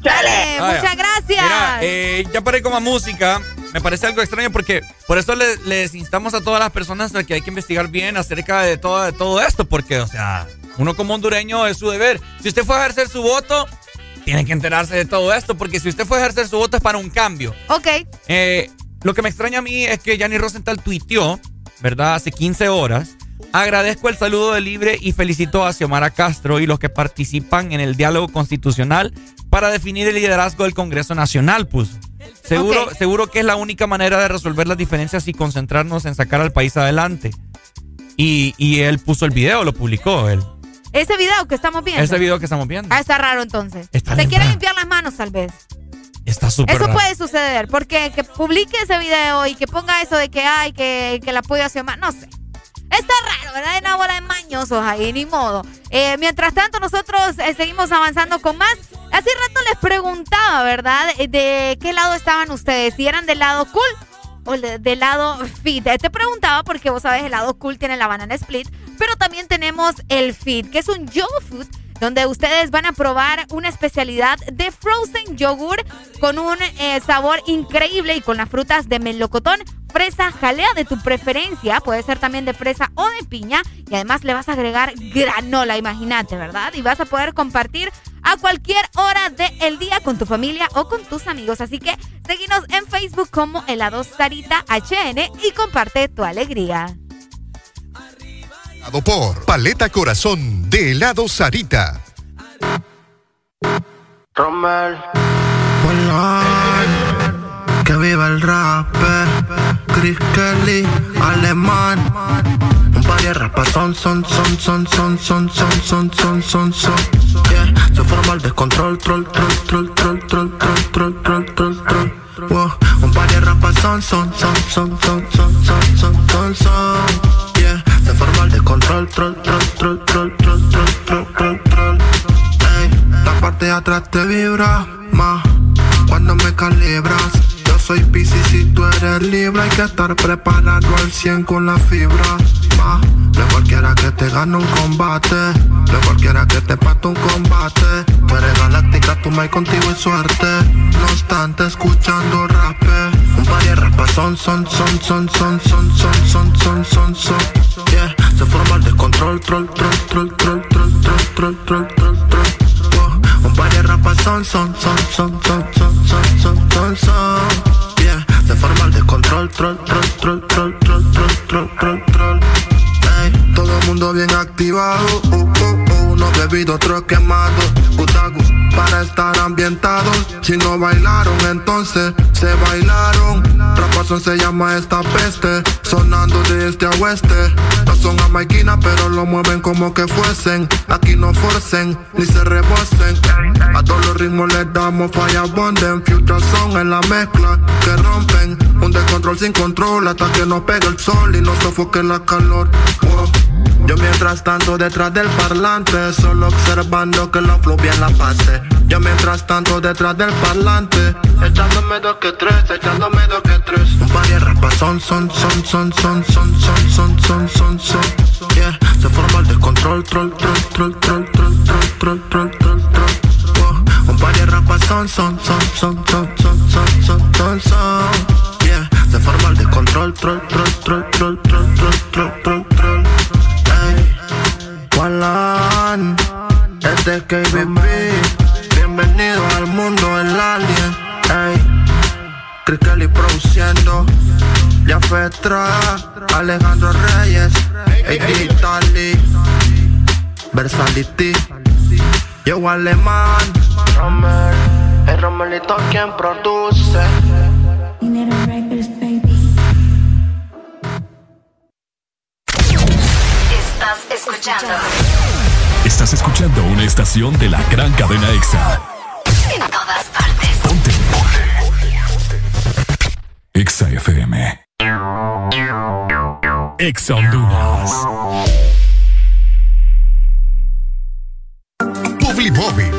muchas gracias.
Mira, eh, ya para ir con más música, me parece algo extraño porque por eso le- les instamos a todas las personas a que hay que investigar bien acerca de todo, de todo esto, porque, o sea, uno como hondureño es su deber. Si usted fue a ejercer su voto, tiene que enterarse de todo esto, porque si usted fue a ejercer su voto es para un cambio.
Ok.
Eh, lo que me extraña a mí es que Gianni Rosenthal tuiteó, ¿verdad? Hace 15 horas. Agradezco el saludo de Libre y felicito a Xiomara Castro y los que participan en el diálogo constitucional para definir el liderazgo del Congreso Nacional, puso. Seguro, seguro que es la única manera de resolver las diferencias y concentrarnos en sacar al país adelante. Y, y él puso el video, lo publicó él.
Ese video que estamos viendo.
Ese video que estamos viendo.
Ah, está raro entonces.
Está
Se quiere
raro.
limpiar las manos tal vez.
Está súper
Eso
raro.
puede suceder, porque que publique ese video y que ponga eso de que hay, que, que la apoyo a Xiomara, no sé. Está raro, ¿verdad? Hay una bola de mañosos ahí, ni modo. Eh, mientras tanto, nosotros eh, seguimos avanzando con más. Hace rato les preguntaba, ¿verdad? Eh, ¿De qué lado estaban ustedes? Si eran del lado cool o de- del lado fit. Eh, Te preguntaba porque vos sabes, el lado cool tiene la banana split, pero también tenemos el fit, que es un yoga food donde ustedes van a probar una especialidad de frozen yogur con un eh, sabor increíble y con las frutas de melocotón, fresa, jalea de tu preferencia, puede ser también de fresa o de piña y además le vas a agregar granola, imagínate, ¿verdad? Y vas a poder compartir a cualquier hora del día con tu familia o con tus amigos. Así que seguinos en Facebook como helados Sarita HN y comparte tu alegría.
Por Paleta Corazón de helado Sarita.
Rommel. Que viva el rap. Chris Kelly, alemán. Un par de rapas son, son, son, son, son, son, son, son, son, son, son. Yeah, se forma el descontrol, troll, troll, troll, troll, troll, troll, troll, troll, troll, troll. Wow, un par de rapas son, son, son, son, son, son, son, son, son, son. Yeah, se forma el descontrol, troll, troll, troll, troll, troll, troll, troll, troll, troll. Ey, la parte de atrás te vibra más. Cuando
me calibras. Yo soy Pisces y tú eres libre, hay que estar preparado al 100 con la fibra. Ma, no cualquiera que te gane un combate, no cualquiera que te pate un combate. Tú eres galáctica, tú me contigo y suerte. No obstante, escuchando rap. Un par de rapas son, son, son, son, son, son, son, son, son, son, son. Yeah, se forma el descontrol, troll, troll, troll, troll, troll, troll, troll, troll, troll. Un par de rapas son, son, son, son, son, son, son, son, son, son. Yeah, se forma el descontrol, troll, troll, troll, troll, troll, troll, troll, troll, troll. Mundo bien activado, uh, uh, uh, uno bebido, otro quemado, Gutagus para estar ambientados. Si no bailaron, entonces se bailaron. Rapazón se llama esta peste, sonando de este a oeste. No son jamaiquinas, pero lo mueven como que fuesen. Aquí no forcen, ni se rebosen. A todos los ritmos les damos falla bonden. Future son en la mezcla que rompen. Un descontrol sin control hasta que nos pegue el sol y nos sofoque la calor. Yo mientras tanto detrás del parlante, solo observando que la flow bien la pase. Yo mientras tanto detrás del parlante, echándome dos que tres, echándome dos que tres. Un par de rapas son, son, son, son, son, son, son, son, son, son, son. Yeah, se forma el descontrol, troll, troll, troll, troll, troll, troll, troll, troll, troll, troll. Un par de rapas son, son, son, son, son, son, son, son, son, son. Yeah, se forma el descontrol, troll, troll, troll, troll, troll, troll, troll, troll, troll. Walan, este es KBB. Alien. Ey, Chris Kelly produciendo. Ya Fetra, Alejandro Reyes, AD Tali, Versality. Yo Alemán, Romer, el Romelito quien produce.
Estás escuchando.
Estás escuchando una estación de la gran cadena EXA.
Todas partes.
Ponte. EXA FM. EXA Honduras.
Publimóvil.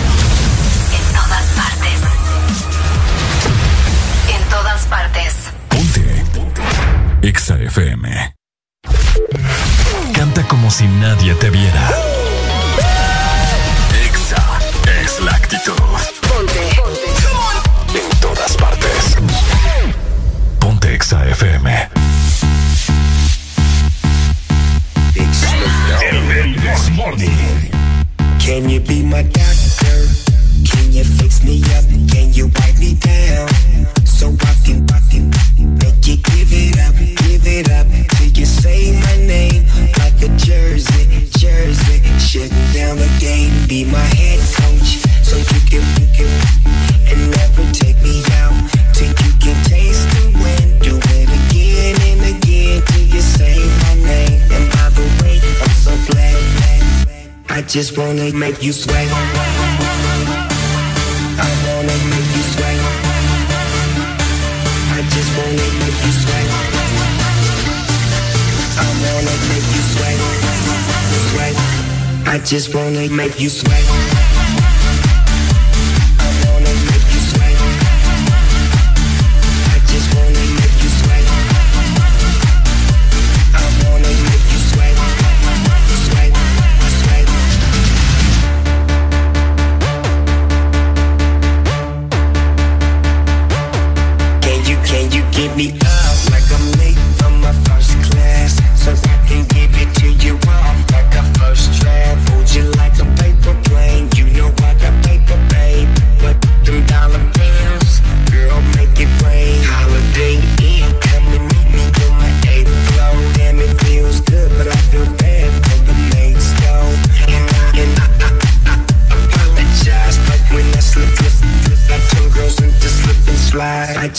EXA FM. Canta como si nadie te viera. EXA es la actitud.
Ponte.
En todas partes. Ponte EXA FM.
Morning. Can you be my doctor? Can you fix me up? Can you wipe me down? So I can, I can you give it up, give it up till you say my name like a jersey, jersey. Shutting down the game, be my head coach, so you can, you can, and never take me out till you can taste the win. Do it again and again till you say my name. And by the way, I'm so glad. I just wanna make you sweat. I just wanna make you sweat.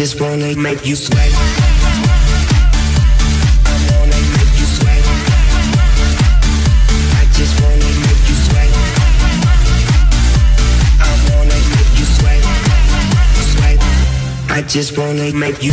Just wanna make you sweat. I wanna make you sweat. I just wanna make you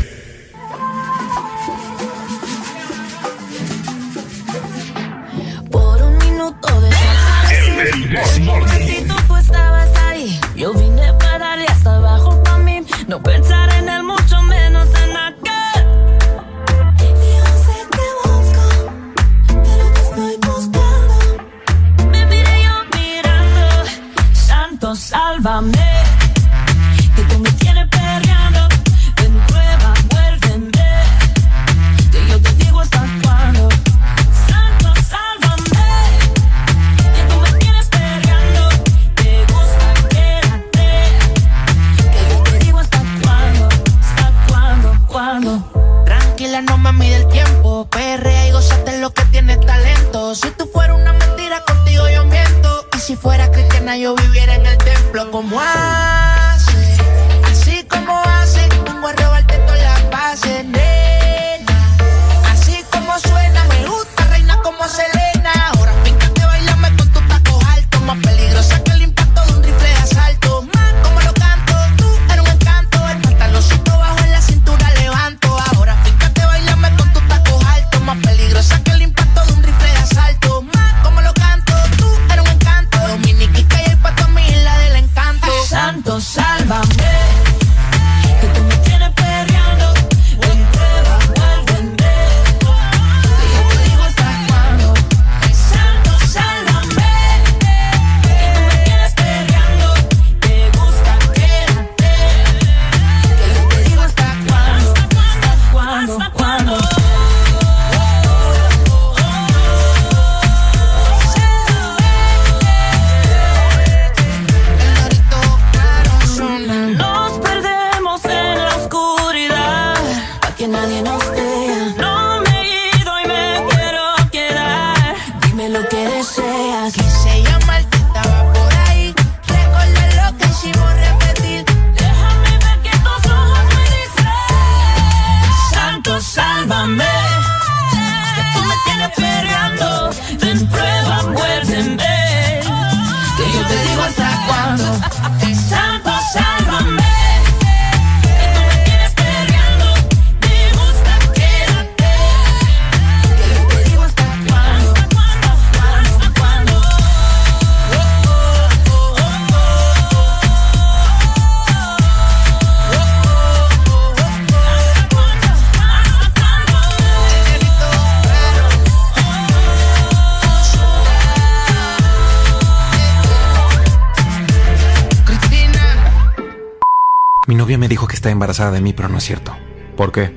de mí, pero no es cierto. ¿Por qué?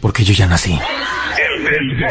Porque yo ya nací.
El,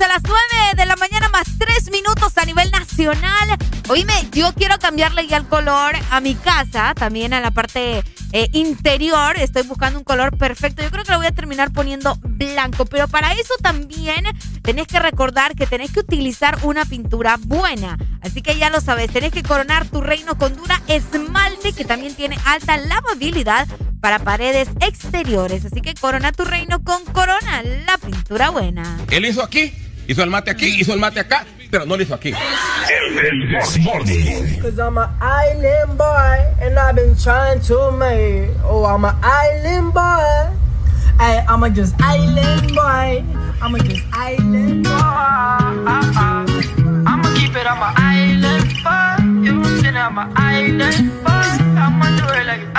a las 9 de la mañana más 3 minutos a nivel nacional. Oíme, yo quiero cambiarle ya el color a mi casa, también a la parte eh, interior. Estoy buscando un color perfecto. Yo creo que lo voy a terminar poniendo blanco, pero para eso también tenés que recordar que tenés que utilizar una pintura buena. Así que ya lo sabes, tenés que coronar tu reino con dura esmalte que también tiene alta lavabilidad para paredes exteriores. Así que corona tu reino con Corona, la pintura buena.
Él hizo aquí, hizo el mate aquí, hizo el mate acá, pero no lo hizo aquí.
El
I'm an island boy and I've been trying to make. Oh, I'm an island boy. Hey, I'm a just island boy. I'm a just island boy. I'ma keep it on my island boy. You know I'm an island boy. I'ma do it like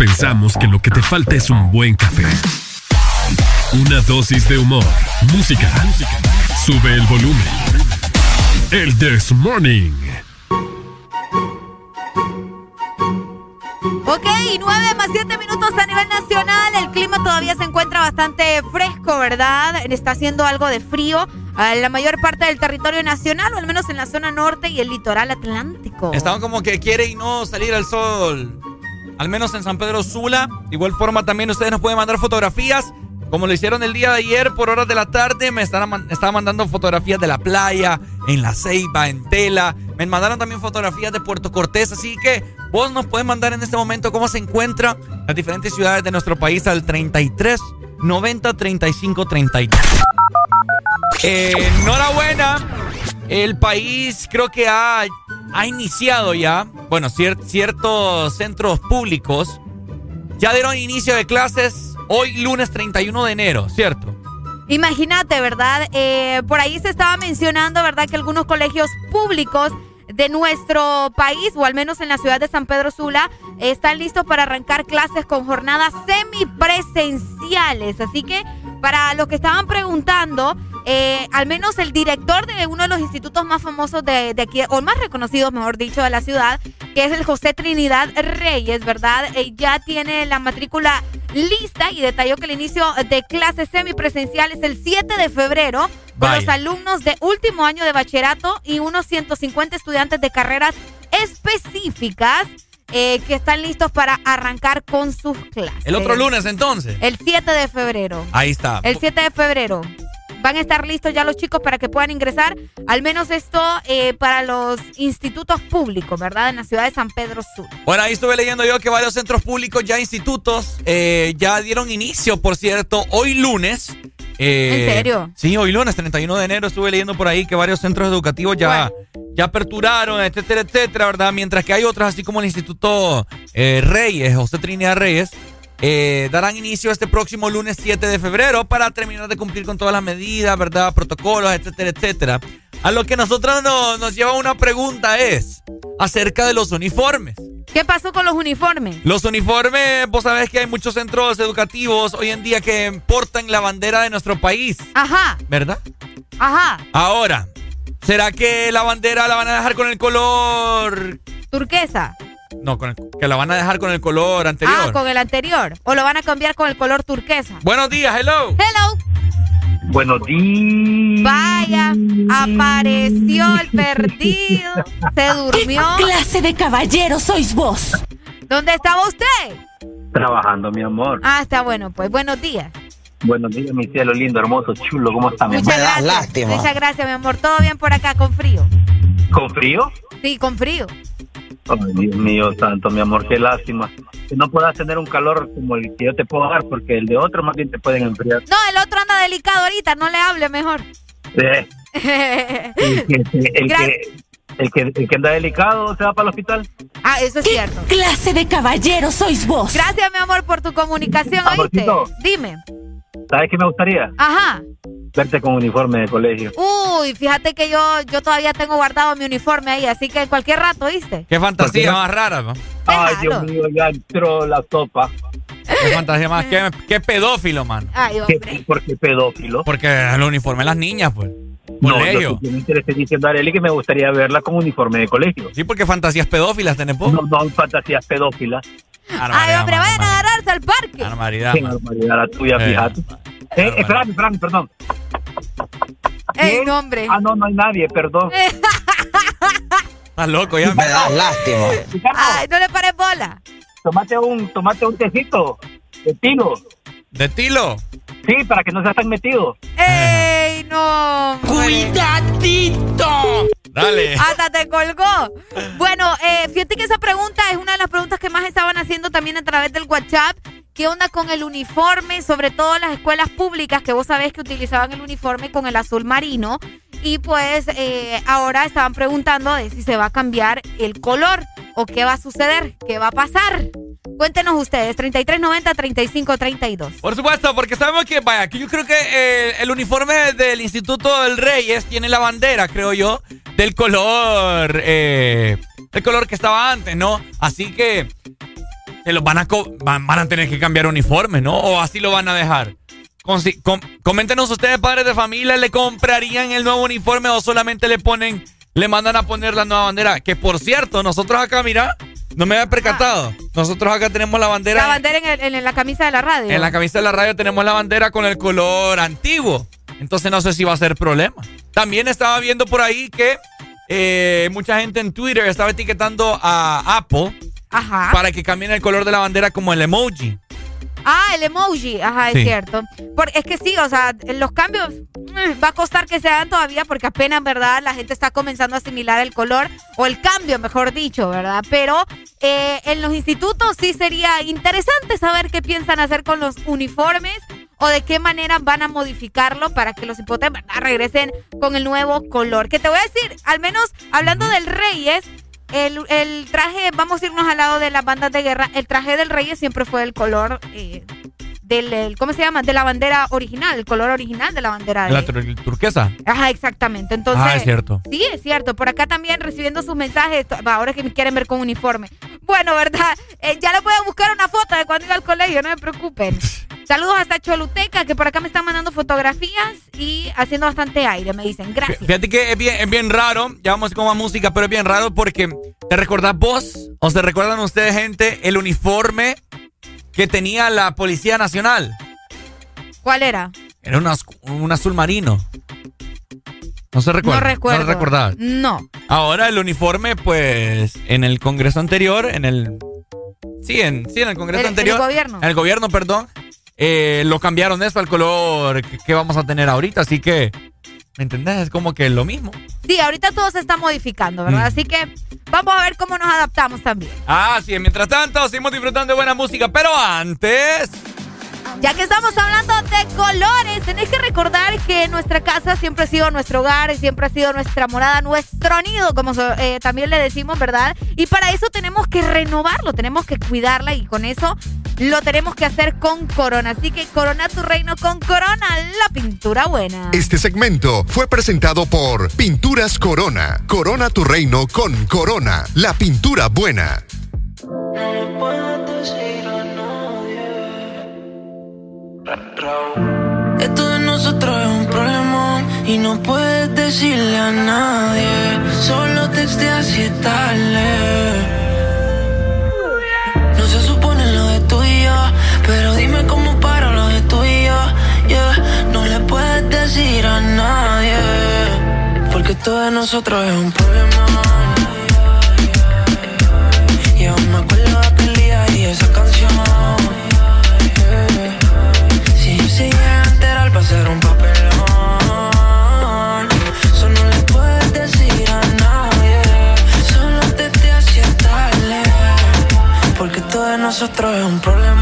pensamos que lo que te falta es un buen café. Una dosis de humor, música. Sube el volumen. El This Morning.
Ok, 9 más 7 minutos a nivel nacional. El clima todavía se encuentra bastante fresco, ¿verdad? Está haciendo algo de frío la mayor parte del territorio nacional, o al menos en la zona norte y el litoral atlántico.
Estamos como que quiere y no salir al sol. Al menos en San Pedro Sula. De igual forma también ustedes nos pueden mandar fotografías. Como lo hicieron el día de ayer por horas de la tarde, me estaban, mandando fotografías de la playa, en la Ceiba, en Tela. Me mandaron también fotografías de Puerto Cortés. Así que vos nos puedes mandar en este momento cómo se encuentra las diferentes ciudades de nuestro país al 33 90 35 32. Eh, enhorabuena. El país creo que ha, ha iniciado ya, bueno, ciertos centros públicos ya dieron inicio de clases hoy lunes 31 de enero, ¿cierto?
Imagínate, ¿verdad? Eh, por ahí se estaba mencionando, ¿verdad? Que algunos colegios públicos de nuestro país, o al menos en la ciudad de San Pedro Sula, están listos para arrancar clases con jornadas semipresenciales. Así que para los que estaban preguntando, eh, al menos el director de uno de los institutos más famosos de, aquí, o más reconocidos, mejor dicho, de la ciudad, que es el José Trinidad Reyes, ¿verdad? Eh, ya tiene la matrícula lista y detalló que el inicio de clases semipresenciales es el 7 de febrero con los alumnos de último año de bachillerato y unos 150 estudiantes de carreras específicas eh, que están listos para arrancar con sus clases.
El otro lunes entonces.
El 7 de febrero.
Ahí está.
El 7 de febrero. Van a estar listos ya los chicos para que puedan ingresar, al menos esto eh, para los institutos públicos, ¿verdad? En la ciudad de San Pedro Sur.
Bueno, ahí estuve leyendo yo que varios centros públicos, ya institutos, eh, ya dieron inicio, por cierto, hoy lunes.
¿En serio?
Sí, hoy lunes, 31 de enero, estuve leyendo por ahí que varios centros educativos ya, ya aperturaron, etcétera, etcétera, ¿verdad? Mientras que hay otros, así como el Instituto Reyes, José Trinidad Reyes, eh, darán inicio este próximo lunes 7 de febrero para terminar de cumplir con todas las medidas, ¿verdad? Protocolos, etcétera, etcétera. A lo que nosotros nos lleva una pregunta es acerca de los uniformes.
¿Qué pasó con los uniformes?
Los uniformes, vos sabés que hay muchos centros educativos hoy en día que portan la bandera de nuestro país.
Ajá.
¿Verdad?
Ajá.
Ahora, ¿será que la bandera la van a dejar con el color...
Turquesa?
No, con que la van a dejar con el color anterior.
Ah, con el anterior. O lo van a cambiar con el color turquesa.
Buenos días, hello.
Hello.
Buenos días.
Vaya, apareció el perdido. Se durmió.
¿Qué clase de caballero sois vos?
¿Dónde estaba usted?
Trabajando, mi amor.
Ah, está bueno, pues. Buenos días.
Buenos días, mi cielo lindo, hermoso, chulo. ¿Cómo está, mi
Muchas
amor?
gracias.
Lástima.
Muchas gracias, mi amor. Todo bien por acá, con frío.
¿Con frío?
Sí, con frío.
Ay, Dios mío santo, mi amor, qué lástima. Que no puedas tener un calor como el que yo te puedo dar, porque el de otro más bien te pueden enfriar.
No, el otro anda delicado ahorita, no le hable mejor. (laughs)
El, que, el, que, el, que, el que anda delicado se va para el hospital.
Ah, eso es
¿Qué
cierto.
clase de caballero sois vos?
Gracias, mi amor, por tu comunicación, ¿oíste?
Amorcito.
Dime.
¿Sabes qué me gustaría?
Ajá.
Verte con uniforme de colegio.
Uy, fíjate que yo, yo todavía tengo guardado mi uniforme ahí, así que en cualquier rato, ¿oíste?
Qué fantasía más rara, ¿no?
Ay, Dios mío, ya entró la sopa.
Qué fantasía más. Qué, qué pedófilo, man.
Ay,
¿Qué, ¿Por qué pedófilo?
Porque el uniforme de las niñas, pues.
No,
Colegio.
lo que te estoy diciendo a Arely que me gustaría verla con uniforme de colegio.
Sí, porque fantasías pedófilas tenés poco.
No, no, fantasías pedófilas.
Ay, hombre, vayan a agarrarse al parque.
Barbaridad.
Qué barbaridad la tuya,
Eh.
fíjate. Eh, espérame, espérame, perdón.
Ey, no, hombre.
Ah, no, no hay nadie, perdón. (laughs)
Estás loco ya.
Me da lástima.
Ay, no le pares bola.
Tomate un, tomate un tecito de tilo.
¿De tilo?
Sí, para que no seas tan metido.
¡Ey, no! hombre.
¡Cuidadito! Dale.
Hasta te colgó. Bueno, eh, fíjate que esa pregunta es una de las preguntas que más estaban haciendo también a través del WhatsApp. ¿Qué onda con el uniforme? Sobre todo las escuelas públicas, que vos sabés que utilizaban el uniforme con el azul marino. Y pues eh, ahora estaban preguntando de si se va a cambiar el color o qué va a suceder, qué va a pasar. Cuéntenos ustedes, 3390-3532.
Por supuesto, porque sabemos que, vaya, que yo creo que eh, el uniforme del Instituto del Reyes tiene la bandera, creo yo, del color, eh, del color que estaba antes, ¿no? Así que se los van a, van, van a tener que cambiar uniforme, ¿no? O así lo van a dejar. Com- coméntenos ustedes, padres de familia, ¿le comprarían el nuevo uniforme o solamente le ponen, le mandan a poner la nueva bandera? Que por cierto, nosotros acá, mira, no me había percatado. Nosotros acá tenemos la bandera.
La bandera en, el- en la camisa de la radio.
En la camisa de la radio tenemos la bandera con el color antiguo. Entonces no sé si va a ser problema. También estaba viendo por ahí que eh, mucha gente en Twitter estaba etiquetando a Apple
Ajá.
para que cambien el color de la bandera como el emoji.
Ah, el emoji, ajá, es cierto. Por- es que sí, o sea, los cambios mm, va a costar que se hagan todavía porque apenas, ¿verdad? La gente está comenzando a asimilar el color o el cambio, mejor dicho, ¿verdad? Pero eh, en los institutos sí sería interesante saber qué piensan hacer con los uniformes o de qué manera van a modificarlo para que los hipotes ¿verdad? regresen con el nuevo color. Que te voy a decir, al menos hablando del Reyes, el, el traje, vamos a irnos al lado de las bandas de guerra, el traje del Reyes siempre fue el color eh, del, el- ¿cómo se llama? De la bandera original, el color original de la bandera de...
La tur- turquesa.
Ajá, exactamente. Entonces,
Ah, es cierto.
Sí, es cierto. Por acá también recibiendo sus mensajes, ahora que me quieren ver con uniforme. Bueno, ¿verdad? (laughs) Eh, ya le puedo buscar una foto de cuando iba al colegio, no me preocupen. (laughs) Saludos hasta Choluteca, que por acá me están mandando fotografías y haciendo bastante aire, me dicen. Gracias.
Fíjate que es bien, es bien raro, ya vamos con más música, pero es bien raro porque ¿te recordás vos o se recuerdan ustedes, gente, el uniforme que tenía la Policía Nacional?
¿Cuál era?
Era un, az- un azul marino. No se recuerda.
No recuerdo.
No recordaba.
No.
Ahora el uniforme, pues, en el Congreso anterior, en el... Sí, en, sí, en el Congreso
El-
anterior.
el gobierno.
En el gobierno, perdón. eh, lo cambiaron eso al color que, que vamos a tener ahorita, así que... ¿Me entendés? Es como que lo mismo.
Sí, ahorita todo se está modificando, ¿verdad?
Mm.
Así que vamos a ver cómo nos adaptamos también.
Ah, sí, mientras tanto, seguimos disfrutando de buena música, pero antes...
Ya que estamos hablando de colores, tenés que recordar que nuestra casa siempre ha sido nuestro hogar, siempre ha sido nuestra morada, nuestro nido, como eh, también le decimos, ¿verdad? Y para eso tenemos que renovarlo, tenemos que cuidarla y con eso lo tenemos que hacer con Corona. Así que corona tu reino con Corona, la pintura buena.
Este segmento fue presentado por Pinturas Corona. Corona tu reino con Corona, la pintura buena.
Esto de nosotros es un problema y no puedes decirle a nadie. Solo texteas si es tarde. No se supone lo de tú y yo, pero dime cómo paro lo de tú y yo. Yeah. No le puedes decir a nadie, porque esto de nosotros es un problema. Nosotros es un problema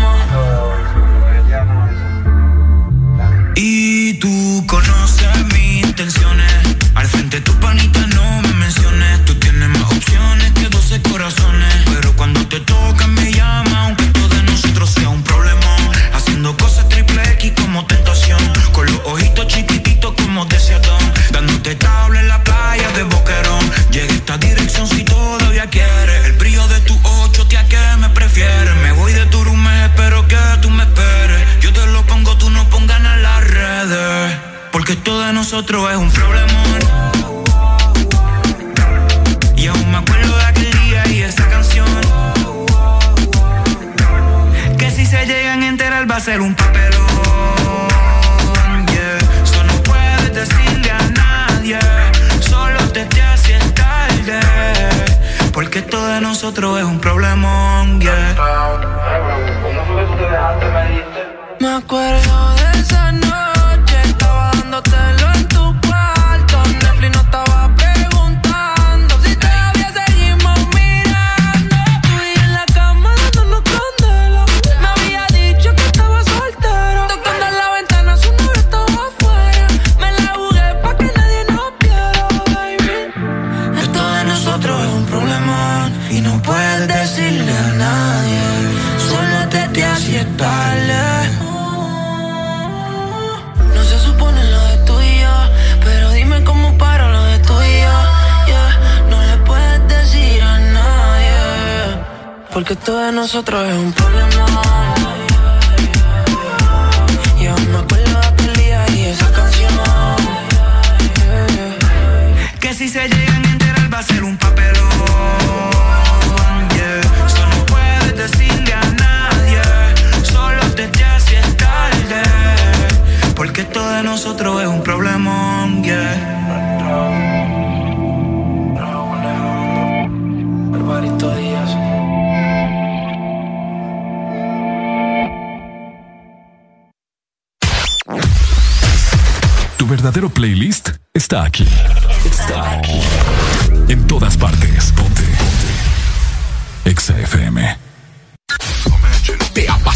ojitos chiquititos como deseadón. Dándote tabla en la playa de Boquerón. Llega esta dirección si todavía quieres. El brillo de tu ocho, tía, que me prefieres. Me voy de tu room, espero que tú me esperes. Yo te lo pongo, tú no pongas en las redes. Porque esto de nosotros es un problema. Y aún me acuerdo de aquel día y esa canción. Que si se llegan a enterar va a ser un papelón. Porque esto de nosotros es un problemón. Yeah.
Me acuerdo de esa noche no se supone lo de tú y yo, pero dime cómo paro lo de tú y yo. No le puedes decir a nadie, porque todo de nosotros es un problema.
Nosotros es un problemón. Yeah.
Alvarito Díaz.
Tu verdadero playlist está aquí. Está aquí. En todas partes. Ponte. Ponte. Exa FM.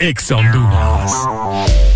Exa Honduras.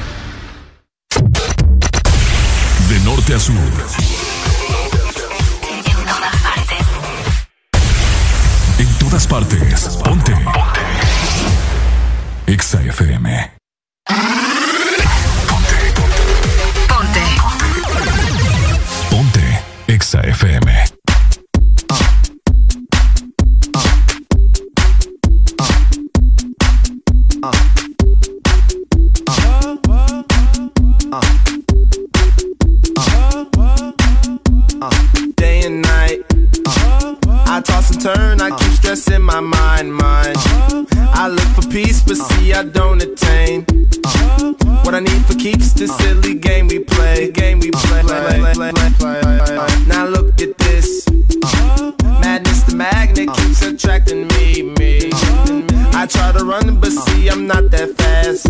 Norte a sur. En todas partes. Ponte. Ponte. Exa FM.
Ponte.
Ponte. Exa FM.
Turn, I keep stressing my mind, mind. I look for peace, but see I don't attain. What I need for keeps this silly game we play, game we play. Now look at this. Madness, the magnet keeps attracting me. Try to run, but see I'm not that fast.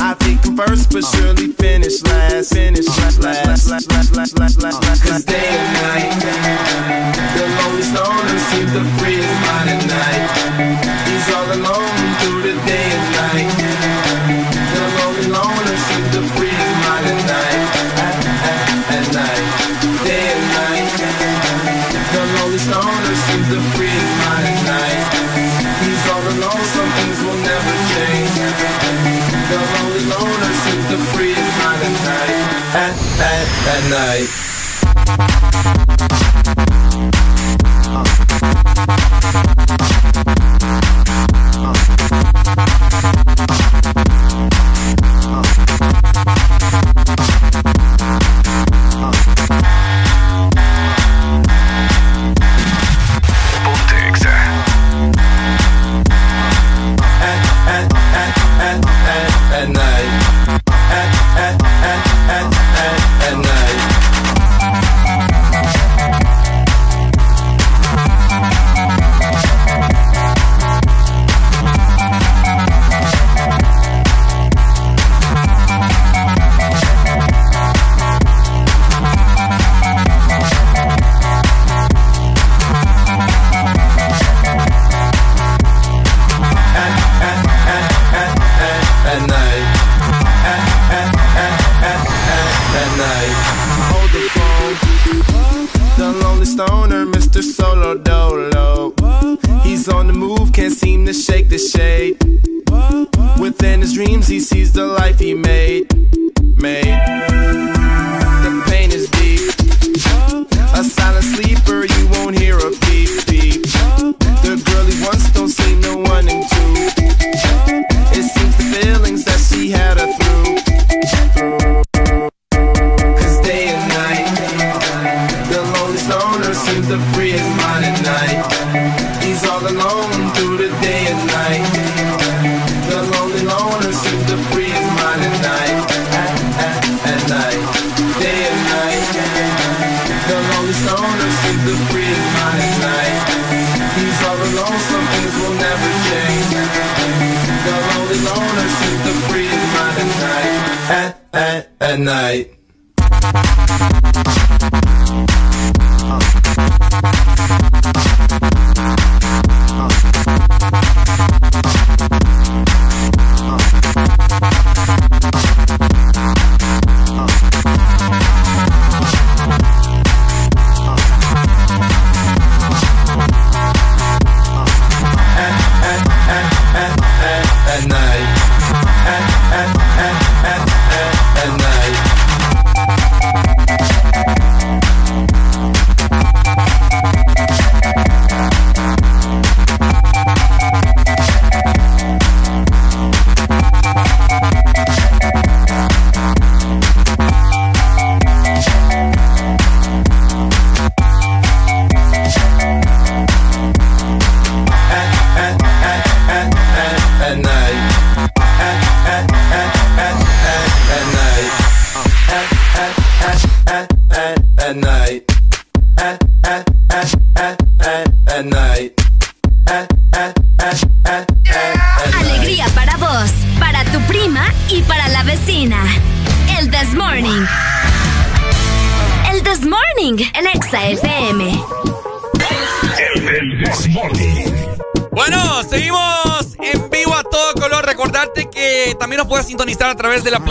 I think I'm first, but surely finish last. Finish last, last, last, last, last, last, last, last. Cause day and night, the lonely stoner seems to free his mind at night. Night.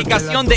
Través
de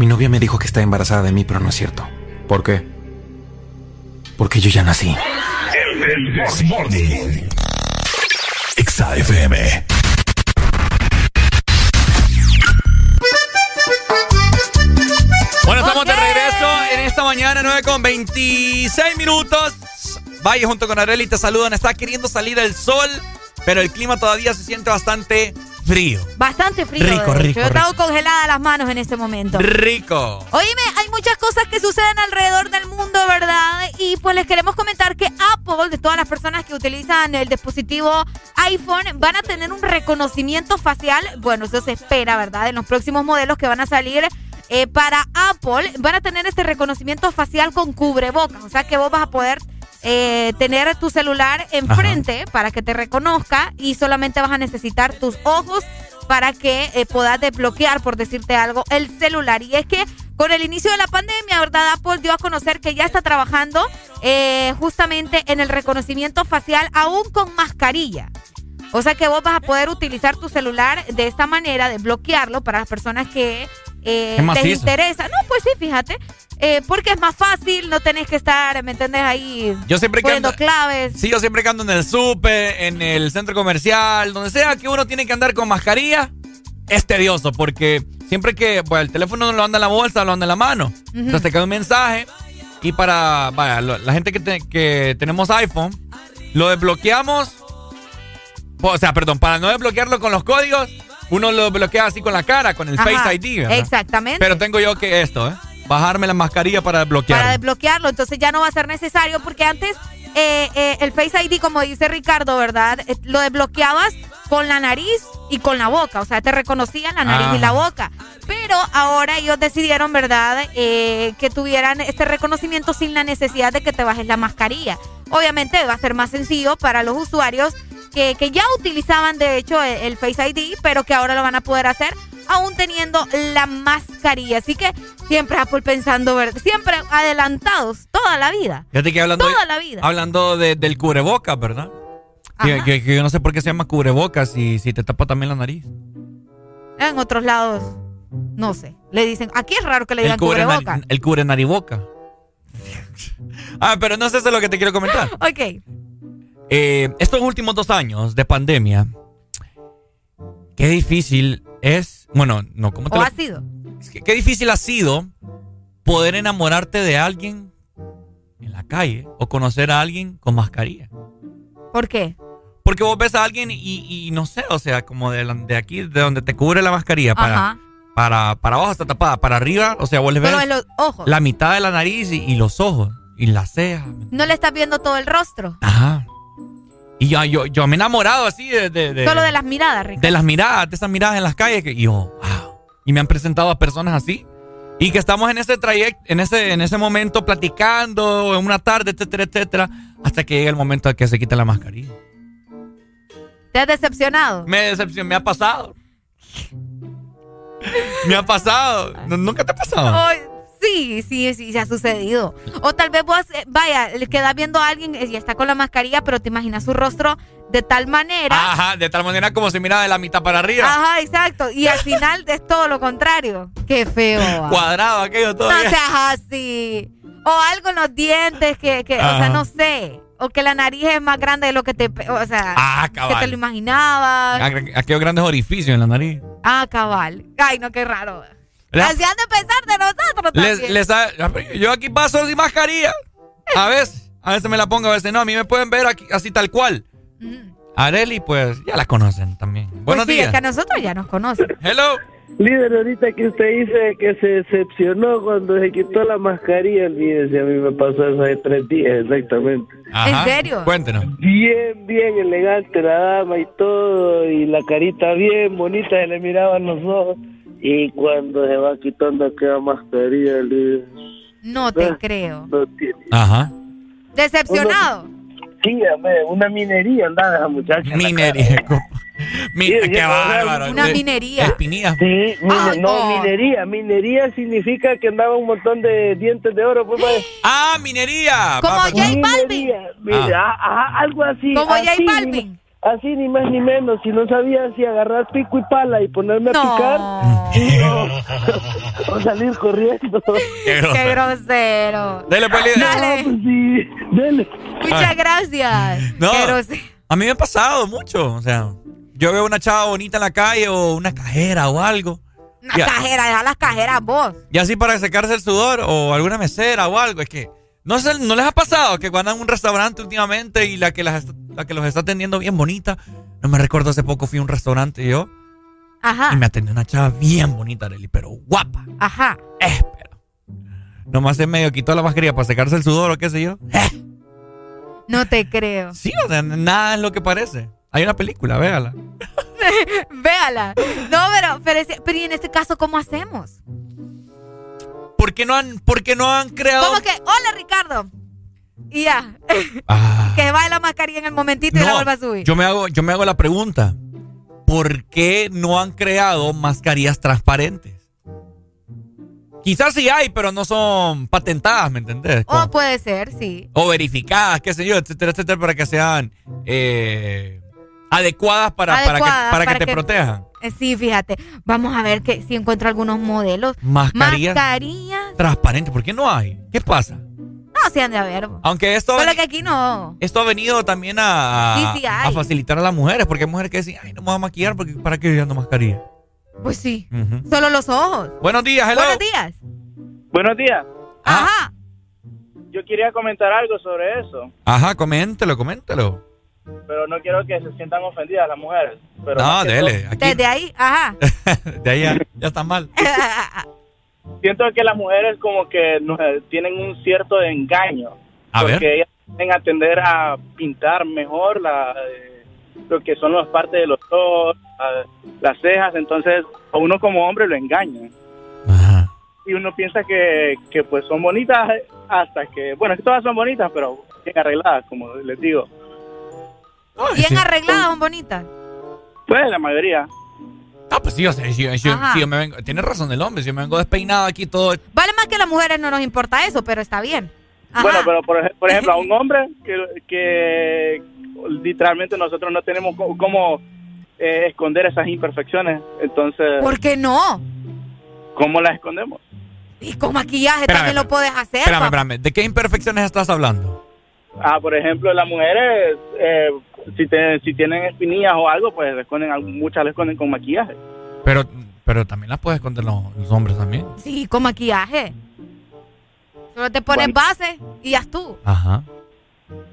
Mi novia me dijo que está embarazada de mí, pero no es cierto. ¿Por qué? Porque yo ya nací.
El This Morning. Exa FM.
Bueno, estamos de regreso en esta mañana, 9 con 26 minutos. Vaya junto con Areli, te saludan. Está queriendo salir el sol, pero el clima todavía se siente bastante frío.
Bastante frío.
Rico, rico,
Yo tengo congeladas las manos en este momento.
Rico.
Óyeme, hay muchas cosas que suceden alrededor del mundo, ¿verdad? Y pues les queremos comentar que Apple, de todas las personas que utilizan el dispositivo iPhone, van a tener un reconocimiento facial. Bueno, eso se espera, ¿verdad? En los próximos modelos que van a salir. eh, para Apple van a tener este reconocimiento facial con cubrebocas, o sea que vos vas a poder eh, tener tu celular enfrente para que te reconozca y solamente vas a necesitar tus ojos para que eh, puedas desbloquear, por decirte algo, el celular. Y es que con el inicio de la pandemia, ¿verdad? Apple dio a conocer que ya está trabajando eh, justamente en el reconocimiento facial aún con mascarilla. O sea que vos vas a poder utilizar tu celular de esta manera, desbloquearlo para las personas que eh, les interesa. No, pues sí, fíjate. Eh, porque es más fácil, no tenés que estar, ¿me entendés? Ahí
Yo siempre
poniendo
ando,
claves.
sí, yo siempre que ando en el súper, en el centro comercial, donde sea que uno tiene que andar con mascarilla, es tedioso porque siempre que, bueno, el teléfono no lo anda en la bolsa, lo anda en la mano. Entonces te cae un mensaje y para, vaya, lo- la gente que, te- que tenemos iPhone, lo desbloqueamos, o sea, perdón, para no desbloquearlo con los códigos, uno lo desbloquea así con la cara, con el
Ajá,
Face ID, ¿verdad?
Exactamente.
Pero tengo yo que esto, ¿eh? bajarme la mascarilla para desbloquearlo.
Para desbloquearlo, entonces ya no va a ser necesario porque antes eh, eh, el Face ID, como dice Ricardo, ¿verdad? Eh, lo desbloqueabas con la nariz y con la boca, o sea, te reconocían la nariz y la boca. Pero ahora ellos decidieron, ¿verdad?, que tuvieran este reconocimiento sin la necesidad de que te bajes la mascarilla. Obviamente va a ser más sencillo para los usuarios que, ya utilizaban, de hecho, el Face ID, pero que ahora lo van a poder hacer aún teniendo la mascarilla. Así que siempre Apple pensando, siempre adelantados toda la vida.
Fíjate que hablando,
toda la vida.
Hablando del cubrebocas, ¿verdad? Que, yo no sé por qué se llama cubrebocas si, si te tapa también la nariz.
En otros lados, no sé. Le dicen, aquí es raro que le digan cubrebocas.
El cubre nariboca. (laughs) ah, pero no sé eso es lo que te quiero comentar. (laughs)
ok.
Eh, estos últimos dos años de pandemia, qué difícil es bueno, no, ¿cómo te
¿O ha sido?
qué difícil ha sido poder enamorarte de alguien en la calle o conocer a alguien con mascarilla.
¿Por qué?
Porque vos ves a alguien y, no sé, o sea, como de, de, aquí, de donde te cubre la mascarilla, para, para, para abajo está tapada, para arriba, o sea, vos le ves
los ojos.
la mitad de la nariz y, los ojos y las cejas.
No le estás viendo todo el rostro.
Ajá. Y yo, yo, yo me he enamorado así de,
Solo de las miradas, Ricardo.
De las miradas, de esas miradas en las calles. Que, y yo, wow. Y me han presentado a personas así. Y que estamos en ese trayecto, en ese, en ese momento platicando, en una tarde, etcétera, etcétera. Hasta que llega el momento de que se quita la mascarilla.
¿Te has decepcionado?
Me decepcionó, me ha pasado. me ha pasado. ¿Nunca te ha pasado?
Sí, sí, sí, se ha sucedido. O tal vez vos, eh, vaya, le quedas viendo a alguien y está con la mascarilla, pero te imaginas su rostro de tal manera.
Ajá, de tal manera como se mira de la mitad para arriba.
Ajá, exacto. Y al final (laughs) es todo lo contrario. Qué feo.
Cuadrado aquello todo.
No seas así. O algo en los dientes que, que o sea, no sé. O que la nariz es más grande de lo que te, o sea,
ah,
que te lo imaginabas.
Aquellos grandes orificios en la nariz.
Ah, cabal. Ay, no, qué raro. Así han de pensar de nosotros
también. yo aquí paso sin mascarilla. A veces, a veces me la pongo, a veces no. A mí me pueden ver aquí, así tal cual. Areli, pues ya la conocen también. Pues Buenos
sí,
días.
Es que a nosotros ya nos conocen.
Hello.
Líder, ahorita que usted dice que se decepcionó cuando se quitó la mascarilla, olvídese, a mí me pasó eso hace tres días exactamente.
¿En serio?
Cuéntenos.
Bien, bien elegante la dama y todo, y la carita bien bonita, se le miraban los ojos. Y cuando se va quitando aquella mascarilla, el...
No te creo.
No tiene.
Ajá.
¿Decepcionado?
sí, una minería andaba esa muchacha.
Minería. (laughs) qué bárbaro.
Una minería.
Espinillas.
Sí, no, minería. Minería significa que andaba un montón de dientes de oro. Pues, (gasps)
ah, minería.
Como J Balvin.
Ah. Ajá, algo así.
Como J Balvin.
Así ni más ni menos, si no sabía si agarrar pico y pala y ponerme a picar, (laughs) (laughs) o salir corriendo.
Qué grosero.
Dele, pues, líder.
Dale.
pues sí, dele.
Muchas gracias.
No, a mí me ha pasado mucho, o sea, yo veo una chava bonita en la calle o una cajera o algo.
Una cajera, deja las cajeras vos.
Y así para secarse el sudor o alguna mesera o algo, es que ¿No, ¿No les ha pasado que cuando en un restaurante últimamente y la que, la que los está atendiendo bien bonita? No me recuerdo, hace poco fui a un restaurante yo.
Ajá.
Y me atendió una chava bien bonita, Arely, pero guapa.
Ajá.
Eh, pero. Nomás en medio quitó la mascarilla para secarse el sudor o qué sé yo. Eh.
No te creo.
Sí, o sea, nada es lo que parece. Hay una película, véala. (laughs)
véala. No, pero, pero, pero ¿y en este caso cómo hacemos?
¿Por qué no han, por no han creado?
¿Cómo que? Hola, Ricardo. Y ya. Ah. que va la mascarilla en el momentito y la vuelva a subir.
Yo me, hago, yo me hago la pregunta. ¿Por qué no han creado mascarillas transparentes? Quizás sí hay, pero no son patentadas, ¿me entendés?
O puede ser, sí.
O verificadas, qué sé yo, etcétera, etcétera, para que sean eh, adecuadas para, para que, te protejan.
Eh, sí, fíjate. Vamos a ver que si encuentro algunos modelos.
Mascarillas.
Mascarillas.
Transparentes. ¿Por qué no hay? ¿Qué pasa?
No, se han de haber.
Aunque esto.
Solo que aquí no.
Esto ha venido también a, a facilitar a las mujeres. Porque hay mujeres que dicen, ay, no me voy a maquillar porque ¿para qué ando mascarilla?
Pues sí. Solo los ojos.
Buenos días, hello.
Buenos días.
Buenos días.
Ajá.
Yo quería comentar algo sobre eso.
Ajá, coméntelo, coméntelo
pero no quiero que se sientan ofendidas las mujeres. Pero
no, dele.
Desde ahí, ajá. (laughs)
de ahí ya, ya está mal. (laughs)
siento que las mujeres como que nos, eh, tienen un cierto engaño.
A
porque
ver.
ellas tienen a tender a pintar mejor la, eh, lo que son las partes de los ojos, la- las cejas. Entonces, a uno como hombre lo engaña. Y uno piensa que, que pues son bonitas hasta que, bueno, es que todas son bonitas, pero bien arregladas, como les digo.
Bien arregladas, son bonitas.
Pues la mayoría.
Ah, pues sí, o sea, si, si-
Ajá.
si yo me vengo, tiene razón el hombre, si yo me vengo despeinado aquí todo.
Vale más que a las mujeres no nos importa eso, pero está bien. Ajá.
Bueno, pero por, por (laughs) ejemplo, a un hombre que, que literalmente nosotros no tenemos cómo eh, esconder esas imperfecciones, entonces,
¿Por qué no?
¿cómo las escondemos?
Y con maquillaje
Espérame,
también lo puedes hacer.
Espérame, espérame. ¿De qué imperfecciones estás hablando?
Ah, por ejemplo, las mujeres, eh, si, te- si tienen espinillas o algo, pues esconden, muchas les esconden con maquillaje.
Pero, pero también las puedes esconder los, los hombres también.
Sí, con maquillaje. Solo te pones base y ya tú.
Ajá.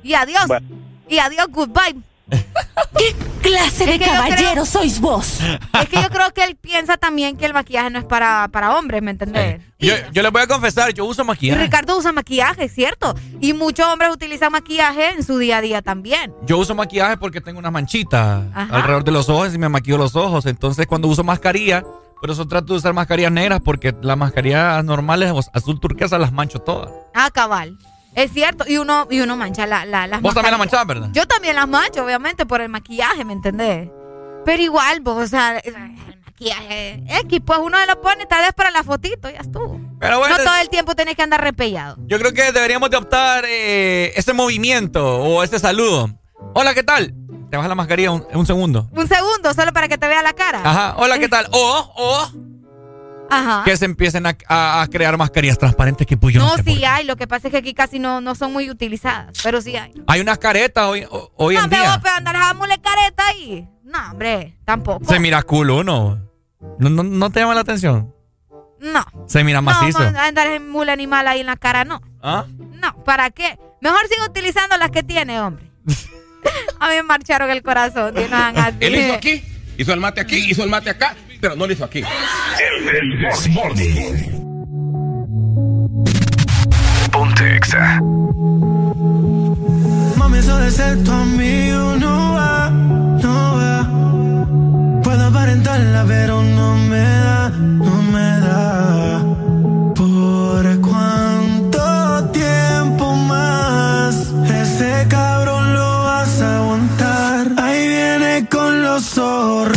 Y adiós.
Bueno.
Y adiós, goodbye. (laughs)
¿Qué clase de
Es yo
caballero
creo-
sois vos?
Es que yo creo que él piensa también que el maquillaje no es para, para hombres, ¿me entendés?
Yo, yo les voy a confesar, yo uso
Y
maquillaje.
Ricardo usa maquillaje, ¿cierto? Y muchos hombres utilizan maquillaje en su día a día también.
Yo uso maquillaje porque tengo unas manchitas
Ajá.
alrededor de los ojos y me maquillo los ojos. Entonces, cuando uso mascarilla, por eso trato de usar mascarillas negras porque las mascarillas normales azul turquesa las mancho todas.
Ah, cabal. Es cierto. Y uno, y uno mancha la, la, las
Vos también las manchabas, ¿verdad?
Yo también las mancho, obviamente, por el maquillaje, ¿me entendés? Pero igual, vos, o sea, maquillaje X, pues uno se lo pone tal vez para la fotito, ya estuvo.
Pero bueno,
no todo el tiempo tenés que andar repellado.
Yo creo que deberíamos de optar eh, ese movimiento o este saludo. Hola, ¿qué tal? Te bajas la mascarilla un, un segundo.
Un segundo, solo para que te vea la cara.
Ajá, hola, ¿qué tal? O, o
Ajá.
que se empiecen a, a- a crear mascarillas transparentes que pues yo no,
No,
sé
sí hay. Lo que pasa es que aquí casi no, no son muy utilizadas, pero sí hay.
Hay unas caretas hoy, hoy
no,
en
pero
día.
vos, pero andar a careta ahí. No, hombre, tampoco.
Se mira cool uno. ¿No, no, no te llama la atención?
No.
Se mira macizo.
No, andar en mula animal ahí en la cara, no.
¿Ah?
No, ¿para qué? Mejor sigo utilizando las que tiene, hombre. (laughs) a mí me marcharon el corazón. tío, no así.
Él hizo aquí, hizo el mate aquí, hizo el mate acá, pero no lo hizo aquí.
El This Morning. Ponte Exa.
Mami, eso de ser tu amigo no va, aparentarla, pero no me da, no me da. ¿Por cuánto tiempo más ese cabrón lo vas a aguantar? Ahí viene con los zorros.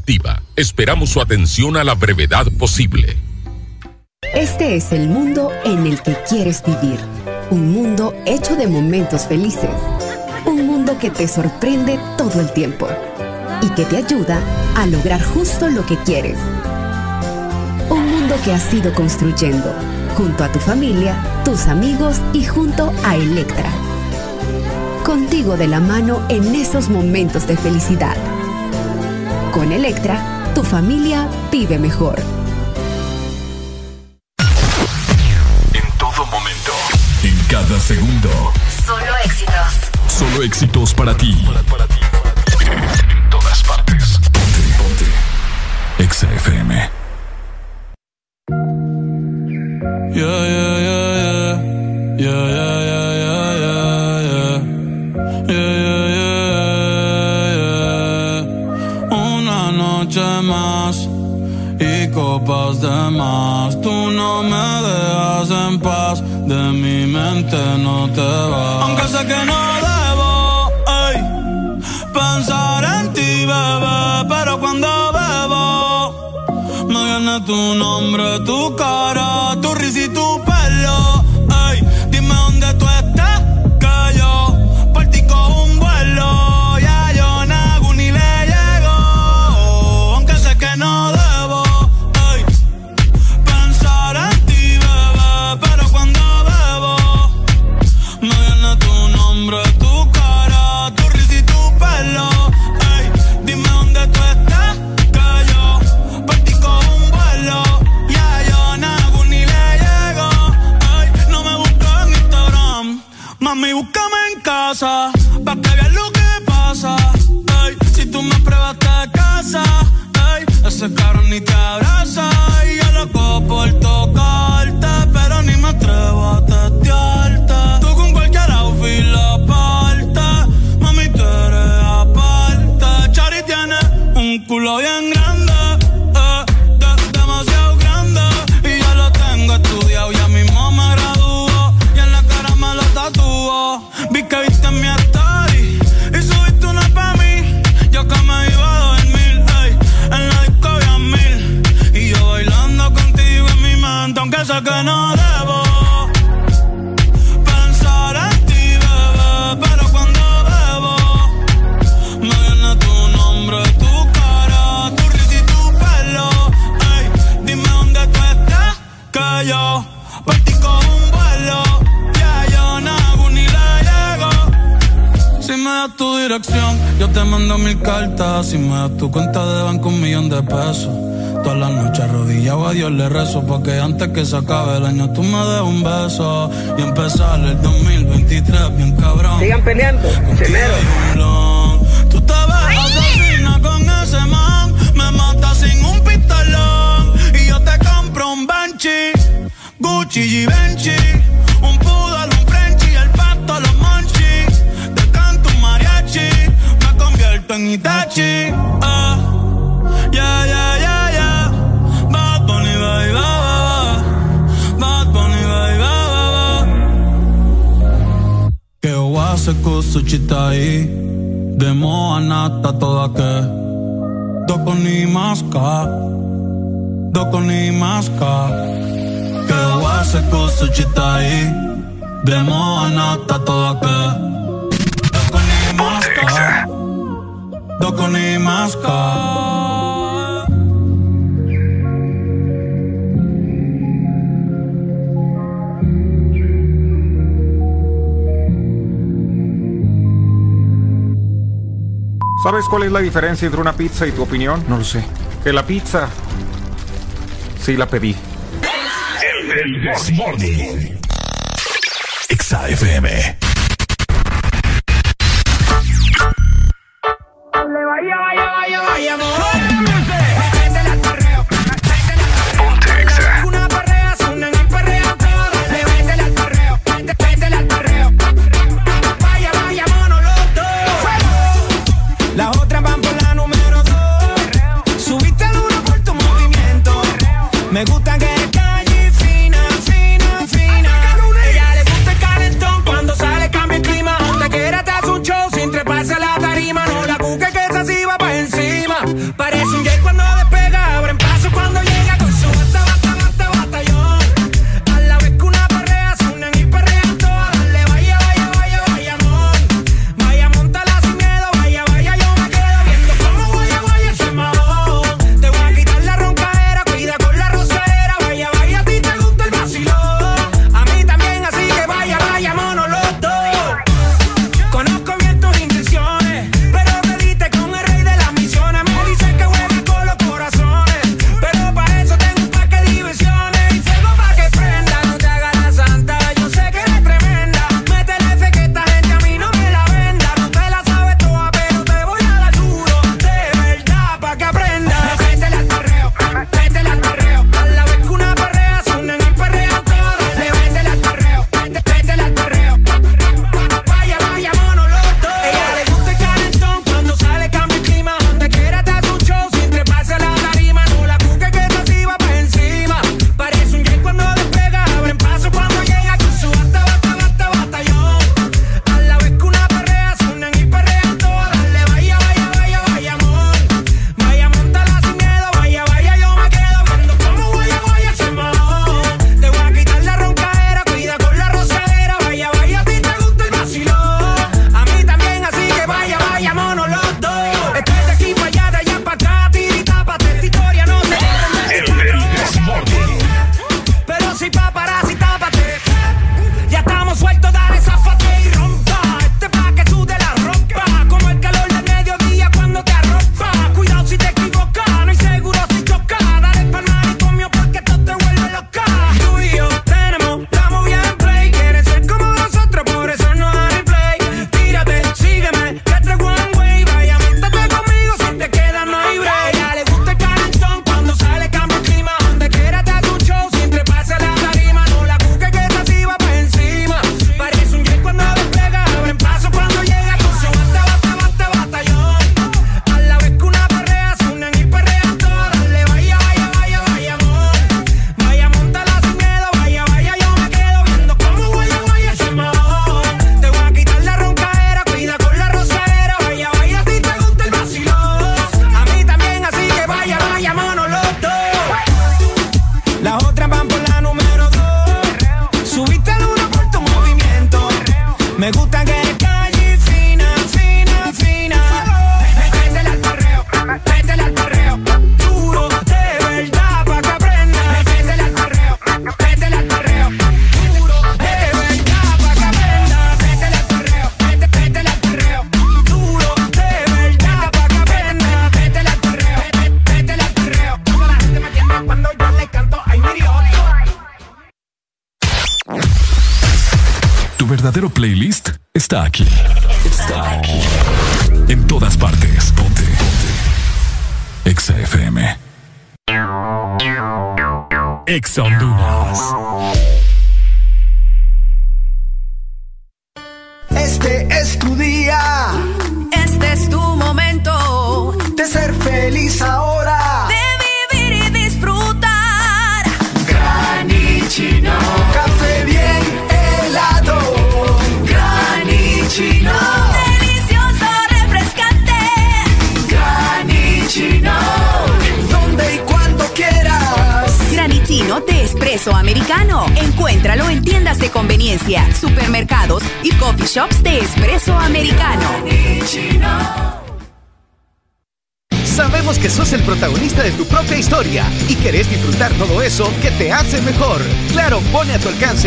Esperamos su atención a la brevedad posible.
Este es el mundo en el que quieres vivir. Un mundo hecho de momentos felices. Un mundo que te sorprende todo el tiempo y que te ayuda a lograr justo lo que quieres. Un mundo que has ido construyendo junto a tu familia, tus amigos y junto a Electra. Contigo de la mano en esos momentos de felicidad. Con Electra, tu familia vive mejor.
En todo momento, en cada segundo.
Solo éxitos.
Solo éxitos para ti. En todas partes. Ponte, ponte. Exa FM.
Yeah, yeah, yeah. Copas de más. Tú no me dejas en paz, de mi mente no te vas. Aunque sé que no debo ey, pensar en ti, bebé, pero cuando bebo me viene tu nombre, tu cara, tu risa y tu pelo. Das tu dirección, yo te mando mil cartas. Si me das tu cuenta de banco, un millón de pesos. Todas las noches arrodillado a Dios le rezo Porque antes que se acabe el año tú me des un beso Y empezar el 2023 bien cabrón
Sigan peleando, chimero.
Tú te ves asesina con ese man Me mata sin un pistolón Y yo te compro un Banshee Gucci Un poodle, un convierto en Itachi. Ah. Yeah, yeah, yeah, yeah Bad Bunny, baby, ba, ba, ba. Bad Bunny, baby, ba, ba, ba. Que oase kusuchitai Demo anata toda que. Doko ni maska Doko ni maska Que oase kusuchitai Demo anata toda que Maska
¿Sabes cuál es la diferencia entre una pizza y tu opinión? No lo sé. Que la pizza sí la pedí.
El, el FM.
Vaya,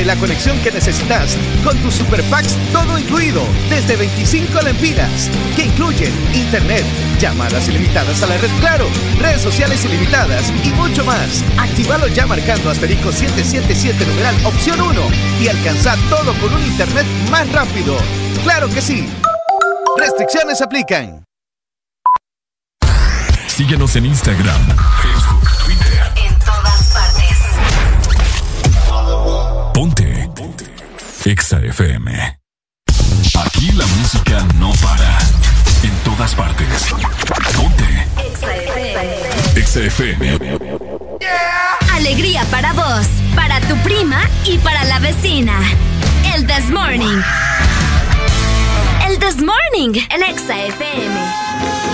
la conexión que necesitas con tus super packs todo incluido desde 25 lempiras que incluyen internet, llamadas ilimitadas a la red Claro, redes sociales ilimitadas y mucho más. Actívalo ya marcando asterisco 777 numeral opción 1 y alcanza todo con un internet más rápido. Claro que sí. Restricciones aplican.
Síguenos en Instagram, Exa FM. Aquí la música no para. En todas partes. Ponte. Exa FM.
Alegría para vos, para tu prima y para la vecina. El This Morning. El This Morning en Exa FM.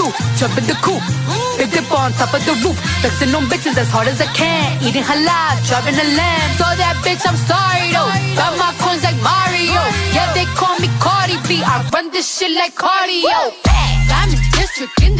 the jump in the coupe. Big dip on top of the roof, flexing on bitches as hard as I can. Eating halal, driving a lamb. So that bitch, I'm sorry though. Got my coins like Mario. Yeah, they call me Cardi B. I run this shit like cardio. Diamond district in the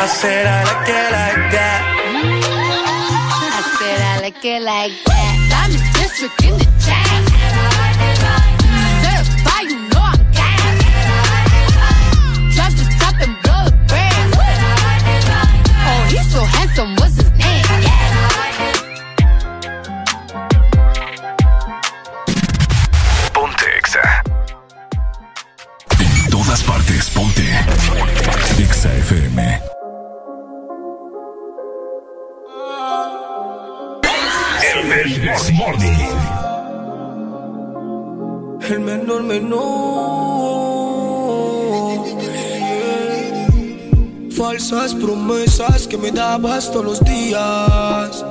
I said I like it like that.
I said I like it like that. Diamond district in the
Falsas promesas que me dabas todos los días.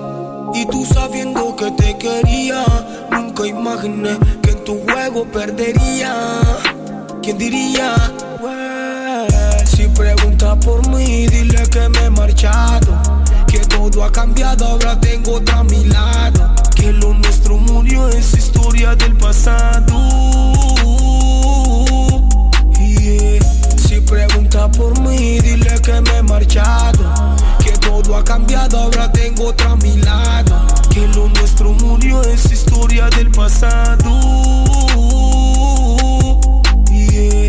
Y tú sabiendo que te quería, nunca imaginé que en tu juego perdería. ¿Quién diría? si pregunta por mí, dile que me he marchado. Que todo ha cambiado, ahora tengo otra a mi lado. Que lo nuestro murió es historia del pasado. Pregunta por mí, dile que me he marchado. Que todo ha cambiado, ahora tengo otra a mi lado. Que lo nuestro murió es historia del pasado.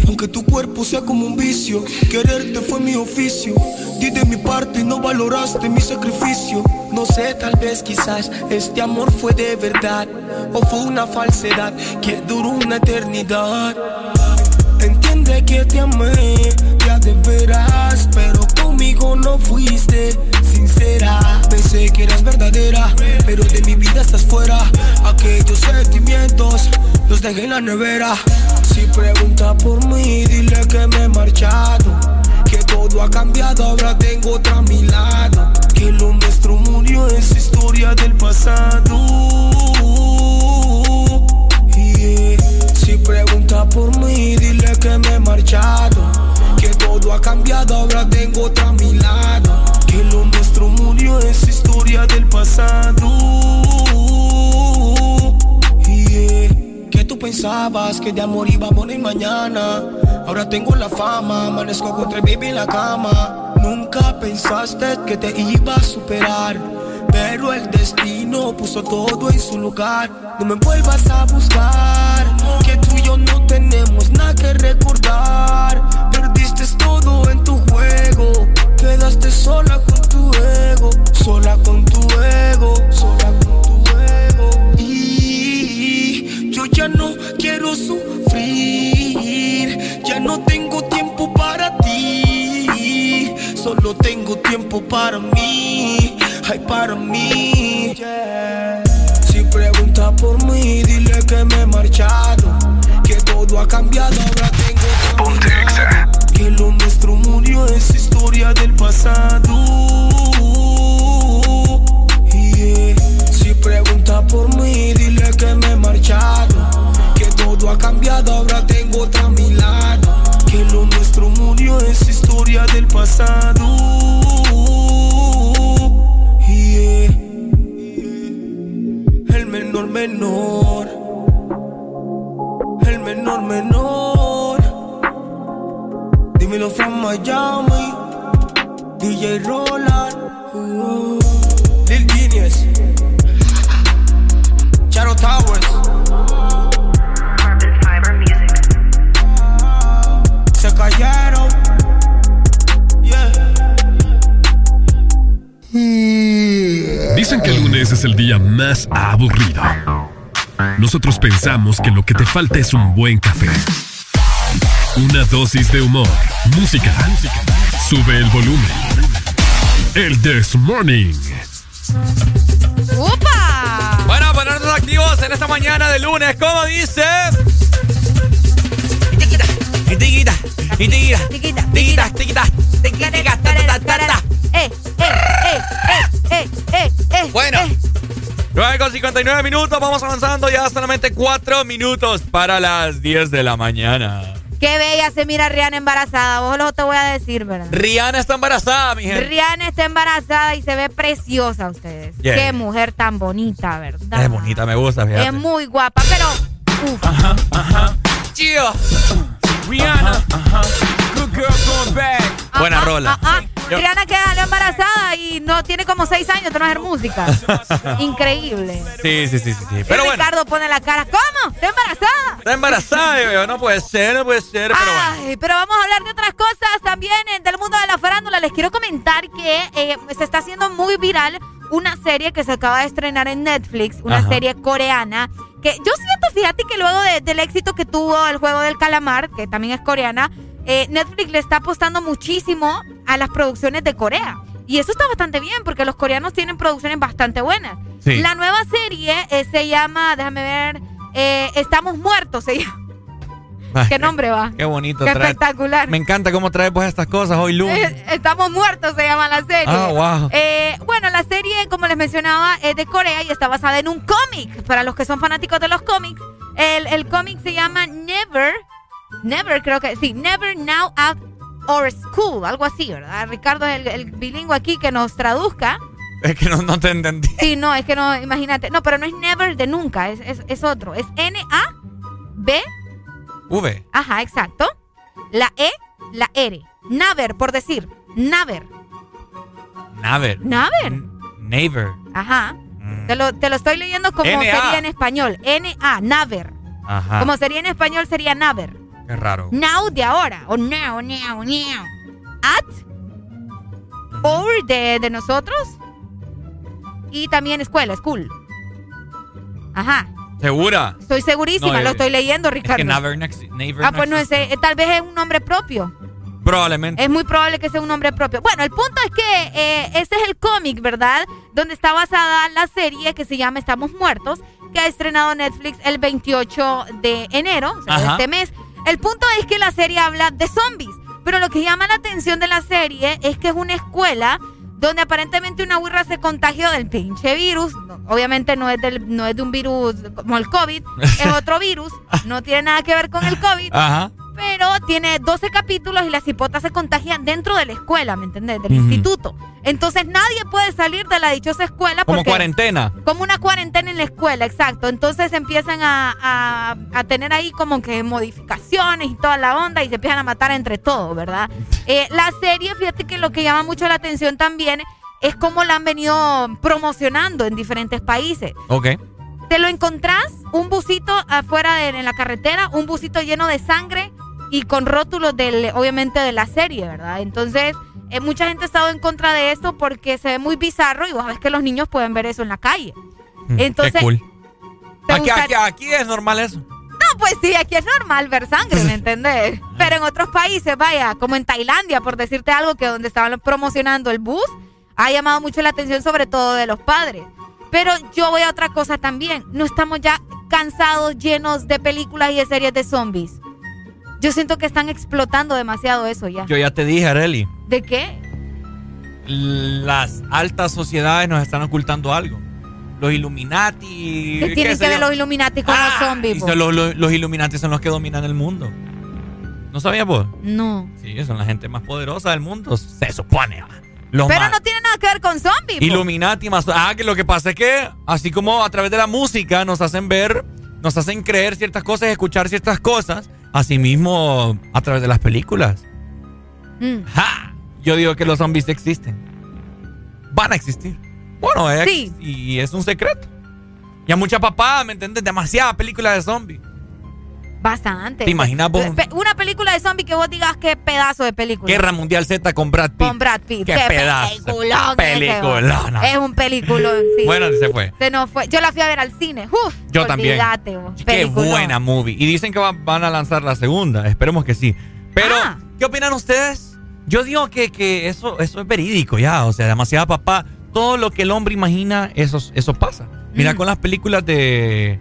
Aunque tu cuerpo sea como un vicio, quererte fue mi oficio. Di de mi parte y no valoraste mi sacrificio. No sé, tal vez quizás este amor fue de verdad o fue una falsedad que duró una eternidad. Entiende que te amé, ya de veras, pero conmigo no fuiste sincera. Pensé que eras verdadera, pero de mi vida estás fuera. Aquellos sentimientos los dejé en la nevera. Si pregunta por mí, dile que me he marchado. Que todo ha cambiado, ahora tengo otra a mi lado. Que lo nuestro murió es historia del pasado. Pregunta por mí, dile que me he marchado. Que todo ha cambiado, ahora tengo otra a mi lado. Que lo nuestro murió es historia del pasado. Que tú pensabas que de amor iba a morir mañana. Ahora tengo la fama, amanezco con tres baby en la cama. Nunca pensaste que te iba a superar. Pero el destino puso todo en su lugar. No me vuelvas a buscar, que tú y yo no tenemos nada que recordar. Perdiste todo en tu juego, quedaste sola con tu ego, sola con tu ego, sola con tu ego. Y yo ya no quiero sufrir, ya no tengo tiempo para ti, solo tengo tiempo para mí, ay para mí. Si pregunta por mí, dile que me he marchado, que todo ha cambiado, ahora tengo Ponte Que lo nuestro murió es historia del pasado. Yeah. Si pregunta por mí, dile que me he marchado, que todo ha cambiado, ahora tengo otra a mi lado. Que lo nuestro murió es historia del pasado. Menor menor, el menor menor. Dímelo from Miami, DJ Roland, uh, Lil Genius, Charo Towers.
Dicen que el lunes es el día más aburrido. Nosotros pensamos que lo que te falta es un buen café. Una dosis de humor, música. Sube el volumen. El This Morning.
¡Upa!
Bueno, ponernos activos en esta mañana de lunes. ¿Cómo dice? Tiquita, tiquita, tiquita, tiquita, tiquita, tiquita, ta, ta, ta, ta.
Eh, eh.
Bueno. 9 con 59 minutos, vamos avanzando ya solamente 4 minutos para las 10 de la mañana.
Qué bella se mira Rihanna embarazada. Vos lo te voy a decir, ¿verdad?
Rihanna está embarazada, mi gente.
Rihanna está embarazada y se ve preciosa ustedes.
Yeah.
Qué mujer tan bonita, ¿verdad?
Es bonita, me gusta, fíjate.
Es muy guapa, pero. Uf.
Ajá, ajá. Chío.
Rihanna, good girl going back.
Buena rola.
Rihanna queda embarazada y no tiene como seis años de no hacer música. (laughs) Increíble.
Sí, sí, sí, sí. sí.
Y
Pero bueno,
Ricardo pone la cara. ¿Cómo? ¿Está embarazada?
está embarazada, yo, no puede ser, no puede ser, pero bueno.
Ay, pero vamos a hablar de otras cosas también eh, del mundo de la farándula. Les quiero comentar que eh, se está haciendo muy viral una serie que se acaba de estrenar en Netflix, una
Ajá.
serie coreana. Que yo siento, fíjate que luego de- del éxito que tuvo el juego del calamar, que también es coreana, eh, Netflix le está apostando muchísimo a las producciones de Corea. Y eso está bastante bien porque los coreanos tienen producciones bastante buenas.
Sí.
La nueva serie eh, se llama, déjame ver, eh, Estamos Muertos, se llama. Qué nombre va.
Qué bonito.
Qué
trae-
espectacular.
Me encanta cómo traes pues estas cosas hoy lunes.
Eh, Estamos muertos, se llama la serie.
Ah, wow.
Eh, bueno, la serie, como les mencionaba, es de Corea y está basada en un cómic. Para los que son fanáticos de los cómics, el, el cómic se llama Never, Never creo que, sí, Never Now Out or School, algo así, ¿verdad? Ricardo es el, el bilingüe aquí que nos traduzca.
Es que no, no te entendí.
Sí, no, es que no, imagínate. No, pero no es Never de nunca, es, es, es otro. Es N-A-B,
V.
ajá, exacto. La E, la R. Never, por decir. Never.
Naver.
Never.
Naver.
Ajá. Te lo, te lo estoy leyendo como sería en español. N-A, Naver.
Ajá.
Como sería en español sería Naver.
Qué raro.
Now de ahora. O now, now, now. At. Or de, de nosotros. Y también escuela, school. Ajá.
¿Segura?
Estoy segurísima,
No, eh,
lo estoy leyendo,
Es
Ricardo.
que exi- Naver
ah, pues no sé, tal vez es un nombre propio.
Probablemente.
Es muy probable que sea un nombre propio. Bueno, el punto es que eh, este es el cómic, ¿verdad? Donde está basada la serie que se llama Estamos Muertos, que ha estrenado Netflix el 28 de enero, o sea, de este mes. El punto es que la serie habla de zombies, pero lo que llama la atención de la serie es que es una escuela donde aparentemente una burra se contagió del pinche virus. No, Obviamente no es, del, no es de un virus como el COVID, es (laughs) otro virus, no tiene nada que ver con el COVID.
Ajá.
Pero tiene 12 capítulos y las hipotas se contagian dentro de la escuela, ¿me entendés? Del instituto. Entonces nadie puede salir de la dichosa escuela
Como cuarentena.
Como una cuarentena en la escuela, exacto. Entonces empiezan a, a- a tener ahí como que modificaciones y toda la onda y se empiezan a matar entre todos, ¿verdad? Eh, la serie, fíjate que lo que llama mucho la atención también es cómo la han venido promocionando en diferentes países.
Ok.
Te lo encontrás, un busito afuera de, en la carretera, un busito lleno de sangre y con rótulos del, obviamente de la serie, ¿verdad? Entonces, eh, mucha gente ha estado en contra de esto porque se ve muy bizarro y vos ves que los niños pueden ver eso en la calle. Entonces,
Mm, Qué cool.
¿te
Aquí,
gusta-
aquí, aquí es normal eso.
No, pues sí, aquí es normal ver sangre, ¿me (laughs) entendés? Pero en otros países, vaya, como en Tailandia, por decirte algo, que donde estaban promocionando el bus, ha llamado mucho la atención, sobre todo de los padres. Pero yo voy a otra cosa también. No estamos ya cansados, llenos de películas y de series de zombies. Yo siento que están explotando demasiado eso ya.
Yo ya te dije, Areli.
¿De qué?
Las altas sociedades nos están ocultando algo. Los Illuminati.
¿Qué tienen que ver los Illuminati con los zombies?
Y
po?
son los, los- los Illuminati son los que dominan el mundo. ¿No sabías vos?
No.
Sí, son la gente más poderosa del mundo. Se supone. Los
Pero
más-
no tiene nada que ver con zombies.
Illuminati más. Ah, que lo que pasa es que, así como a través de la música nos hacen ver, nos hacen creer ciertas cosas, escuchar ciertas cosas, así mismo a través de las películas.
Mm.
¡Ja! Yo digo que los zombies existen. Van a existir. Bueno, es,
Sí.
y es un secreto. Y a mucha papá, ¿me entiendes? Demasiada película de zombies.
Bastante.
¿Te imaginas vos?
Una película de zombies que vos digas qué pedazo de película.
Guerra Mundial Z con Brad Pitt.
Con Brad Pitt.
Qué pedazo.
peliculón.
Peliculón.
Es un peliculón, (laughs) sí.
Bueno, se fue.
Se nos fue. Yo la fui a ver al cine. Uf,
Yo también.
vos.
Qué
Peliculón.
buena movie. Y dicen que va- van a lanzar la segunda. Esperemos que sí. Pero,
Ah.
¿qué opinan ustedes? Yo digo que, que eso, eso es verídico ya. O sea, demasiada papá. Todo lo que el hombre imagina, eso, eso pasa. Mira
Mm.
con las películas de,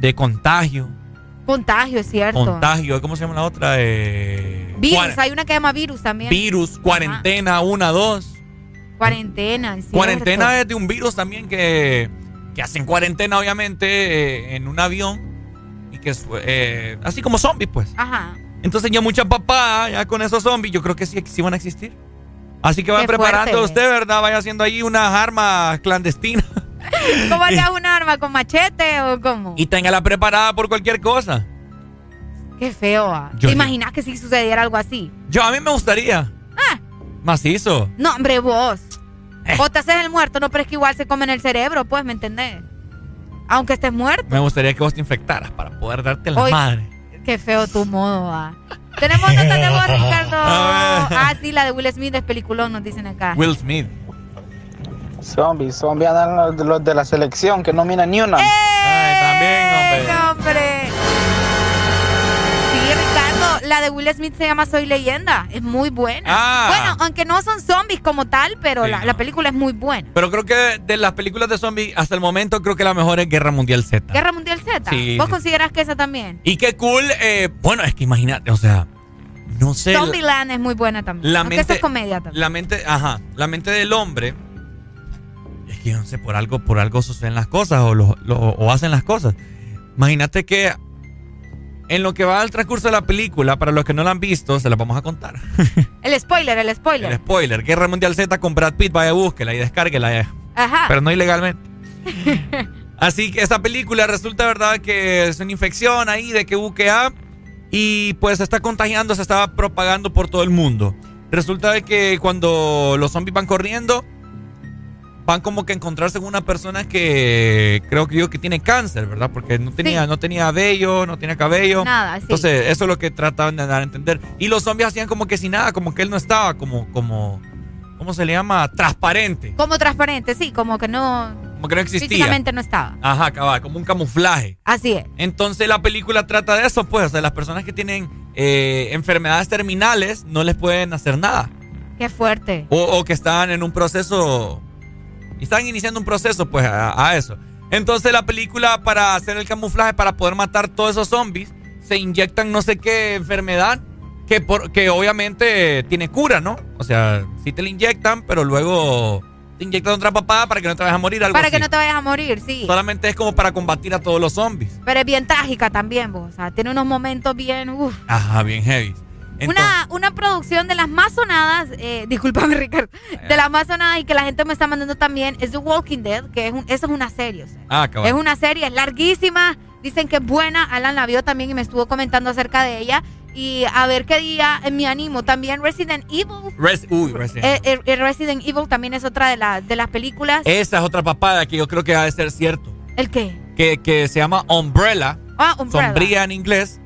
de contagio.
Contagio, es cierto.
Contagio. ¿Cómo se llama la otra? Eh,
Virus, hay una que se llama virus también.
virus, cuarentena, una, dos.
Cuarentena, es cierto.
Cuarentena es de un virus también que, que hacen cuarentena, obviamente, eh, en un avión. Y que eh, así como zombies, pues.
Ajá.
Entonces ya mucha papá, ya con esos zombies, yo creo que sí, sí van a existir. Así que va
Qué
preparando
fuerte.
usted, ¿verdad? Vaya haciendo ahí unas armas clandestinas (laughs)
¿Cómo harías un arma? ¿Con machete o cómo?
y téngala preparada por cualquier cosa.
Qué feo. ah.
Yo-
¿Te imaginas que si sucediera algo así?
Yo, a mí me gustaría.
Ah.
Macizo.
No, hombre, vos.
Eh.
Vos te haces el muerto, no, pero es que igual se come en el cerebro, pues, ¿me entendés? Aunque estés muerto.
Me gustaría que vos te infectaras para poder darte la madre.
Qué feo tu modo, va. Tenemos notas de voz, (laughs) Ricardo. Ah, sí, la de Will Smith es peliculón, nos dicen acá.
Will Smith.
Zombies, zombies andan los, los de la selección que no miran ni una.
también,
hombre. hombre. Sí, Ricardo, la de Will Smith se llama Soy Leyenda. Es muy buena.
Ah.
Bueno, aunque no son zombies como tal, pero
Sí,
la,
no.
la película es muy buena.
Pero creo que de las películas de zombies, hasta el momento, creo que la mejor es Guerra Mundial Z.
Guerra Mundial Z.
Sí,
¿Vos
sí.
considerás que esa también?
Y qué cool, eh, bueno, es que imagínate, o sea, no sé. la-
Zombieland es muy buena también.
la
aunque
mente-
esa es comedia también.
La mente, ajá, la mente del hombre, que no sé, por algo, por algo suceden las cosas o, lo- lo- o hacen las cosas. Imagínate que en lo que va al transcurso de la película, para los que no la han visto, se la vamos a contar. (laughs)
El spoiler, el spoiler.
El spoiler, Guerra Mundial Z con Brad Pitt, vaya búsquela y descárguela, eh.
Ajá.
pero no ilegalmente. (laughs) Así que esta película resulta, ¿verdad?, que es una infección ahí de que UQA y pues se está contagiando, se está propagando por todo el mundo. Resulta de que cuando los zombies van corriendo, van como que a encontrarse con una persona que creo que yo que tiene cáncer, ¿verdad? Porque no tenía,
Sí.
no tenía vello, no tenía cabello.
Nada, sí.
Entonces, eso es lo que trataban de dar a entender. Y los zombies hacían como que sin nada, como que él no estaba, como, como, ¿cómo se le llama? Transparente.
Como transparente, sí, como que no.
Como que no existía.
Físicamente no estaba.
Ajá, cabal, como un camuflaje.
Así es.
Entonces la película trata de eso, pues, o sea, las personas que tienen eh, enfermedades terminales no les pueden hacer nada.
Qué fuerte.
O, o que están en un proceso, y están iniciando un proceso, pues, a, a eso. Entonces la película, para hacer el camuflaje, para poder matar todos esos zombies, se inyectan no sé qué enfermedad que, por, que obviamente tiene cura, ¿no? O sea, sí te la inyectan, pero luego te inyectan otra papada para que no te vayas a morir, algo
Para
así.
que no te vayas a morir, sí.
Solamente es como para combatir a todos los zombies.
Pero es bien trágica también, vos. O sea, tiene unos momentos bien. uf.
Ajá, bien heavy. Entonces,
Una, una producción de las más sonadas, eh, discúlpame Ricardo, de las más sonadas y que la gente me está mandando también es The Walking Dead, que es un, eso es una serie. o sea.
ah.
Es una serie, es larguísima, dicen que es buena, Alan la vio también y me estuvo comentando acerca de ella. Y a ver qué día me animo. También Resident Evil.
Res- uy, Resident
eh, eh, eh, Resident Evil también es otra de, la- de las películas.
Esa es otra papada que yo creo que ha de ser cierto.
¿El qué?
Que, que se llama Umbrella.
Ah, Umbrella.
Sombría en inglés.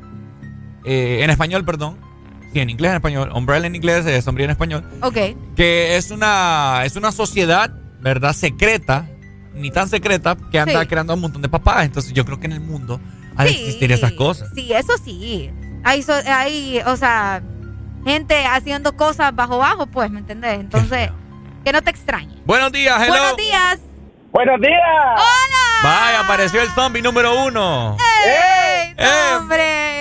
en español, perdón. Sí, en inglés, en español. Umbrella en inglés, eh, sombría en español.
Ok.
Que es una, es una sociedad, ¿verdad? Secreta. Ni tan secreta que anda
Sí.
creando un montón de papadas. Entonces yo creo que en el mundo ha de
Sí.
existir esas cosas.
Sí, eso sí. Hay, so- hay, o sea, gente haciendo cosas bajo bajo, pues, ¿me entendés? Entonces, (laughs) que no te extrañe.
Buenos días, hello.
Buenos días.
Buenos días.
Hola.
Vaya, apareció el zombie número uno.
¡Ey!
Eh.
no, hombre!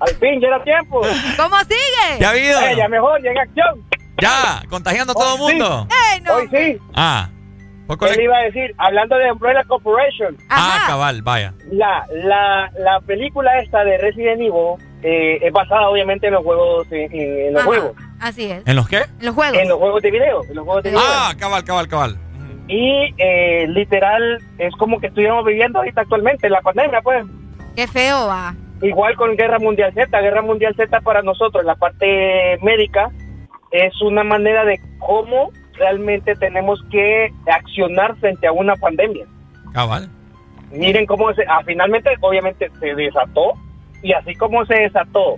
Al fin, ya era tiempo. (laughs)
¿Cómo sigue?
¿Ya ha habido?
Eh, ya mejor, ya en acción.
Ya, contagiando a todo el
sí.
mundo.
Hoy sí.
Ah. Poco
Él
le-
iba a decir, hablando de Umbrella Corporation,
Ah, cabal, vaya.
la, la, la película esta de Resident Evil eh, es basada obviamente en los juegos, en, en- en los
Ajá,
juegos,
Así es.
¿En los qué?
En los juegos.
en los juegos de video, en los juegos de video.
Ah, cabal, cabal, cabal.
Y eh, literal es como que estuviéramos viviendo ahorita actualmente la pandemia, pues.
Qué feo va.
Igual con Guerra Mundial Z. Guerra Mundial Z para nosotros, la parte médica, es una manera de cómo realmente tenemos que accionar frente a una pandemia.
Cabal.
Miren cómo se, ah, finalmente, obviamente, se desató. Y así como se desató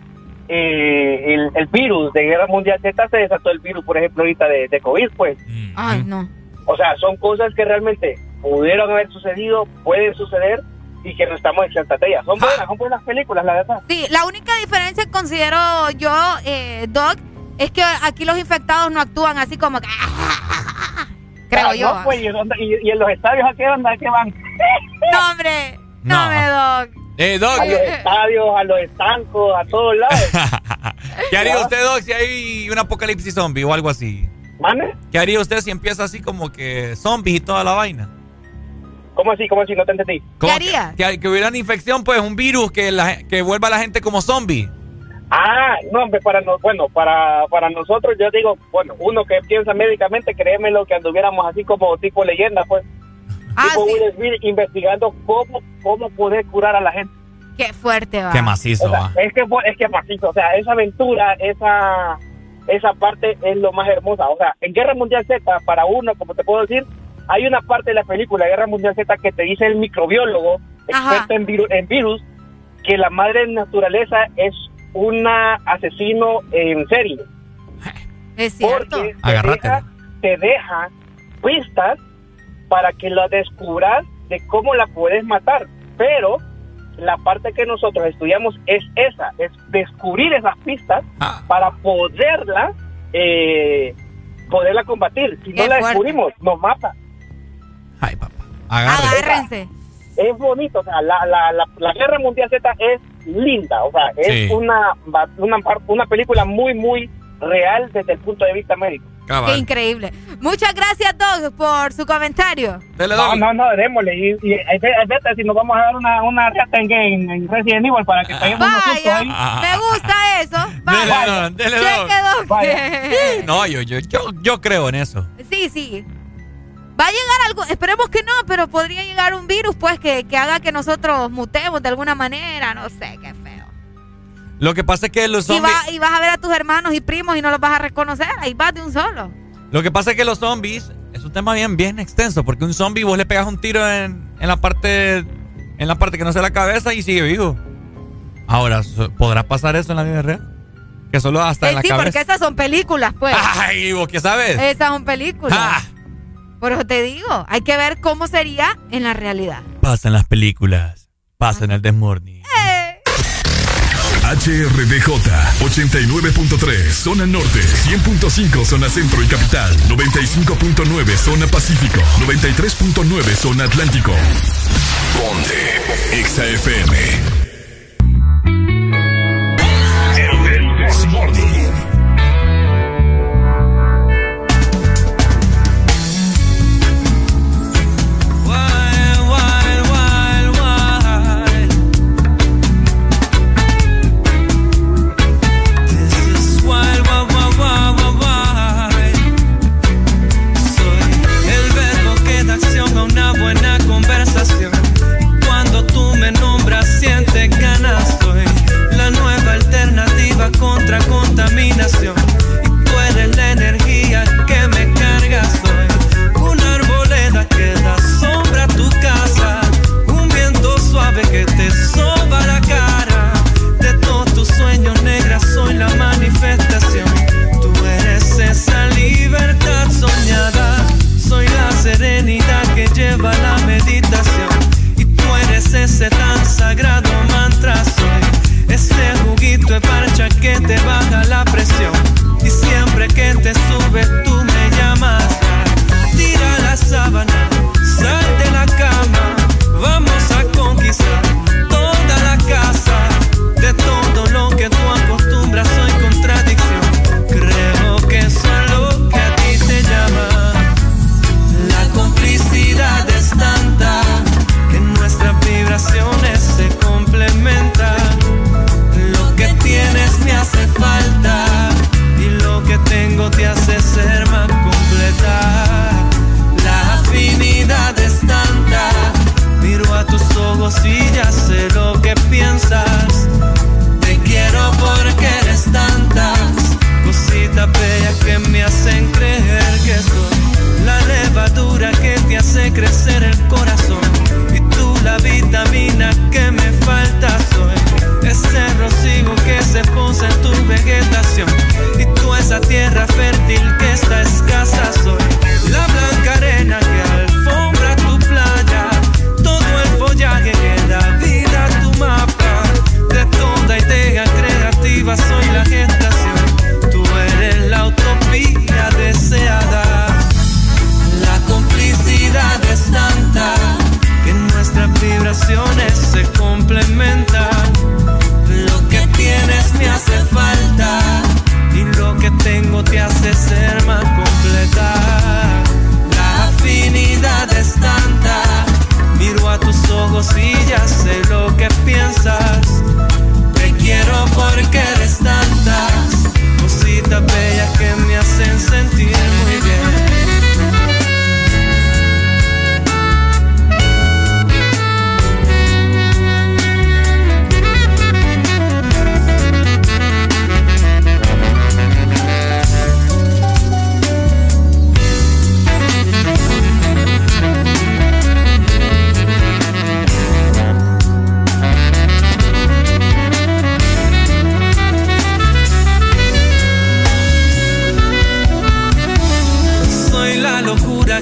eh, el, el virus de Guerra Mundial Z, se desató el virus, por ejemplo, ahorita de, de COVID, pues.
Ay, no.
O sea, son cosas que realmente pudieron haber sucedido, pueden suceder y que no estamos exentas de ellas. Son buenas, son buenas películas, la verdad.
Sí, la única diferencia que considero yo, eh, Doc, es que aquí los infectados no actúan así como que... (laughs) Creo
Ah,
yo.
no, pues, ¿y, dónde- y- y en los estadios a qué onda? ¿A qué van? (laughs)
No, hombre. No,
No.
me, Doc.
Eh, Doc,
A los estadios, a los estancos, a todos lados. (laughs)
¿qué haría usted, Doc, si hay un apocalipsis zombie o algo así?
¿Mane?
¿Qué haría usted si empieza así como que zombies y toda la vaina?
¿Cómo así? ¿Cómo así? No te entendí.
¿Cómo
¿Qué haría?
Que, que, que hubiera una infección, pues, un virus que, la, que vuelva a la gente como zombie.
Ah, no, hombre, para no, bueno, para, para nosotros yo digo, bueno, uno que piensa médicamente, créemelo que anduviéramos así como tipo leyenda, pues.
Ah,
tipo
sí.
Will Smith investigando cómo, cómo poder curar a la gente.
Qué fuerte va.
Qué macizo,
O sea,
va.
es que es que macizo, o sea, esa aventura, esa esa parte es lo más hermosa. O sea, en Guerra Mundial Z, para uno, como te puedo decir, hay una parte de la película Guerra Mundial Z que te dice el microbiólogo, experto en, viru- en virus, que la madre naturaleza es una asesino en serie.
Es cierto.
Porque te deja, te deja pistas para que la descubras de cómo la puedes matar. Pero la parte que nosotros estudiamos es esa, es descubrir esas pistas
Ah.
para poderla, eh, poderla combatir. Si no la
fuerte.
descubrimos, nos mata.
Agárrense.
Es bonito, o sea, la, la, la, la Guerra Mundial Z es linda, o sea, es
Sí.
una, una, una película muy, muy real desde el punto de vista médico.
Qué increíble. Muchas gracias, Doug, por su comentario.
no, no, no, démosle. Y, y ve- hay veces si nos vamos a dar una, una reata en, en, en Resident Evil para que peguemos unos sustos
Vaya,
ahí.
me gusta eso.
Dele,
Vaya.
Don, dele,
Cheque,
Don.
Doug. (laughs)
No, yo, yo, yo, yo creo en eso.
Sí, sí. Va a llegar algo, esperemos que no, pero podría llegar un virus, pues, que, que haga que nosotros mutemos de alguna manera, no sé, qué feo.
Lo que pasa es que los
Y,
zombies.
va- y vas a ver a tus hermanos y primos y no los vas a reconocer, ahí vas de un solo.
Lo que pasa es que los zombies es un tema bien, bien extenso, porque un zombie vos le pegas un tiro en, en la parte en la parte que no sea la cabeza y sigue vivo. Ahora, ¿podrá pasar eso en la vida real? Que solo hasta
Eh,
en la
sí, porque
cabeza.
esas son películas, pues. (laughs)
Ay, ¿vos qué sabes?
Esas son películas.
Ah.
Por eso te digo, hay que ver cómo sería en la realidad.
Pasa en las películas. Pasa en el Desmorning.
HRDJ 89.3 Zona Norte 100.5 Zona Centro y Capital 95.9 Zona Pacífico 93.9 Zona Atlántico Ponte Exa
te baja ojos y ya sé lo que piensas. Te quiero porque eres tantas cositas bellas que me hacen creer que soy la levadura que te hace crecer el corazón. Y tú la vitamina que me falta soy ese rocío que se posa en tu vegetación. Y tú esa tierra fértil que está escasa soy la blanca ser más completa. La afinidad es tanta, miro a tus ojos y ya sé lo que piensas. Te quiero porque eres tantas cositas bellas que me hacen sentir muy bien.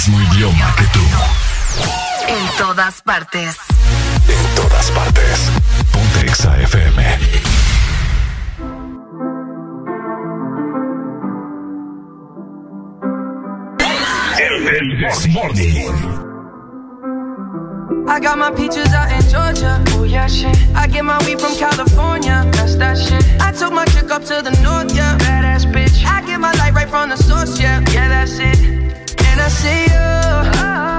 mismo idioma que tú.
En todas partes.
En todas partes. Ponte Exa FM. El, Morning.
I got my peaches out in Georgia. Oh yeah, shit. I get my weed from California. That's that shit. I took my chick up to the north, yeah. Badass bitch. I get my light right from the source, yeah. Yeah, that's it. I see you.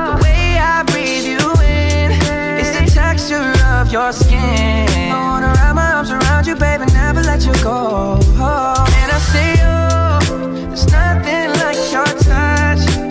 The way I breathe you in. It's the texture of your skin. I wanna wrap my arms around you, baby, never let you go. And I see you. There's nothing like your touch.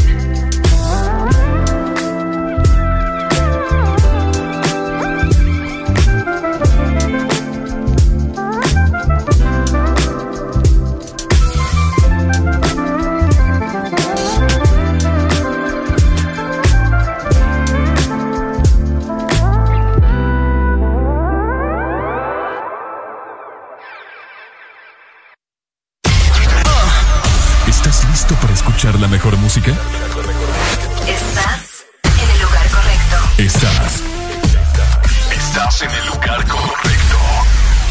música?
Estás en el lugar correcto.
Estás. Estás en el lugar correcto.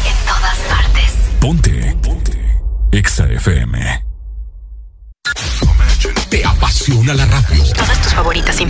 En todas partes.
Ponte. Ponte. Exa FM.
Te apasiona la radio.
Todas tus favoritas sin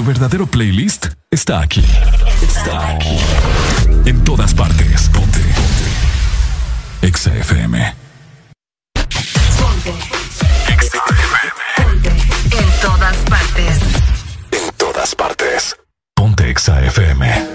Tu verdadero playlist está aquí. Está aquí. En todas partes. Ponte. Ponte. Exa FM.
Ponte. Exa FM. Ponte. En todas partes.
En todas partes. Ponte Exa FM.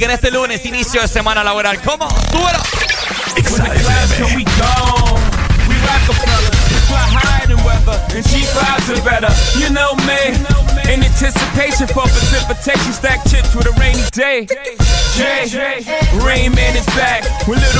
que en este lunes, inicio de semana laboral. ¿Cómo? ¡Súbelo!
And she vibes are better, you know me. In anticipation for precipitation, stack chips with a rainy day. Jay, Rain Man is back with little.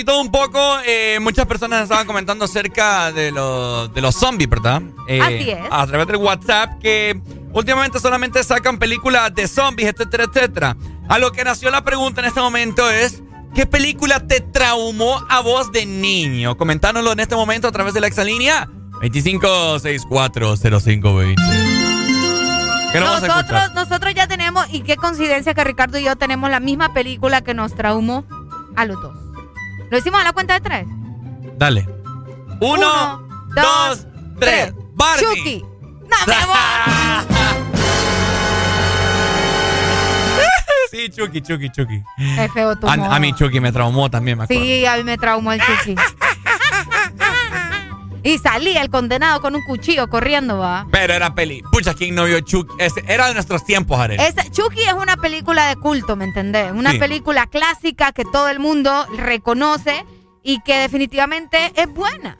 Y todo un poco, eh, muchas personas estaban comentando acerca de, los de los zombies, ¿verdad? Eh,
Así es.
A través del WhatsApp que últimamente solamente sacan películas de zombies, etcétera, etcétera. A lo que nació la pregunta en este momento es, ¿qué película te traumó a vos de niño? Comentárnoslo en este momento a través de la exalínea 25640520. ¿Qué nos vas a
Nosotros, nosotros ya tenemos, y qué coincidencia que Ricardo y yo tenemos la misma película que nos traumó a los dos. ¿Lo hicimos a la cuenta de tres?
Dale. Uno, dos, tres. Barbie.
Chucky. No, amor. (laughs)
Sí, Chucky, Chucky, Chucky.
Es feo tu
A, a mí Chucky me traumó también, me acuerdo.
Sí, a mí me traumó el Chucky. (laughs) y salía el condenado con un cuchillo corriendo, va.
Pero era peli. Pucha, ¿quién no vio Chucky? Era de nuestros tiempos, Arely.
Ese- Chucky es una película de culto, ¿me entendés? Una
Sí.
película clásica que todo el mundo reconoce y que definitivamente es buena.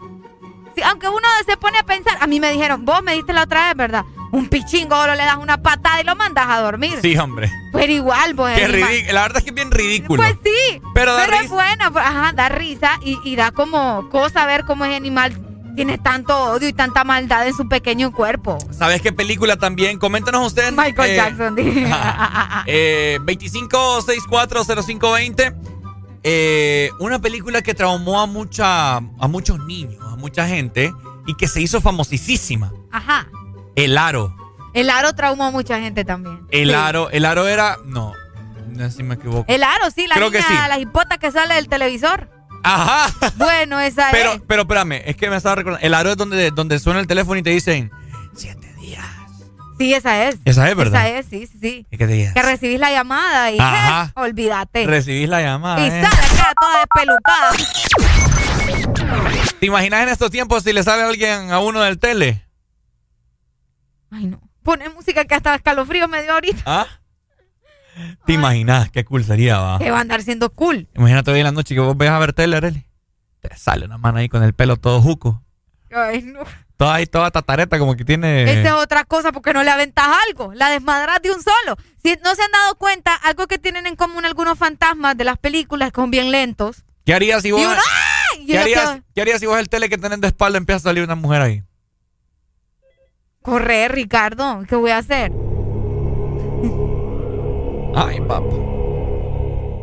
Sí, aunque uno se pone a pensar, a mí me dijeron, vos me diste la otra vez, ¿verdad? Un pichingo, solo le das una patada y lo mandas a dormir.
Sí, hombre.
Pero igual, pues.
Qué ridículo. La verdad es que es bien ridículo.
Pues sí.
Pero da
es
risa.
buena, pues, ajá, da risa y, y da como cosa ver cómo ese animal tiene tanto odio y tanta maldad en su pequeño cuerpo.
¿Sabes qué película también? Coméntanos ustedes.
Michael
eh,
Jackson. (laughs)
eh, 25640520. Eh, una película que traumó a, mucha, a muchos niños, a mucha gente y que se hizo famosísima.
Ajá.
El Aro.
El aro traumó a mucha gente también.
El
Sí.
Aro. El Aro era. No. No sé si me equivoco.
El aro, sí, la
Creo que
niña,
sí.
la hipota que sale del televisor.
Ajá.
Bueno, esa
Pero,
es.
pero espérame, es que me estaba recordando. El Aro es donde, donde suena el teléfono y te dicen.
Sí, esa es.
Esa es, ¿verdad?
Esa es, sí, sí, sí.
¿Qué te digas?
Que recibís la llamada y
Ajá.
eh, olvídate.
Recibís la llamada.
y
eh.
sale acá toda despelucada.
¿Te imaginas en estos tiempos si le sale alguien a uno del tele?
Ay, no. Pone música que hasta escalofrío me dio ahorita.
¿Ah? ¿Te imaginas qué cool sería, va?
Que va a andar siendo cool.
Imagínate hoy en la noche que vos veas a ver tele, Arely. Te sale una mano ahí con el pelo todo juco.
Ay, no.
Toda ahí, toda tatareta como que tiene...
Esa es otra cosa porque no le aventas algo. La desmadras de un solo. Si no se han dado cuenta, algo que tienen en común algunos fantasmas de las películas son bien lentos.
¿Qué harías si vos...
Uno, ¡ay! Y
¿Qué
uno
harías,
queda-
qué harías si vos el tele que tenés de espalda empieza a salir una mujer ahí?
Correr, Ricardo. ¿Qué voy a hacer?
Ay, papá.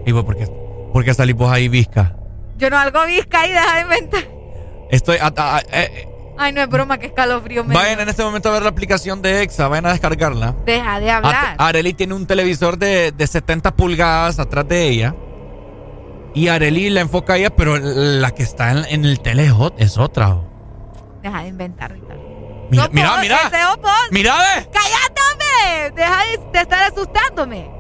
¿Y vos por qué, por qué salís vos ahí, visca?
Yo no algo visca ahí, deja de inventar.
Estoy... a- a- eh, eh,
Ay, no es broma, que escalofrío me
vayan
dio.
en este momento a ver la aplicación de EXA, vayan a descargarla.
Deja de hablar.
Areli tiene un televisor de, de 70 pulgadas atrás de ella. Y Areli la enfoca a ella, pero la que está en, en el tele es ot- es otra.
Deja de inventar, Ricardo.
Mira,
No,
mira, mira. ve.
¡Cállate, hombre! Deja de, de estar asustándome.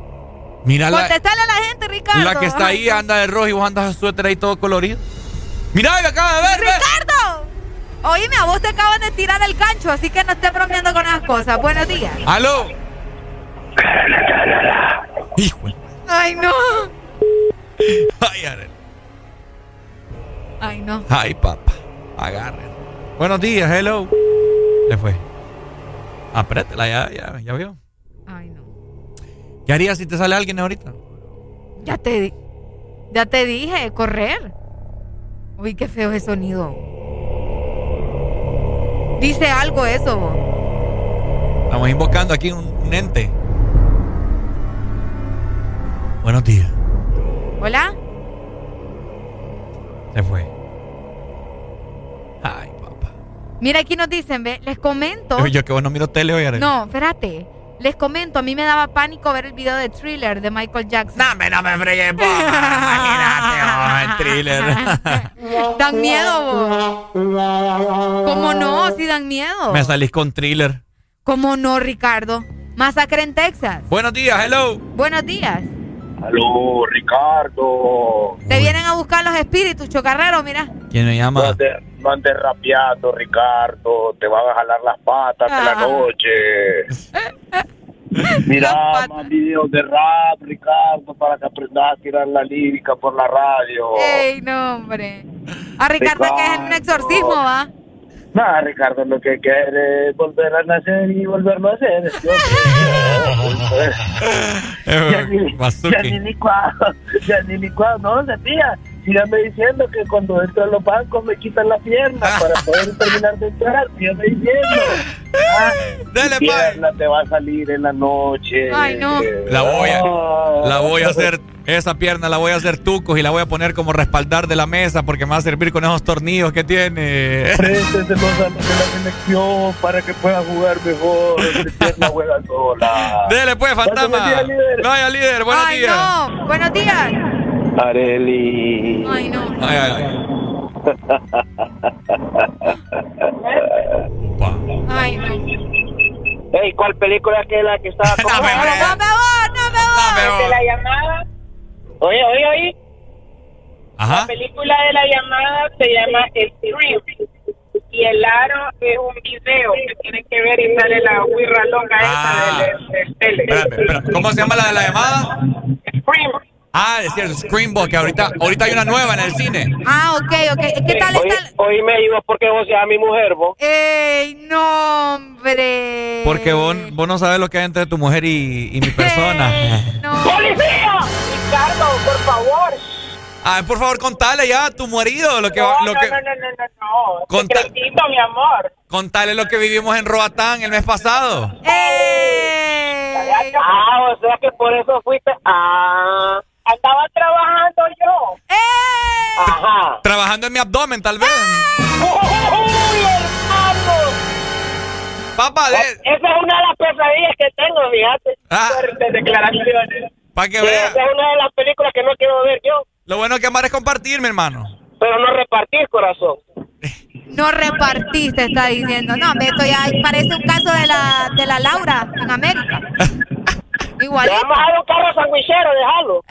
Mira la,
Contestale a la gente, Ricardo.
La que está ahí anda de rojo y vos andas de suéter ahí todo colorido. Mira, me acaba de ver, ve.
¡Ricardo! Oíme, a vos te acaban de tirar el gancho, así que no estés bromeando con esas cosas. Buenos días.
¡Aló! Hijo.
Ay, no.
Ay, Arely.
Ay, no.
Ay, papá. Agarren. Buenos días, hello. Le fue. Apriétela, ya, ya, ya vio.
Ay, no.
¿Qué harías si te sale alguien ahorita?
Ya te, ya te dije, correr. Uy, qué feo ese sonido. Dice algo eso. vos.
Estamos invocando aquí un, un ente. Buenos días.
Hola.
Se fue.
Mira, aquí nos dicen, ve, les comento.
Yo, yo que vos no miro tele hoy, Arely.
No, espérate. Les comento, a mí me daba pánico ver el video de thriller de Michael Jackson.
No, me, no me fregues, Imagínate, oh, el thriller. (laughs)
Dan miedo, vos. ¿Cómo no? Si dan miedo.
me salís con thriller.
¿Cómo no, Ricardo? Masacre en Texas.
Buenos días, hello.
Buenos días.
Aló, Ricardo.
Te vienen a buscar los espíritus, chocarrero, mira.
¿Quién me llama?
andes, no andes rapeando, Ricardo. Te van a jalar las patas en la
Ah.
noche. (laughs) Mira más videos de rap, Ricardo, para que aprendas a tirar la lírica por la radio.
Ey, no, hombre. A Ricardo hay que es un exorcismo, ¿va?
Nada, Ricardo, lo que quiere es volver a nacer y volverlo a hacer. (laughs) ya, ni, ya ni licuado, ya ni licuado, no, se tía. Sígame diciendo que cuando entro a los bancos me quitan la pierna para poder terminar de entrar. Sígame diciendo. Ah, (laughs) tu pierna te va a salir en la noche.
Ay, no.
La voy a, la voy a hacer, esa pierna la voy a hacer tucos y la voy a poner como respaldar de la mesa porque me va a servir con esos tornillos que tiene. (laughs)
Présteselos a los de la selección para que pueda jugar mejor. (laughs) Pierna juega sola.
Dele pues, fantasma. Vaya, líder, buenos
Ay,
días.
no. Buenos días.
Areli.
Ay, no.
Ay, ay, ay. (laughs)
Ay, no.
Ey, ¿cuál película es la que estaba (laughs) como?
No me voy, no me voy.
de la llamada. Oye, oye, oye.
Ajá.
La película de la llamada se llama Stream. Y el aro es un video que tienen que ver y sale la huirra loca esa del, del tele.
Espérame, espérame. ¿Cómo se llama la de la llamada?
Scream.
Ah, es cierto, Screambox, que ahorita, ahorita hay una nueva en el cine.
Ah, ok, ok. ¿Qué tal está?
Hoy me iba porque vos seas mi mujer, vos.
Ey, no, hombre.
Porque vos, vos no sabes lo que hay entre tu mujer y, y mi persona. (laughs)
¡Policía! Ricardo, por favor.
Ah, por favor, contale ya a tu marido lo que,
No,
lo
no,
que
no, no, no, no, no.
Conta-
Secretito, mi amor.
contale lo que vivimos en Roatán el mes pasado.
Ah, o sea que por eso fuiste. Ah. Andaba trabajando yo. Ajá.
Trabajando en mi abdomen, tal vez.
¡Uy, hermano!
Papá, de...
Esa es una de las pesadillas que tengo, fíjate.
Ah.
Fuertes declaraciones.
Para que
Sí,
vea.
Esa es una de las películas que no quiero ver yo.
Lo bueno que amar es compartir, mi hermano.
Pero no repartir, corazón.
No repartiste, está diciendo. No, esto ya parece un caso de la, de la Laura en América. (laughs) Igualito.
Le vamos a dar un carro sandwichero, déjalo.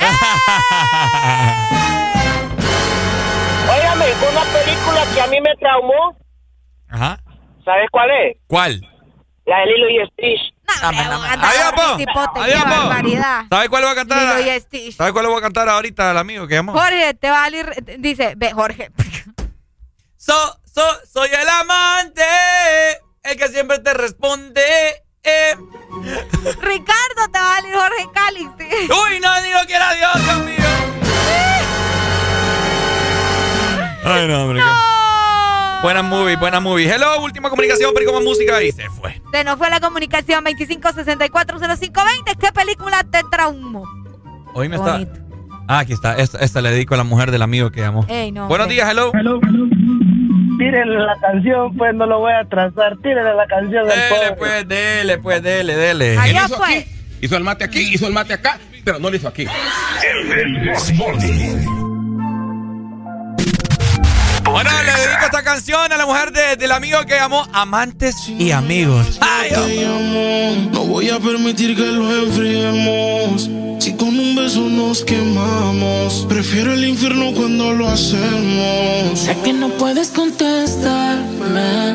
Óigame, una película que a mí me traumó,
Ajá.
¿sabes cuál es?
¿Cuál?
La de Lilo y Stitch.
Adiós, po.
Cipote,
Adiós,
qué
po.
barbaridad.
¿Sabes cuál voy a cantar?
Lilo y Stitch.
¿Sabes cuál voy a cantar ahorita al amigo que llamó?
Jorge, te va a salir. Dice, ve, Jorge.
So, so, soy el amante, el que siempre te responde. Eh.
Ricardo, te va a salir Jorge Calix.
Uy, no, ni lo quiera Dios, Dios mío. Ay, no, hombre. Buena movie, buena movie. Hello, última comunicación, pero como música y se fue.
Se nos fue la comunicación 25640520. ¿Qué película te traumó?
Hoy me está. Ah, aquí está. Esta, esta le dedico a la mujer del amigo que llamó.
Ey, no,
Buenos días, hello.
Tírenle la canción, pues no lo voy a trazar. Tírenle la canción del
Dele,
pobre.
pues, dele, pues, dele, dele.
Allá,
hizo
pues.
aquí, hizo el mate aquí, hizo el mate acá, pero no lo hizo aquí.
Bueno, le dedico esta canción a la mujer del amigo que llamó Amantes y Amigos.
no voy a permitir que lo enfriemos. Si con un beso nos quemamos, prefiero el infierno cuando lo hacemos.
Sé que no puedes contestarme,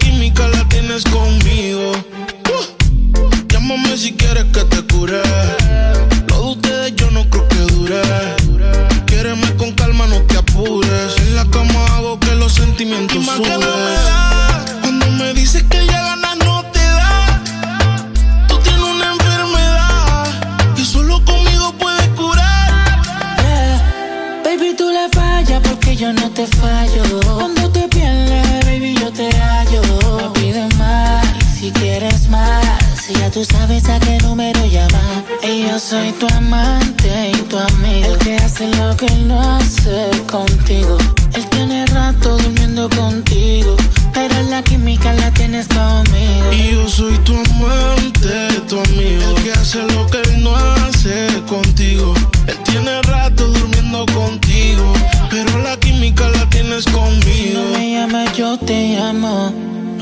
tienes conmigo. Uh, llámame si quieres que te cure. Lo de ustedes yo no creo que dure Quiéreme con calma, no te apures. En la cama hago que los sentimientos y suben. Cuando me dices que ya ganas no te da. Tú tienes una enfermedad que solo conmigo puedes curar.
Baby, tú le fallas porque yo no te fallo. Cuando te pierdes, baby, yo te hallo. Si quieres más. Si ya tú sabes a qué número llamar. Y yo soy tu amante y tu amigo. El que hace lo que él no hace contigo. Él tiene rato durmiendo contigo. Pero la química la tienes conmigo.
Y yo soy tu amante, tu amigo. El que hace lo que él no hace contigo. Él tiene rato durmiendo contigo. Pero la química la tienes conmigo.
No me llames, yo te llamo.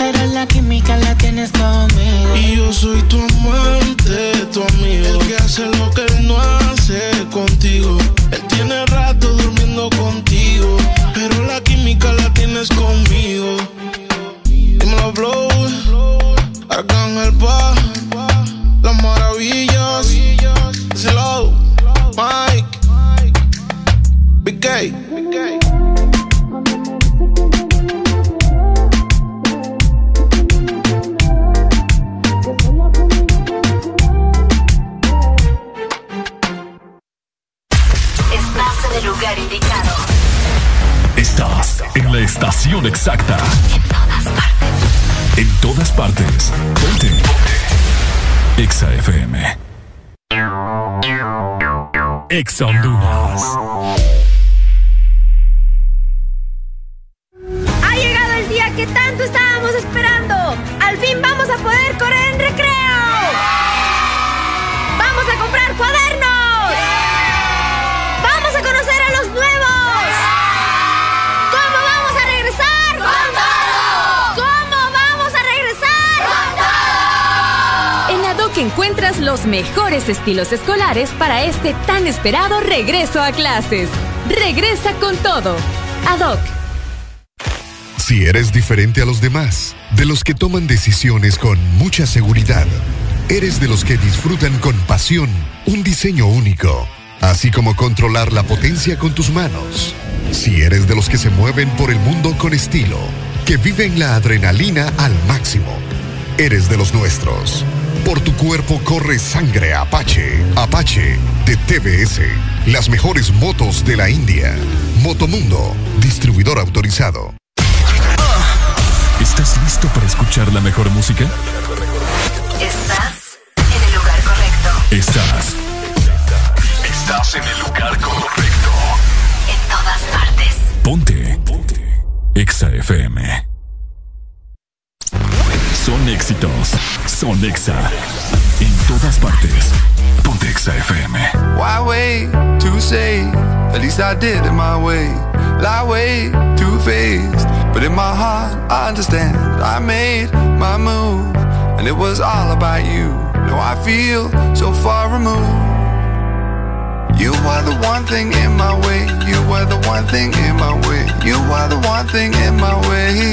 pero la química la tienes conmigo.
Y yo soy tu amante, tu amigo, el que hace lo que él no hace contigo. Él tiene rato durmiendo contigo, pero la química la tienes conmigo. Dímelo, blow, Arcángel Pa, las maravillas, Slow, Mike, Big K.
la estación exacta. En todas partes. Ponte. Ponte. Exa FM. Exa Honduras.
Ha llegado el día que tanto estábamos esperando. Al fin vamos a poder
Encuentras los mejores estilos escolares para este tan esperado regreso a clases. Regresa con todo. ADOC.
Si eres diferente a los demás, de los que toman decisiones con mucha seguridad, eres de los que disfrutan con pasión un diseño único, así como controlar la potencia con tus manos. Si eres de los que se mueven por el mundo con estilo, que viven la adrenalina al máximo, eres de los nuestros. Por tu cuerpo corre sangre Apache. Apache de TBS. Las mejores motos de la India. Motomundo, distribuidor autorizado.
¿Estás listo para escuchar la mejor música?
Estás en el lugar correcto.
Estás. Estás en el lugar correcto.
En todas partes.
Ponte. Ponte. Exa FM. Son éxitos. Son Exa. En todas partes. Ponte Exa FM.
Why wait to say? At least I did it my way. Lie way too faced. But in my heart, I understand. I made my move. And it was all about you. Now I feel so far removed. You are the one thing in my way. You are the one thing in my way. You are the one thing in my way.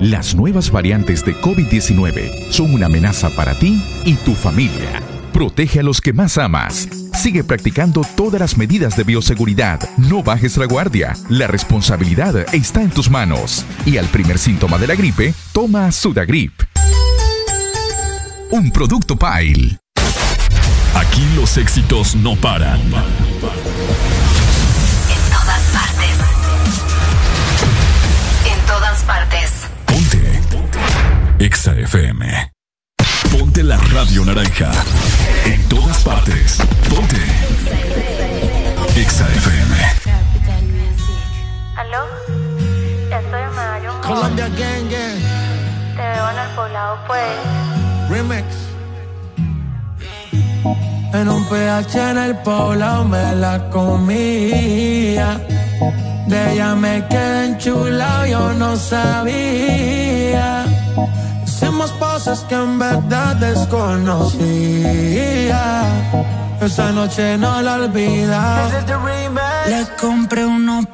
Las nuevas variantes de COVID-19 son una amenaza para ti y tu familia. Protege a los que más amas. Sigue practicando todas las medidas de bioseguridad. No bajes la guardia. La responsabilidad está en tus manos. Y al primer síntoma de la gripe, toma Sudagrip. Un producto Pile.
Aquí los éxitos no paran. Exa FM. Ponte la radio naranja. En todas partes. Ponte. Exa FM.
¿Aló? Estoy en Medallón.
Colombia Gang Gang.
Te veo en el poblado, pues.
Remix. En un PH en el poblado me la comía. De ella me quedé enchulado, yo no sabía cosas que en verdad desconocía. Esa noche no la olvida.
Le compré unos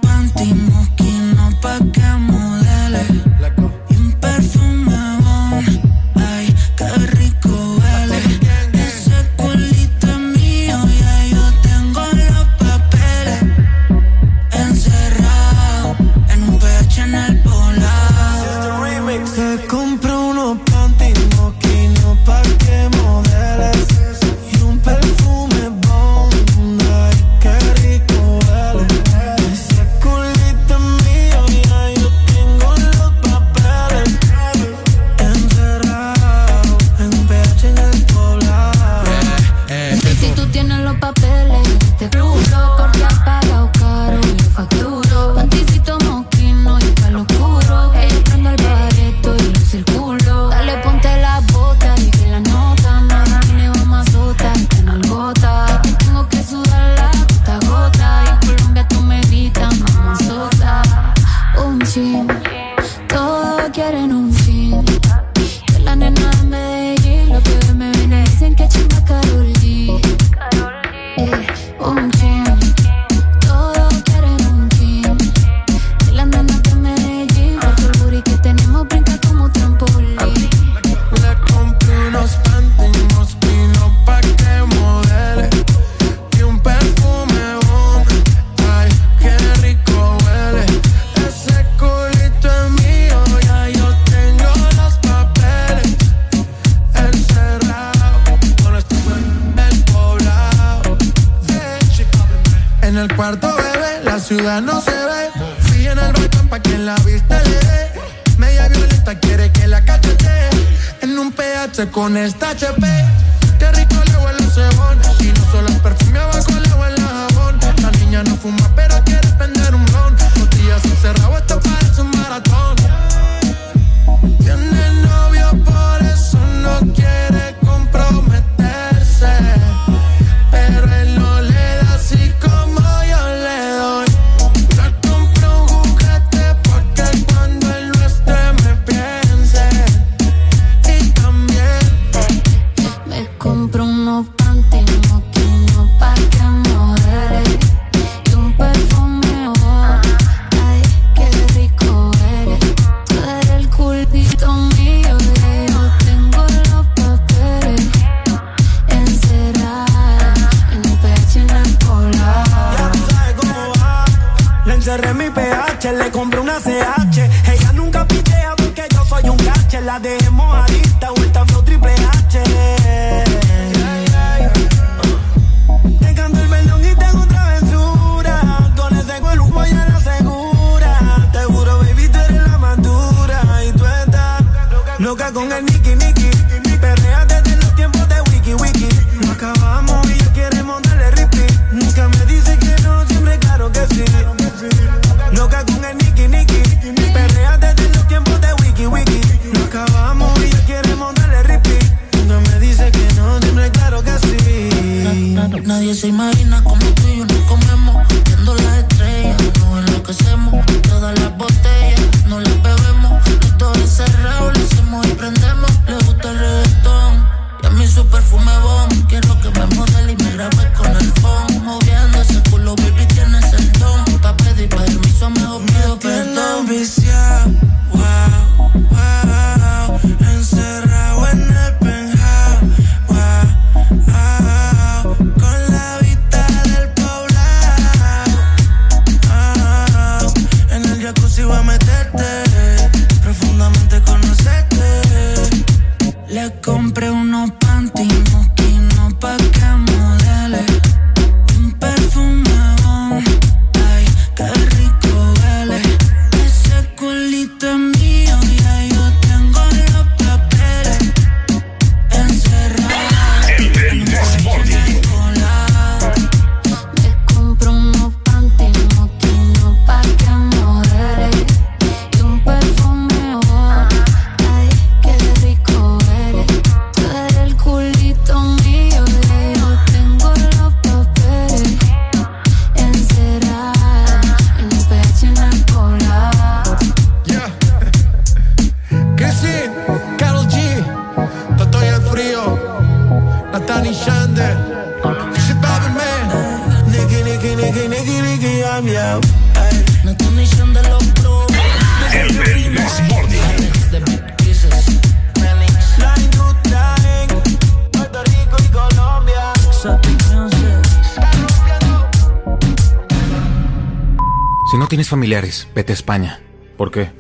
familiares, vete a España. ¿Por qué?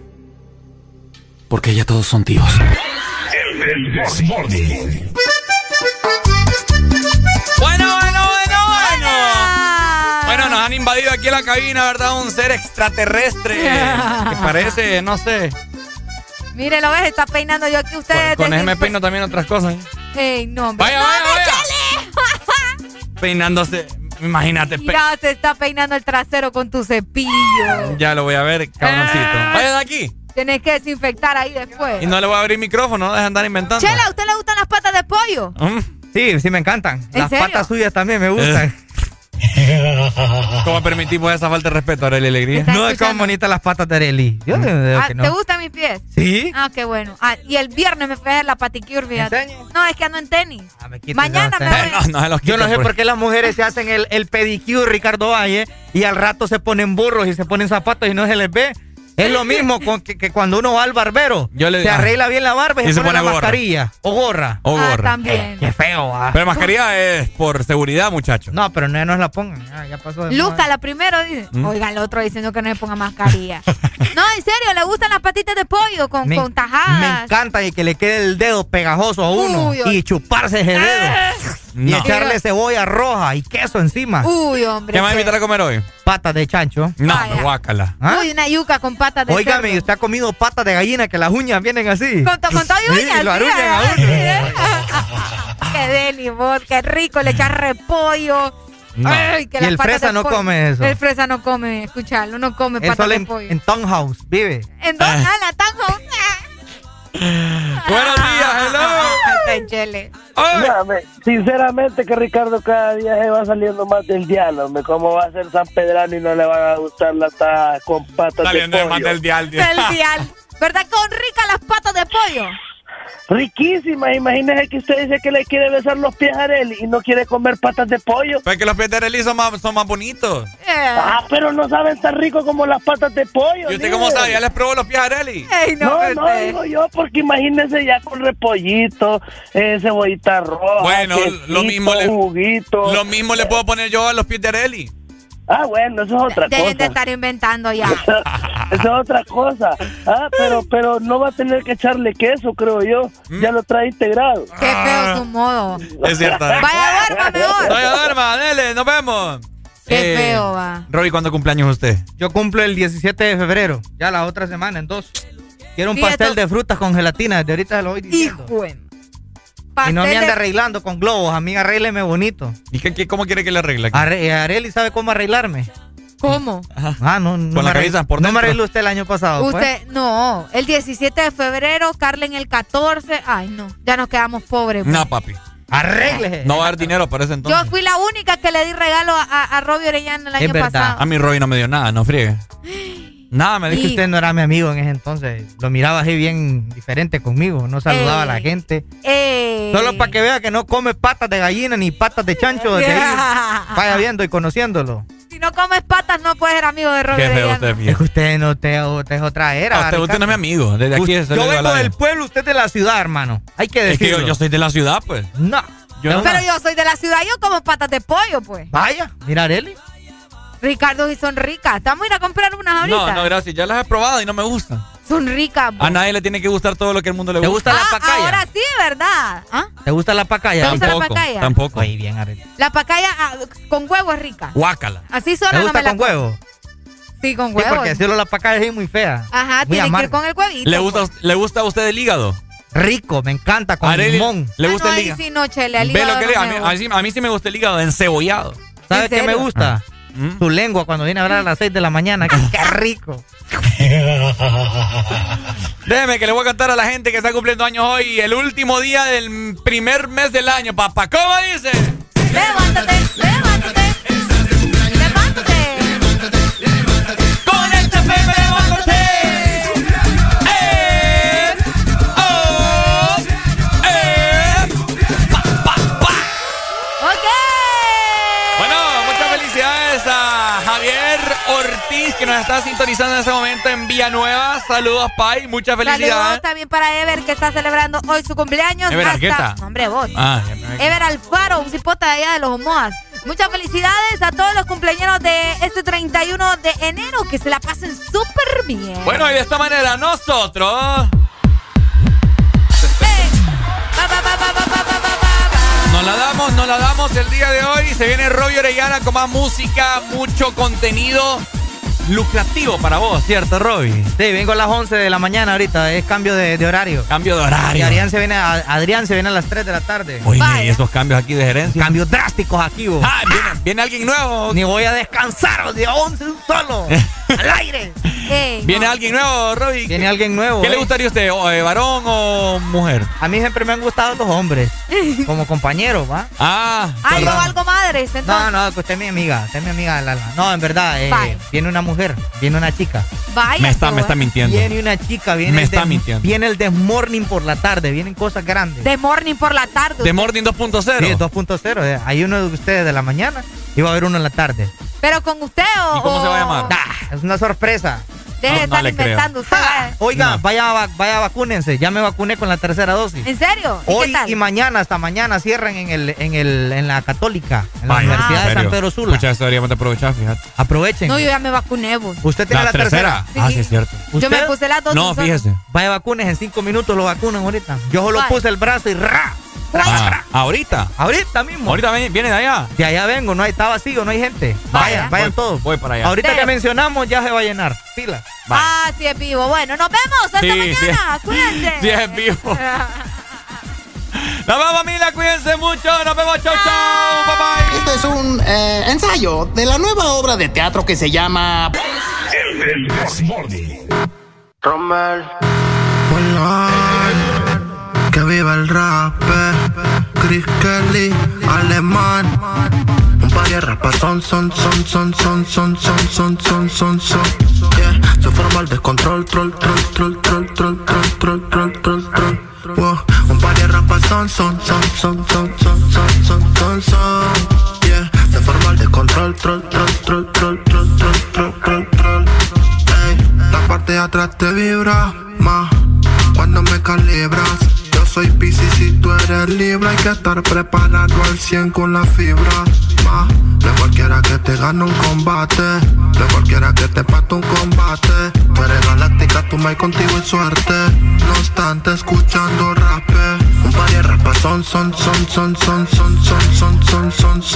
Porque ya todos son tíos.
El Desmorning.
Bueno, bueno, bueno, bueno. Bueno, nos han invadido aquí en la cabina, ¿verdad? Un ser extraterrestre (laughs) que parece, no sé.
Mire, lo ves, está peinando yo aquí ustedes.
Con
desde-
ese me peino también otras cosas. ¿eh?
Ey, no, hombre.
Vaya,
no,
vaya,
no,
vaya. (laughs) Peinándose. Imagínate.
Mira, se está peinando el trasero con tu cepillo.
Ya lo voy a ver, cabroncito.
Ah.
Vaya de aquí.
Tienes que desinfectar ahí después.
Y no le voy a abrir micrófono, no dejan andar inventando.
Chela, ¿a usted le gustan las patas de pollo?
Mm.
Sí, sí me encantan.
¿En
Las
serio?
patas suyas también me gustan. (laughs) (laughs)
¿Cómo permitimos esa falta de respeto, Aurelia Alegría?
No es como bonitas las patas de. Yo veo
Ah,
que
¿Te gustan mis pies?
Sí.
Ah, qué bueno. Ah, y el viernes me fui a hacer la paticure, fíjate. No, es que ando en tenis.
Quítese
Mañana me voy.
No, no se los
Yo no sé
pues.
por qué las mujeres se hacen el, el pedicure, Ricardo Valle, y al rato se ponen burros y se ponen zapatos y no se les ve. Es lo mismo con que, que cuando uno va al barbero.
Yo le-
se
ah.
arregla bien la barba y,
Y
se, pone,
pone
la
gorra.
mascarilla. O gorra.
O
Ah,
gorra.
también.
Qué feo, ah.
Pero mascarilla es por seguridad, muchachos.
No, pero no, no se la pongan. Ya, ya pasó de
Luca, la primero dice.
¿Mm?
Oiga, el otro diciendo que no se ponga mascarilla. no, en serio, le gustan las patitas de pollo con,
Me,
con
me
tajadas.
encanta y que le quede el dedo pegajoso a uno
Uy,
y chuparse ese dedo. Y
No.
echarle cebolla roja y queso encima.
Uy, hombre.
¿Qué me va a invitar a comer hoy?
Patas de chancho.
No,
Vaya.
guácala.
¿Ah?
Uy, una yuca con patas de
Óigame,
cerdo.
¿usted ha comido patas de gallina que las uñas vienen así?
Con, to- con todo y
Sí,
uñas.
lo
sí,
aruñan a uno.
Sí, (laughs) qué deli, vos, qué rico, le echas repollo.
No.
Ay, que
Y el fresa no come eso.
El fresa no come, escuchalo, no come patas de
en,
pollo.
en Townhouse vive.
¿En dónde? Ah, la tango. (laughs)
Buenos días, hello.
Sinceramente que Ricardo cada día se va saliendo más del diálogo. me ¿Cómo va a ser San Pedrano y no le van a gustar las tajas con patas
Saliendo
de
de más
pollo?
del dial.
Del dial. ¿Verdad? Con rica las patas de pollo.
Riquísimas, imagínese que usted dice que le quiere besar los pies a Arely y no quiere comer patas de pollo.
Pues que los pies de Arely son más, son más bonitos.
Ah, pero no saben tan rico como las patas de pollo.
¿Y usted
líder.
cómo sabe? ¿Ya les probó los pies a Arely?
Ey, no,
No,
hombre.
no, digo yo, porque imagínese ya con repollito, eh, cebollita roja,
Bueno,
quesito,
lo mismo le-
juguito.
Lo mismo le puedo poner yo a los pies de Arely.
Ah, bueno, eso es otra
Dejen de
cosa.
estar inventando ya. (laughs)
Eso es otra cosa. Ah, pero, pero no va a tener que echarle queso, creo yo.
¿Mm?
Ya lo trae integrado.
Qué feo su modo.
Es cierto. ¿eh?
Vaya, duerma mejor.
Vaya, duerma, dele, nos vemos.
Qué
Eh,
feo va.
Rory, ¿cuándo cumpleaños usted?
Yo cumplo el 17 de febrero. Ya la otra semana, en dos. Quiero un pastel de frutas con gelatina, de ahorita se lo voy diciendo.
Hijo
Y no me ande arreglando con globos, amiga, arrégleme bonito.
¿Y qué, cómo quiere que le arregle?
Arre, Areli sabe cómo arreglarme.
¿Cómo?
Ah, no, no
Con la cabeza por
No me arregló usted el año pasado. pues.
Usted, no, el 17 de febrero, Carlen el 14. Ay, no, ya nos quedamos pobres. pues.
No, papi.
Arréglese.
No va a haber dinero para ese entonces.
Yo fui la única que le di regalo a, a, a Robbie Orellana el año pasado.
A mi Roy no me dio nada, no friegue. (gasps) (gasps) Nada, me
Es que
dijo.
usted no era mi amigo en ese entonces. Lo miraba así bien diferente conmigo. No saludaba a la
Eh.
gente.
Eh,
Solo para que vea que no come patas de gallina ni patas de chancho. desde ahí. (laughs) Vaya viendo y conociéndolo.
Si no comes patas, no puedes ser amigo de Robbie
Qué feo usted,
Es que usted no te, usted es otra era.
Ah, usted, usted no es mi amigo. Desde aquí
Usted- yo vengo del pueblo, usted de la ciudad, hermano. Hay que
Es que
decirlo.
yo, yo soy de la ciudad, pues.
No.
Yo no-
Pero yo soy de la ciudad, yo como patas de pollo, pues.
Vaya, mira, Areli.
Ricardo, y son ricas. Estamos a ir a comprar unas ahorita.
No, no, gracias. Ya las he probado y no me gustan.
Son ricas.
A nadie le tiene que gustar todo lo que el mundo le
¿Te
gusta.
la
Ah,
pacaya?
ahora sí, ¿verdad? ¿Ah?
¿Te gusta la pacaya?
¿Te gusta la
Tampoco,
pacaya?
tampoco.
Muy bien, Areli.
La pacaya ah, con huevo es rica.
Guácala.
Así sola
¿Te
no
gusta
me
con huevo?
Sí, con
Sí,
huevo.
porque solo la pacaya es muy fea.
Ajá,
muy
tiene que ir con el huevito.
¿Le gusta, ¿Le gusta a usted el hígado?
Rico, me encanta, con
Areli,
limón.
¿Le
Ah,
gusta
no,
el
ahí
hígado?
sí, no, chele, al
Ve
hígado
lo que
no
le- a, mí, a mí- a mí sí me gusta el hígado encebollado.
¿Sabes
¿En
qué me gusta?
¿Mm?
Su lengua cuando viene a hablar a las 6 de la mañana. ¡Qué, qué rico! (laughs)
Déjeme que le voy a cantar a la gente que está cumpliendo años hoy, el último día del primer mes del año, papá. ¿Cómo dice?
Levántate. Levántate.
está sintonizando en este momento en Villanueva. Saludos, Pai. Muchas felicidades.
Saludos también para Ever, que está celebrando hoy su cumpleaños.
Ever
Arqueta. Hombre, vos.
Ah,
Ever Alfaro, un cipota de allá de los Omoas. Muchas felicidades a todos los cumpleaños de este 31 de enero. Que se la pasen súper bien.
Bueno, y de esta manera nosotros... Nos la damos, nos la damos el día de hoy. Se viene Robbie Orellana con más música, mucho contenido lucrativo para vos, ¿cierto, Robbie?
Sí, vengo a las 11 de la mañana ahorita. Es cambio de, de horario.
Cambio de
Y
horario.
Adrián se, viene a, Adrián se viene a las 3 de la tarde.
Oye. ¿y esos cambios aquí de gerencia?
Cambios drásticos aquí, vos.
Ah, viene, viene alguien nuevo.
Ni voy a descansar de 11 un solo. (laughs) al aire.
Ey,
Viene
no.
alguien nuevo, Robbie.
Viene alguien nuevo.
¿Qué le
eh.
gustaría a usted, o, eh, varón o mujer?
A mí siempre me han gustado los hombres. (laughs) Como compañeros, ¿va?
Ah,
yo
perdón.
valgo madres, entonces.
No, no, que usted es mi amiga. Usted es mi amiga, Lala. No, en verdad, eh, viene una mujer, viene una chica.
Vaya.
me está, me está mintiendo.
Viene una chica, viene
Me
el
está mintiendo.
Viene el desmorning por la tarde, vienen cosas grandes.
De morning por la tarde.
De Morning 2.0.
Sí, 2.0. eh. Hay uno de ustedes de la mañana y va a haber uno en la tarde.
Pero con usted o.
¿Y cómo se va a llamar?
Es una sorpresa.
Deje de
No, no
estar
creo.
inventando usted. (laughs) vaya.
Oiga,
No.
vaya, va- vaya, vacúnense. Ya me vacuné con la tercera dosis.
¿En serio? ¿Y
Hoy
qué tal?
y mañana, hasta mañana, cierran en el, en el, en la Católica, en la
Vaya,
Universidad
¿en
de San? Pedro Sula.
Pucha, eso deberíamos de aprovechar, fíjate.
Aprovechen.
No, yo ya me vacuné, vos.
¿Usted tiene la, tercera?
Ah, sí, es cierto.
Yo me puse las dos.
No, fíjese.
Vaya vacunes, en cinco minutos lo vacunan ahorita. Yo solo puse el brazo y ¡ra!
Ah, ahorita.
Ahorita mismo.
Ahorita viene de allá.
De allá vengo, no hay, está vacío, no hay gente.
Vaya.
Vayan, vayan
Voy-
todos.
Voy para allá.
Ahorita
Pero-
que mencionamos ya se va a llenar. Pila.
Vaya.
Ah, sí es vivo. Bueno, nos vemos hasta
Sí,
mañana. Cuídense. (laughs)
Sí es vivo. Nos vemos, familia. Cuídense mucho. Nos vemos. Chau, chau. Bye, bye.
Este es un eh, ensayo de la nueva obra de teatro que se llama
El Desmorning.
Rommel. Que viva el rap. Chris Kelly, alemán. Un par de rapas son, son, son, son, son, son, son, son, son, son, son. Yeah, se forma el descontrol, troll, troll, troll, troll, troll, troll, troll, troll, troll. Wow. Un par de rapas son, son, son, son, son, son, son, son, son, son. Yeah, se forma el descontrol, troll, troll, troll, troll, troll, troll, troll, troll. Ey, la parte de atrás te vibra más cuando me calibras. Soy Pisces si tú eres Libra, hay que estar preparado al 100 con la fibra. De cualquiera que te gane un combate, de cualquiera que te pate un combate. Tú eres galáctica, tú me contigo y suerte. No obstante, escuchando rap. Un par de rapas son, son, son, son, son, son, son, son, son, son.